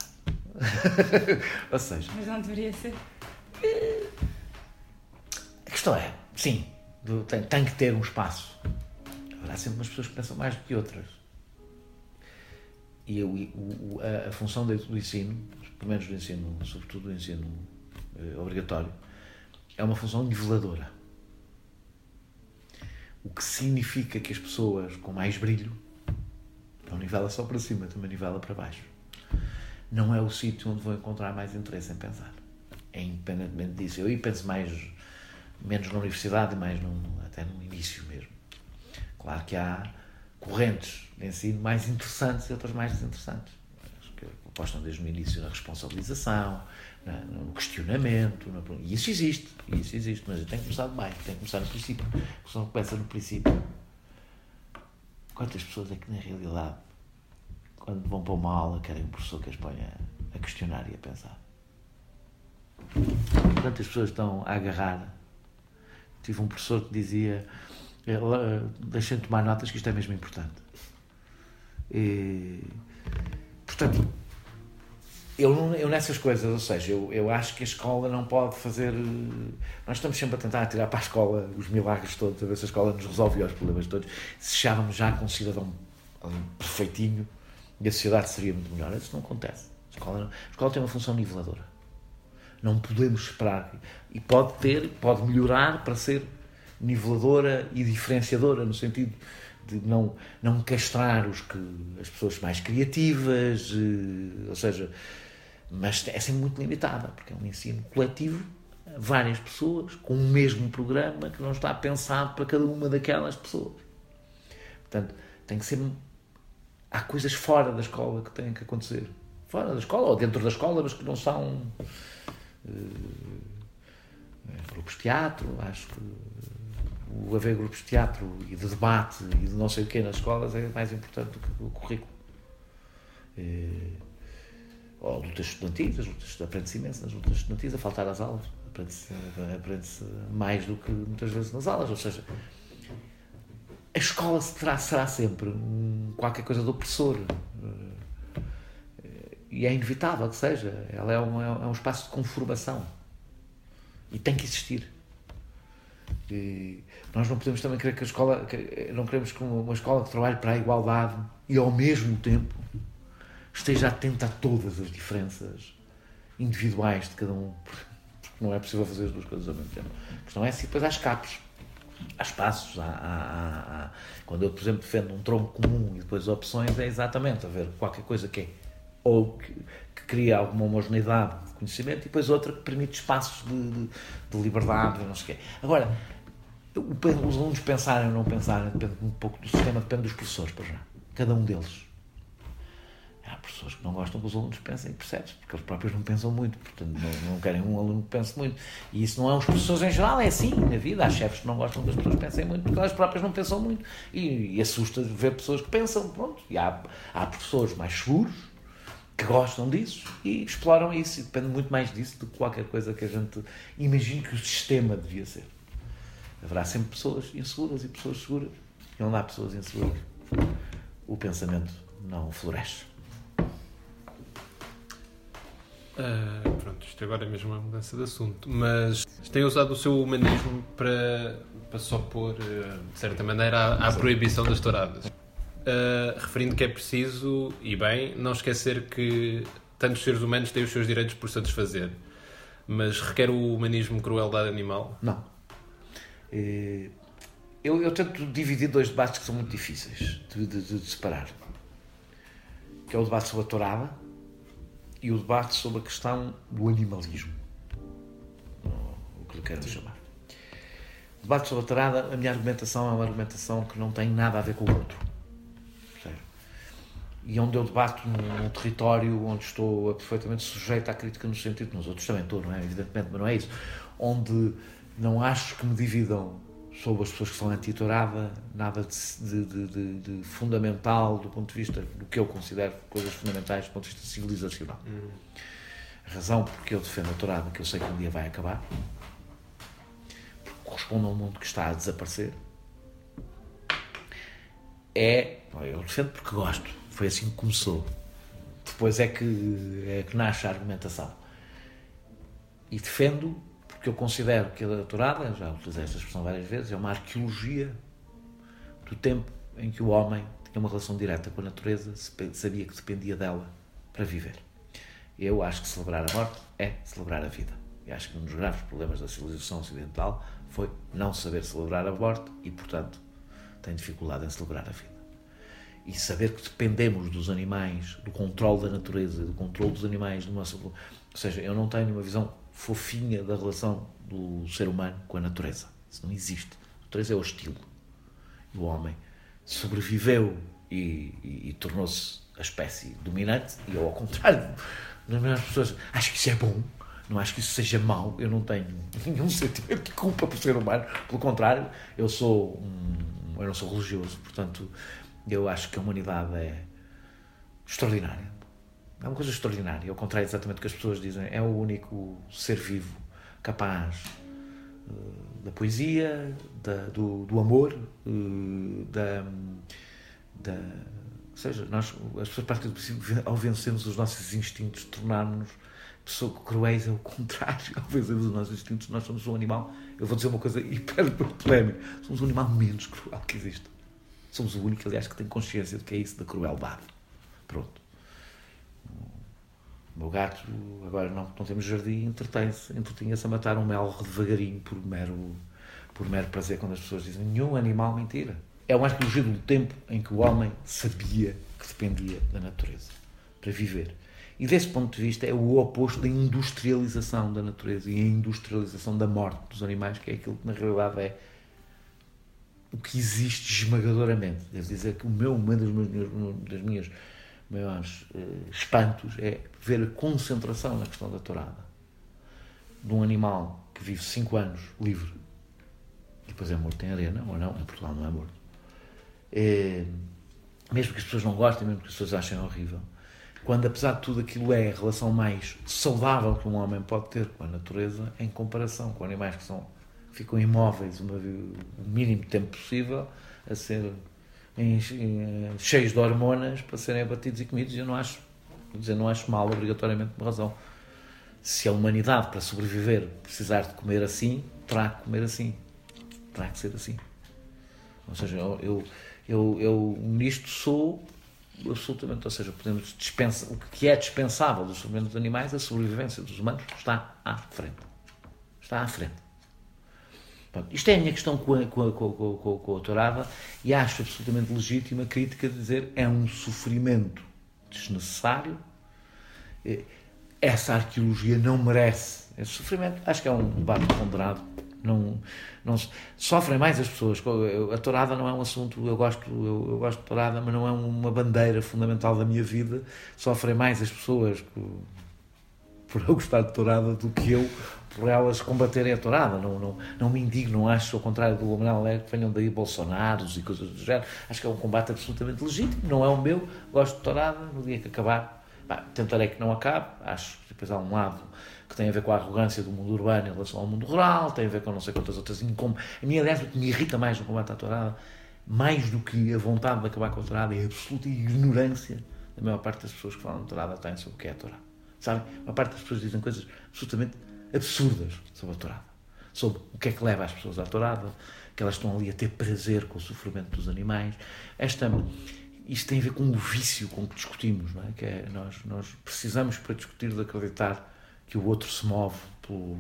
C: ou seja.
B: Mas não deveria ser.
C: A questão é, sim, tem, tem que ter um espaço. Haverá sempre umas pessoas que pensam mais do que outras. E eu, o, a, a, função do, ensino, pelo menos do ensino, sobretudo do ensino eh, obrigatório, é uma função niveladora. O que significa que as pessoas com mais brilho não nivela só para cima, também nivela para baixo. Não é o sítio onde vão encontrar mais interesse em pensar. É independentemente disso. Eu aí penso mais menos na universidade, mais até no início mesmo. Claro que há correntes de ensino mais interessantes e outras mais desinteressantes. Que apostam desde o início na responsabilização, no questionamento. E isso existe, isso existe, mas tem que começar de baixo, tem que começar no princípio. Se não começa no princípio, quantas pessoas é que na realidade, quando vão para uma aula, querem um professor que as ponha a questionar e a pensar? Quantas pessoas estão a agarrar? Tive um professor que dizia: deixem tomar notas que isto é mesmo importante. E, portanto, eu, eu nessas coisas, ou seja, eu, eu acho que a escola não pode fazer. Nós estamos sempre a tentar tirar para a escola os milagres todos, a ver se a escola nos resolve os problemas todos. Se chegávamos já com um cidadão perfeitinho e a sociedade seria muito melhor. Isso não acontece. A escola, a escola tem uma função niveladora. Não podemos esperar. E pode ter, pode melhorar para ser niveladora e diferenciadora, no sentido de não, não castrar os que, as pessoas mais criativas, eh, ou seja, mas é sempre muito limitada, porque é um ensino coletivo, várias pessoas, com o mesmo programa que não está pensado para cada uma daquelas pessoas. Portanto, tem que ser. Há coisas fora da escola que têm que acontecer. Fora da escola ou dentro da escola, mas que não são. Uh, grupos de teatro, acho que o haver grupos de teatro e de debate e de não sei o quê nas escolas é mais importante do que o currículo. É, ou lutas estudantis, as lutas aprende-se imenso nas lutas estudantis, a faltar às aulas, aprende-se aprende mais do que muitas vezes nas aulas, ou seja, a escola será, será sempre qualquer coisa do opressor e é inevitável que seja, ela é um, é um espaço de conformação e tem que existir. E nós não podemos também querer que a escola, que, não queremos que uma escola que trabalhe para a igualdade e ao mesmo tempo esteja atenta a todas as diferenças individuais de cada um, porque não é possível fazer as duas coisas ao mesmo tempo. A questão é se depois há escapes, há espaços, há, há, há, quando eu, por exemplo, defendo um tronco comum e depois opções, é exatamente a ver qualquer coisa que é ou que, que cria alguma homogeneidade de conhecimento e depois outra que permite espaços de, de, de liberdade, não sei o quê. Agora, os alunos pensarem ou não pensarem depende um pouco do sistema, depende dos professores, para já. Cada um deles. Há professores que não gostam que os alunos pensem, percebes? Porque eles próprios não pensam muito, portanto não, não querem um aluno que pense muito. E isso não é os professores em geral, é assim na vida. Há chefes que não gostam que as pessoas pensem muito porque elas próprias não pensam muito. E, e assusta ver pessoas que pensam, pronto. E há, há professores mais seguros que gostam disso e exploram isso. E depende muito mais disso do que qualquer coisa que a gente imagine que o sistema devia ser. Haverá sempre pessoas inseguras e pessoas seguras. E onde há pessoas inseguras, o pensamento não floresce.
A: Uh, pronto, isto agora é mesmo uma mudança de assunto, mas tem usado o seu humanismo para, para só pôr, uh, de certa maneira, à, à proibição das touradas. Uh, referindo que é preciso, e bem, não esquecer que tantos seres humanos têm os seus direitos por satisfazer. Mas requer o humanismo crueldade animal?
C: Não. Eu, eu tento dividir dois debates que são muito difíceis de, de, de separar. Que é o debate sobre a tourada e o debate sobre a questão do animalismo. O que lhe quero chamar. O debate sobre a tourada, a minha argumentação é uma argumentação que não tem nada a ver com o outro. E onde eu debato num, num território onde estou perfeitamente sujeito à crítica no sentido, nos outros também estou, não é? Evidentemente, mas não é isso. Onde não acho que me dividam sobre as pessoas que são anti-tourada nada de, de, de, de, fundamental do ponto de vista do que eu considero coisas fundamentais do ponto de vista civilizacional. A razão porque eu defendo a tourada, que eu sei que um dia vai acabar, corresponde a um mundo que está a desaparecer, é. Eu defendo porque gosto, foi assim que começou. Depois é que, é que nasce a argumentação. E defendo porque eu considero que a doutorada, já utilizei esta expressão várias vezes, é uma arqueologia do tempo em que o homem tinha uma relação direta com a natureza, sabia que dependia dela para viver. Eu acho que celebrar a morte é celebrar a vida. E acho que um dos graves problemas da civilização ocidental foi não saber celebrar a morte e, portanto, tem dificuldade em celebrar a vida. E saber que dependemos dos animais, do controle da natureza, do controle dos animais, do nosso. Ou seja, eu não tenho uma visão fofinha da relação do ser humano com a natureza. Isso não existe. A natureza é hostil. O homem sobreviveu e, e, e tornou-se a espécie dominante, e eu, ao contrário, as pessoas acho que isso é bom, não acho que isso seja mau, eu não tenho nenhum sentimento de culpa por ser humano, pelo contrário, eu sou um, eu não sou religioso, portanto, eu acho que a humanidade é extraordinária. É uma coisa extraordinária, ao contrário exatamente do que as pessoas dizem, é o único ser vivo capaz uh, da poesia, da, do, do amor, uh, da, da. Ou seja, nós, as pessoas partem do princípio, ao vencermos os nossos instintos, tornarmos-nos pessoas cruéis, é o contrário. Ao vencermos os nossos instintos, nós somos um animal. Eu vou dizer uma coisa hiper polémica: somos o animal menos cruel que existe. Somos o único, aliás, que tem consciência de que é isso da crueldade. Pronto. O meu gato, agora não, não temos jardim, entretém-se, entretinha-se a matar um mel devagarinho por mero, por mero prazer, quando as pessoas dizem nenhum animal mentira. É o mais elogio do tempo em que o homem sabia que dependia da natureza para viver. E desse ponto de vista é o oposto da industrialização da natureza e a industrialização da morte dos animais, que é aquilo que na realidade é o que existe esmagadoramente. Devo dizer que o meu, uma das minhas, das minhas maiores uh, espantos é ver a concentração na questão da tourada de um animal que vive 5 anos livre e depois é morto em arena, ou não, em Portugal não é morto. É, mesmo que as pessoas não gostem, mesmo que as pessoas achem horrível, quando apesar de tudo aquilo é a relação mais saudável que um homem pode ter com a natureza em comparação com animais que são ficam imóveis uma, o mínimo tempo possível a ser em, em, cheios de hormonas para serem abatidos e comidos eu não acho dizer, não acho mal obrigatoriamente por razão se a humanidade para sobreviver precisar de comer assim terá que comer assim terá que ser assim ou seja, eu, eu, eu, eu nisto sou absolutamente, ou seja, podemos dispensar, o que é dispensável dos sofrimentos dos animais, a sobrevivência dos humanos está à frente. Está à frente. Pronto, isto é a minha questão com a, com, a, com, a, com, a, com a e acho absolutamente legítima a crítica de dizer é um sofrimento desnecessário, essa arqueologia não merece esse sofrimento. Acho que é um debate ponderado não, não sofrem mais as pessoas. A tourada não é um assunto, eu gosto, eu, eu, gosto de tourada, mas não é uma bandeira fundamental da minha vida. Sofrem mais as pessoas por eu gostar de tourada do que eu por elas combaterem a tourada. Não, não, não me indigno, não acho, ao contrário do Manuel Alegre, que venham daí Bolsonaros e coisas do género. Acho que é um combate absolutamente legítimo, não é o meu. Gosto de tourada, no dia que acabar, tentarei que não acabe. Acho que depois há um lado que tem a ver com a arrogância do mundo urbano em relação ao mundo rural, tem a ver com não sei quantas outras incompetências. A mim, aliás, o que me irrita mais no combate à tourada, mais do que a vontade de acabar com a tourada, é a absoluta ignorância da maior parte das pessoas que falam de tourada têm sobre o que é a tourada. Sabe? A maior parte das pessoas dizem coisas absolutamente absurdas sobre a tourada. Sobre o que é que leva as pessoas à tourada, que elas estão ali a ter prazer com o sofrimento dos animais. Esta isto tem a ver com o vício com que discutimos, não é? Que é nós, nós precisamos para discutir de acreditar que o outro se move por,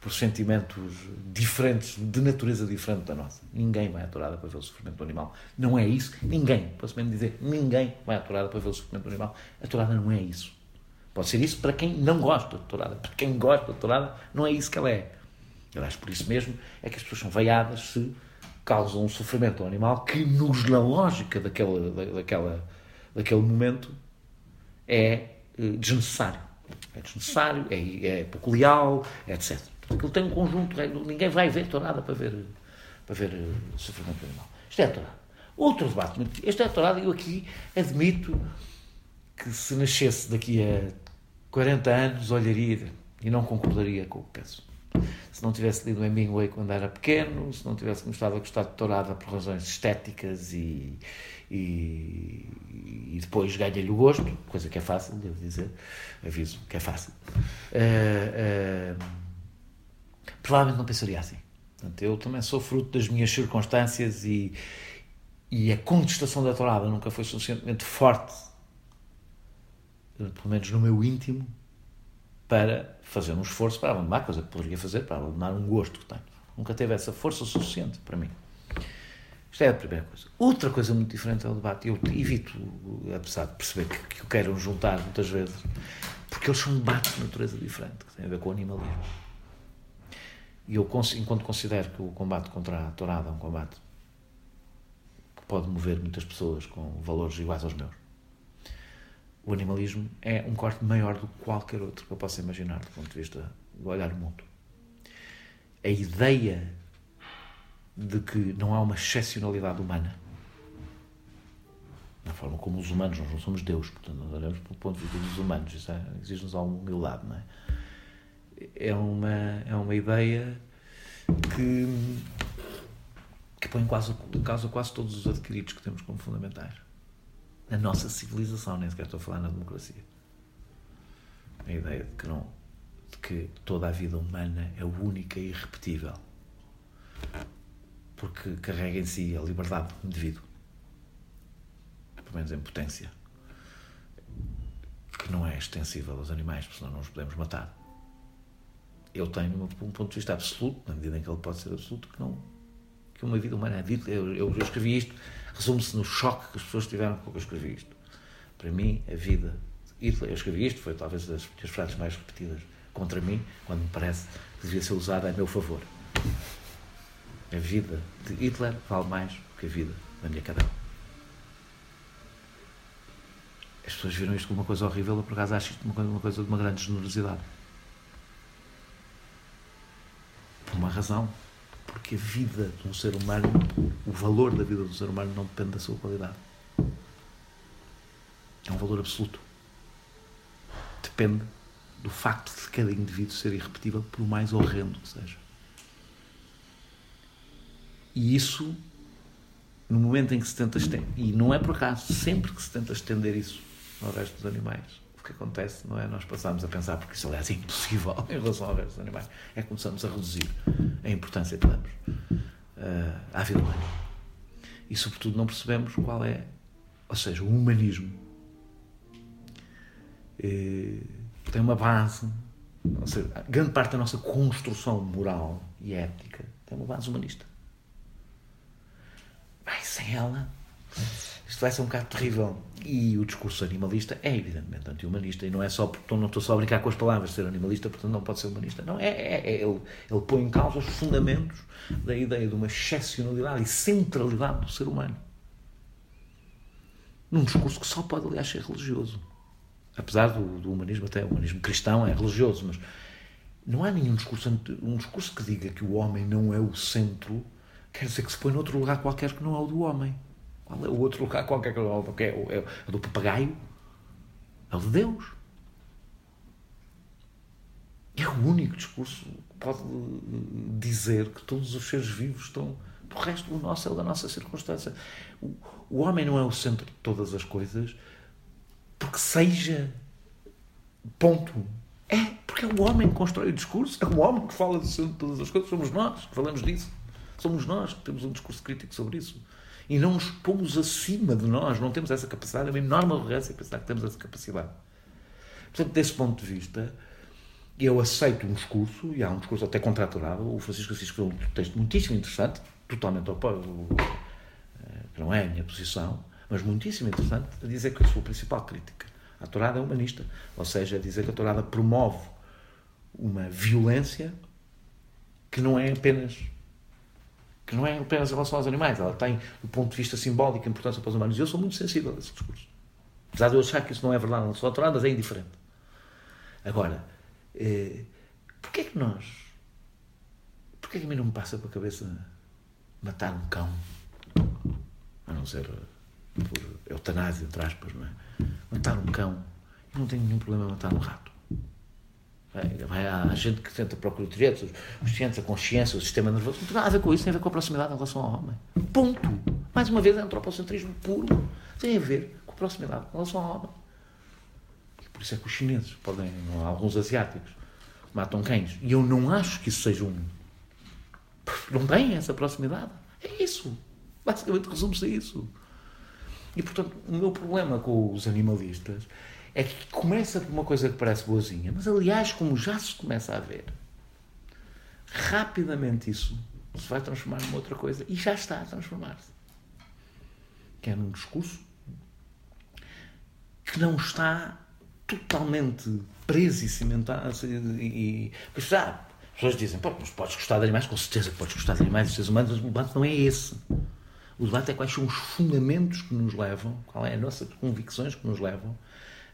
C: por sentimentos diferentes, de natureza diferente da nossa. Ninguém vai à tourada para ver o sofrimento do animal. Não é isso. Ninguém, posso mesmo dizer, ninguém vai à tourada para ver o sofrimento do animal. A tourada não é isso. Pode ser isso para quem não gosta de tourada. Para quem gosta de tourada, não é isso que ela é. Aliás, por isso mesmo é que as pessoas são veiadas se causam um sofrimento ao animal que, nos, na lógica daquela, daquela, daquele momento, é eh, desnecessário é desnecessário, é, é pouco leal, etc. Aquilo tem um conjunto, ninguém vai ver tourada para ver, para ver uh, sofrimento animal. Isto é a tourada. Outro debate, este é a tourada, eu aqui admito que se nascesse daqui a 40 anos olharia e não concordaria com o que penso. Se não tivesse lido Hemingway quando era pequeno, se não tivesse gostado a gostar de tourada por razões estéticas e, e, e depois ganha-lhe o gosto, coisa que é fácil, devo dizer, aviso que é fácil, uh, uh, provavelmente não pensaria assim. Portanto, eu também sou fruto das minhas circunstâncias e, e a contestação da tourada nunca foi suficientemente forte, pelo menos no meu íntimo, para fazer um esforço para abandonar, coisa que poderia fazer, para abandonar um gosto que tenho. Nunca teve essa força suficiente para mim. Isto é a primeira coisa. Outra coisa muito diferente é o debate. Eu evito, apesar de perceber que, que o queiram juntar muitas vezes, porque eles são debates de natureza diferente, que têm a ver com o animalismo. E eu, enquanto considero que o combate contra a tourada é um combate que pode mover muitas pessoas com valores iguais aos meus. O animalismo é um corte maior do que qualquer outro que eu possa imaginar do ponto de vista do olhar o mundo. A ideia de que não há uma excepcionalidade humana na forma como os humanos, nós não somos Deus, portanto, nós olhamos pelo ponto de vista dos humanos, isso é, exige-nos alguma humildade, não é? É uma, é uma ideia que, que põe quase, em causa quase todos os adquiridos que temos como fundamentais. Na nossa civilização, nem sequer estou a falar na democracia. A ideia de que, não, de que toda a vida humana é única e irrepetível. Porque carrega em si a liberdade do indivíduo pelo menos em potência, que não é extensível aos animais, porque senão não os podemos matar. Eu tenho um ponto de vista absoluto, na medida em que ele pode ser absoluto, que não que uma vida humana é. Eu, eu, eu escrevi isto, resume-se no choque que as pessoas tiveram quando eu escrevi isto. Para mim, a vida Hitler, eu escrevi isto, foi talvez das minhas frases mais repetidas contra mim, quando me parece que devia ser usada a meu favor. A vida de Hitler vale mais que a vida da minha cadela. As pessoas viram isto como uma coisa horrível, eu por acaso acho isto coisa, uma coisa de uma grande generosidade. Por uma razão. Porque a vida de um ser humano, o valor da vida do ser humano não depende da sua qualidade. É um valor absoluto. Depende do facto de cada indivíduo ser irrepetível, por mais horrendo que seja. E isso, no momento em que se tenta estender, e não é por acaso, sempre que se tenta estender isso ao resto dos animais. Que acontece, não é? Nós passamos a pensar, porque isso aliás é impossível em relação ao resto dos animais, é que começamos a reduzir a importância que damos uh, à vida humana. E sobretudo não percebemos qual é, ou seja, o humanismo eh, tem uma base, ou seja, grande parte da nossa construção moral e ética tem uma base humanista. Mas sem ela isto vai ser um bocado terrível. E o discurso animalista é evidentemente anti-humanista e não é só porque não estou só a brincar com as palavras, ser animalista, portanto não pode ser humanista. Não, é, é, é ele, ele põe em causa os fundamentos da ideia de uma excepcionalidade e centralidade do ser humano. Num discurso que só pode, aliás, ser religioso. Apesar do, do humanismo, até o humanismo cristão é religioso, mas não há nenhum discurso, um discurso que diga que o homem não é o centro, quer dizer que se põe noutro lugar qualquer que não é o do homem. Qual é o outro lugar qualquer que é, é, é do papagaio? É o de Deus. É o único discurso que pode dizer que todos os seres vivos estão do resto do nosso, é da nossa circunstância. O, o homem não é o centro de todas as coisas porque seja. Ponto. É, porque é o homem que constrói o discurso, é o homem que fala do centro de todas as coisas, somos nós que falamos disso. Somos nós que temos um discurso crítico sobre isso e não nos pomos acima de nós, não temos essa capacidade, é uma enorme arrogância pensar que temos essa capacidade. Portanto, desse ponto de vista, eu aceito um discurso, e há um discurso até contraturado, o Francisco Assis escreveu um texto muitíssimo interessante, totalmente oposto, eh, que não é a minha posição, mas muitíssimo interessante, a dizer que a principal crítica à Torada é humanista, ou seja, a dizer que a Torada promove uma violência que não é apenas que não é apenas em relação aos animais, ela tem, do ponto de vista simbólico, importância para os humanos. E eu sou muito sensível a esse discurso. Apesar de eu achar que isso não é verdade, não sou autoradas, é indiferente. Agora, eh, porquê é que nós. Porquê é que a mim não me passa pela cabeça matar um cão? A não ser por eutanásia, entre aspas, não é? Matar um cão. Eu não tenho nenhum problema em matar um rato. Vai, há gente que tenta procurar direitos, os cientes, a consciência, o sistema nervoso. Não tem nada a ver com isso, tem a ver com a proximidade em relação ao homem. Ponto. Mais uma vez, é antropocentrismo puro. Tem a ver com a proximidade em relação ao homem. E por isso é que os chineses podem, alguns asiáticos, matam cães. E eu não acho que isso seja um. Não tem essa proximidade. É isso. Basicamente resume-se a isso. E portanto, o meu problema com os animalistas é que começa por uma coisa que parece boazinha, mas aliás, como já se começa a ver, rapidamente isso se vai transformar numa outra coisa e já está a transformar-se. Que é num discurso que não está totalmente preso e cimentado. E, e, já, as pessoas dizem, Pô, mas podes gostar de animais, com certeza que podes gostar de animais e seres humanos, mas o lance não é esse. O debate é quais são os fundamentos que nos levam, qual é as nossas convicções que nos levam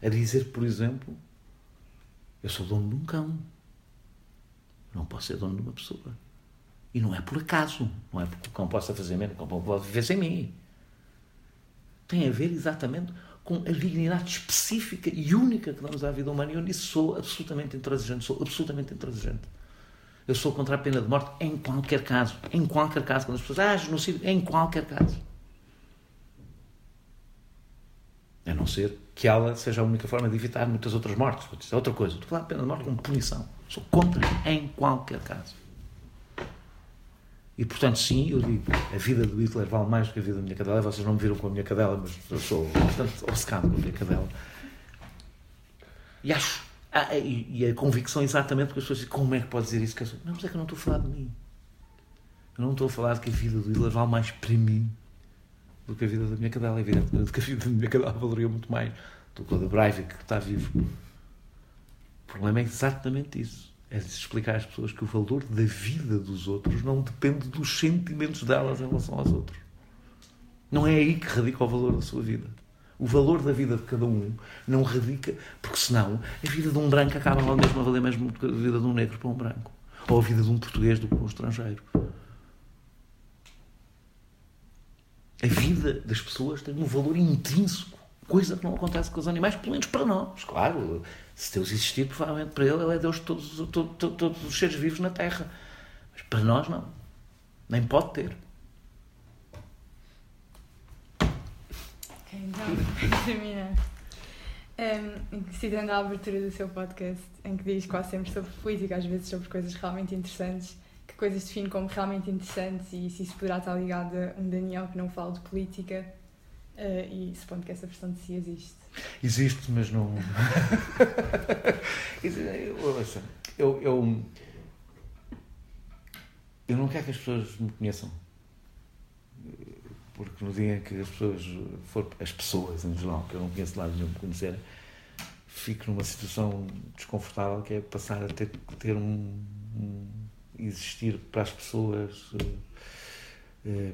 C: a dizer, por exemplo, eu sou dono de um cão. Não posso ser dono de uma pessoa. E não é por acaso. Não é porque o cão possa fazer menos, o cão pode viver sem mim. Tem a ver exatamente com a dignidade específica e única que damos à vida humana. E eu nisso sou absolutamente intransigente. Sou absolutamente intransigente. Eu sou contra a pena de morte em qualquer caso. Em qualquer caso. Quando as pessoas. Ah, genocídio. Em qualquer caso. A não ser que ela seja a única forma de evitar muitas outras mortes. Isso é outra coisa. Estou a falar de pena de morte como punição. Sou contra em qualquer caso. E portanto, sim, eu digo, a vida do Hitler vale mais do que a vida da minha cadela. Vocês não me viram com a minha cadela, mas eu sou bastante obcecado com a minha cadela. E acho ah, e, e, a convicção exatamente porque as pessoas dizem, como é que pode dizer isso? Que não, mas é que eu não estou a falar de mim. Eu não estou a falar de que a vida do Hitler vale mais para mim do que a vida da minha cadela. É evidente que a vida da minha cadela valeria muito mais do que a da Breivik, que está vivo. O problema é exatamente isso. É explicar às pessoas que o valor da vida dos outros não depende dos sentimentos delas em relação aos outros. Não é aí que radica o valor da sua vida. O valor da vida de cada um não radica, porque senão a vida de um branco acaba lá mesmo a valer mesmo que a vida de um negro para um branco. Ou a vida de um português do que um estrangeiro. A vida das pessoas tem um valor intrínseco, coisa que não acontece com os animais, pelo menos para nós. Claro, se Deus existir, provavelmente para ele, ele é Deus de todos, todos, os seres vivos na Terra. Mas para nós, não. Nem pode ter.
B: Então, terminar. Um, citando a abertura do seu podcast, em que diz quase sempre sobre política, às vezes sobre coisas realmente interessantes, que coisas define como realmente interessantes e se isso poderá estar ligado a um Daniel que não fala de política uh, e supondo que essa versão de si existe.
C: Existe, mas não. eu, eu, eu não quero que as pessoas me conheçam porque no dia em que as pessoas for as pessoas em geral, que eu não conheço de lado nenhum me conhecerem, fico numa situação desconfortável que é passar a ter que ter um, um, existir para as pessoas um, eh, eh,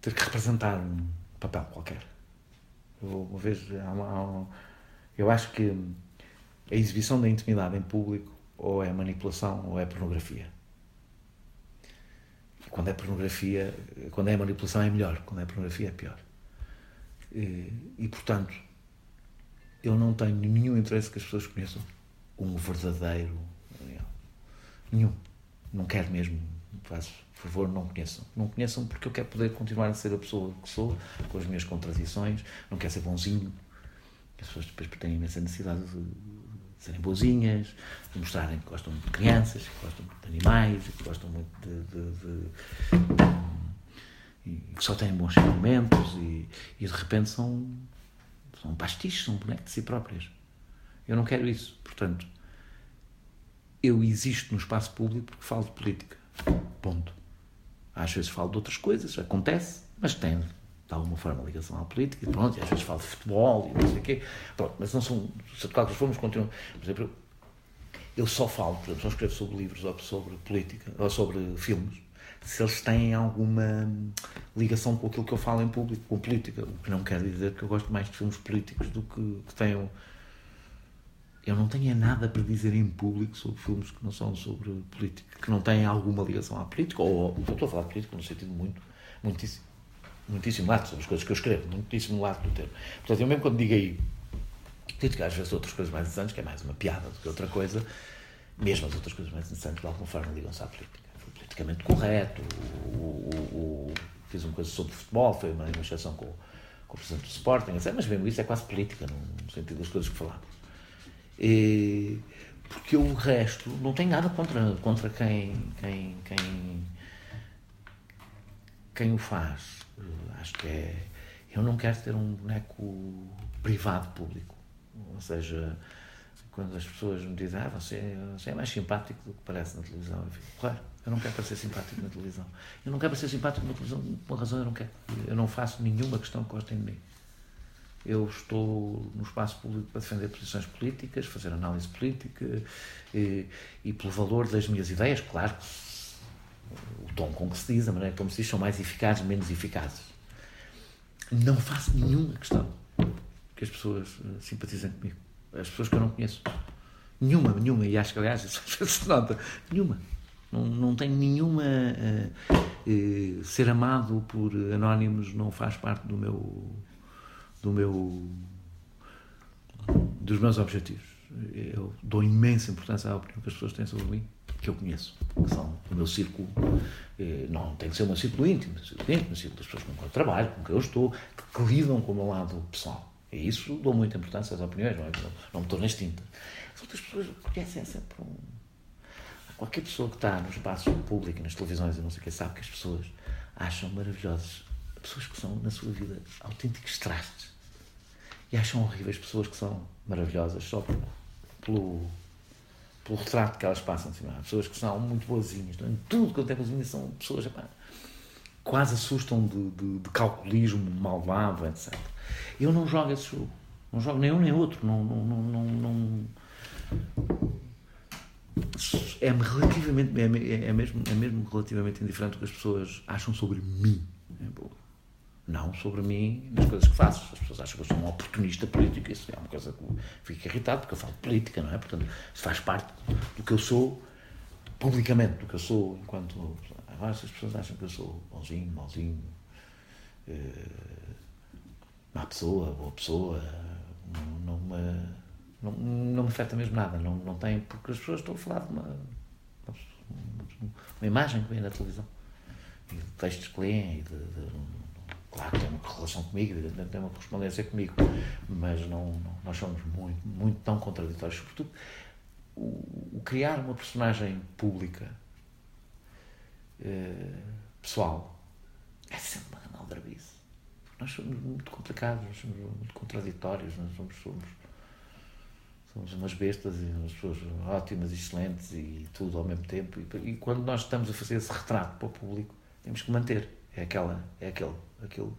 C: ter que representar um papel qualquer. Eu, uma vez há uma, há eu acho que a exibição da intimidade em público ou é manipulação ou é pornografia quando é pornografia, quando é manipulação é melhor, quando é pornografia é pior. E, e, portanto, eu não tenho nenhum interesse que as pessoas conheçam um verdadeiro. Nenhum. Não quero mesmo. Faço, por favor, não conheçam. Não conheçam porque eu quero poder continuar a ser a pessoa que sou, com as minhas contradições. Não quero ser bonzinho. As pessoas depois têm imensa necessidade de serem boazinhas, de mostrarem que gostam de crianças, que gostam de animais, que gostam muito de. de, de, de que só têm bons sentimentos e, e de repente são, são pastiches, são bonecos de si próprias. Eu não quero isso. Portanto, eu existo no espaço público porque falo de política. Ponto. Às vezes falo de outras coisas, acontece, mas tem de alguma forma ligação à política, e pronto, e às vezes falo de futebol e não sei o quê, pronto, mas não são, de qualquer forma, continuam. Por exemplo, eu só falo, por exemplo, só escrevo sobre livros ou sobre política, ou sobre filmes, se eles têm alguma ligação com aquilo que eu falo em público, com política, o que não quer dizer que eu gosto mais de filmes políticos do que, que tenham. Eu não tenho nada para dizer em público sobre filmes que não são sobre política, que não têm alguma ligação à política, ou, ou estou a falar de política no sentido muito, muitíssimo muitíssimo lato sobre as coisas que eu escrevo, muitíssimo lato do termo. Portanto, eu mesmo quando digo aí, que às vezes outras coisas mais interessantes, que é mais uma piada do que outra coisa, mesmo as outras coisas mais interessantes de alguma forma ligam-se à política. Foi politicamente correto, o, o, o, fiz uma coisa sobre futebol, foi uma, exceção com, com o presidente do Sporting, mas mesmo isso é quase política, no sentido das coisas que falamos. E, porque o resto não tem nada contra, contra quem, quem, quem, quem o faz acho que é. Eu não quero ter um boneco privado público. Ou seja, quando as pessoas me dizem, ah, você, você é mais simpático do que parece na televisão, eu fico, claro, eu não quero parecer simpático na televisão. Eu não quero parecer simpático na televisão, por uma razão eu não quero. Eu não faço nenhuma questão que gostem de mim. Eu estou no espaço público para defender posições políticas, fazer análise política e, e pelo valor das minhas ideias, claro o tom com que se diz, a maneira como se diz, são mais eficazes, menos eficazes. Não faço nenhuma questão que as pessoas uh, simpatizem comigo. As pessoas que eu não conheço. Nenhuma, nenhuma. E acho que, aliás, isso se nota. Nenhuma. Não, não tenho nenhuma. Uh, uh, ser amado por anónimos não faz parte do meu. Do meu. dos meus objetivos. Eu dou imensa importância à opinião que as pessoas têm sobre mim, que eu conheço, que são o meu círculo. Não tem que ser meu círculo íntimo, o círculo íntimo, o círculo das pessoas com quem eu trabalho, com quem eu estou, que, lidam com o meu lado pessoal. E isso dou muita importância às opiniões, não, é? não me torno extinta. As outras pessoas conhecem sempre um. Qualquer pessoa que está no espaço público, nas televisões e não sei o que, sabe que as pessoas acham maravilhosas. Pessoas que são, na sua vida, autênticos trastes. E acham horríveis pessoas que são maravilhosas só pelo, pelo retrato que elas passam. Assim, é? Pessoas que são muito boazinhas. Não? É? Tudo quanto é boazinhas são pessoas. Epá, quase assustam de, de, de, calculismo malvado, etc. Eu não jogo esse jogo. Não jogo nem um nem outro. Não, não, não, não, é relativamente é, é, mesmo, é mesmo relativamente indiferente o que as pessoas acham sobre mim. Não sobre mim nas coisas que faço. As pessoas acham que eu sou um oportunista político. Isso é uma coisa que fico irritado porque eu falo política, não é? Portanto, faz parte do que eu sou publicamente, do que eu sou enquanto Agora, as pessoas acham que eu sou bonzinho, malzinho, eh, má pessoa, boa pessoa, não, não, me, não, não me afeta mesmo nada. Não, não tem, porque as pessoas estão a falar de uma, uma imagem que vem na televisão, e de textos que leem, e de, de claro, tem uma relação comigo, tem uma correspondência comigo, mas não, não, nós somos muito, muito tão contraditórios. Sobretudo, o, o criar uma personagem pública eh, pessoal, é sempre uma aldrabice. Nós somos muito complicados, nós somos muito contraditórios, nós somos, somos, somos umas bestas e umas pessoas ótimas e excelentes e tudo ao mesmo tempo. E, e, quando nós estamos a fazer esse retrato para o público, temos que manter. É, aquela, é aquele, aquele,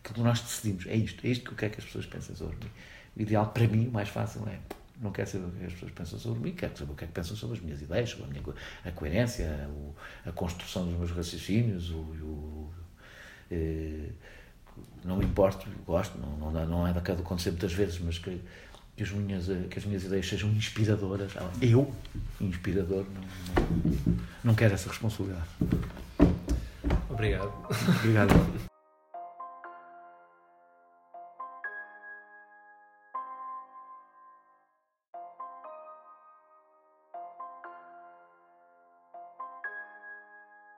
C: aquilo que nós decidimos. É isto, é isto que eu quero que as pessoas pensem sobre mim. O ideal para mim, o mais fácil é não quero saber o que as pessoas pensam sobre mim, quero saber o que é que pensam sobre as minhas ideias, sobre a, minha, a coerência, o, a construção dos meus raciocínios, o, o eh, não me importo, gosto, não, não, não é daquilo que acontecer muitas vezes, mas que, que, as minhas, que as minhas ideias sejam inspiradoras. Eu, inspirador, não, não, não quero essa responsabilidade.
A: Obrigado.
C: Obrigado.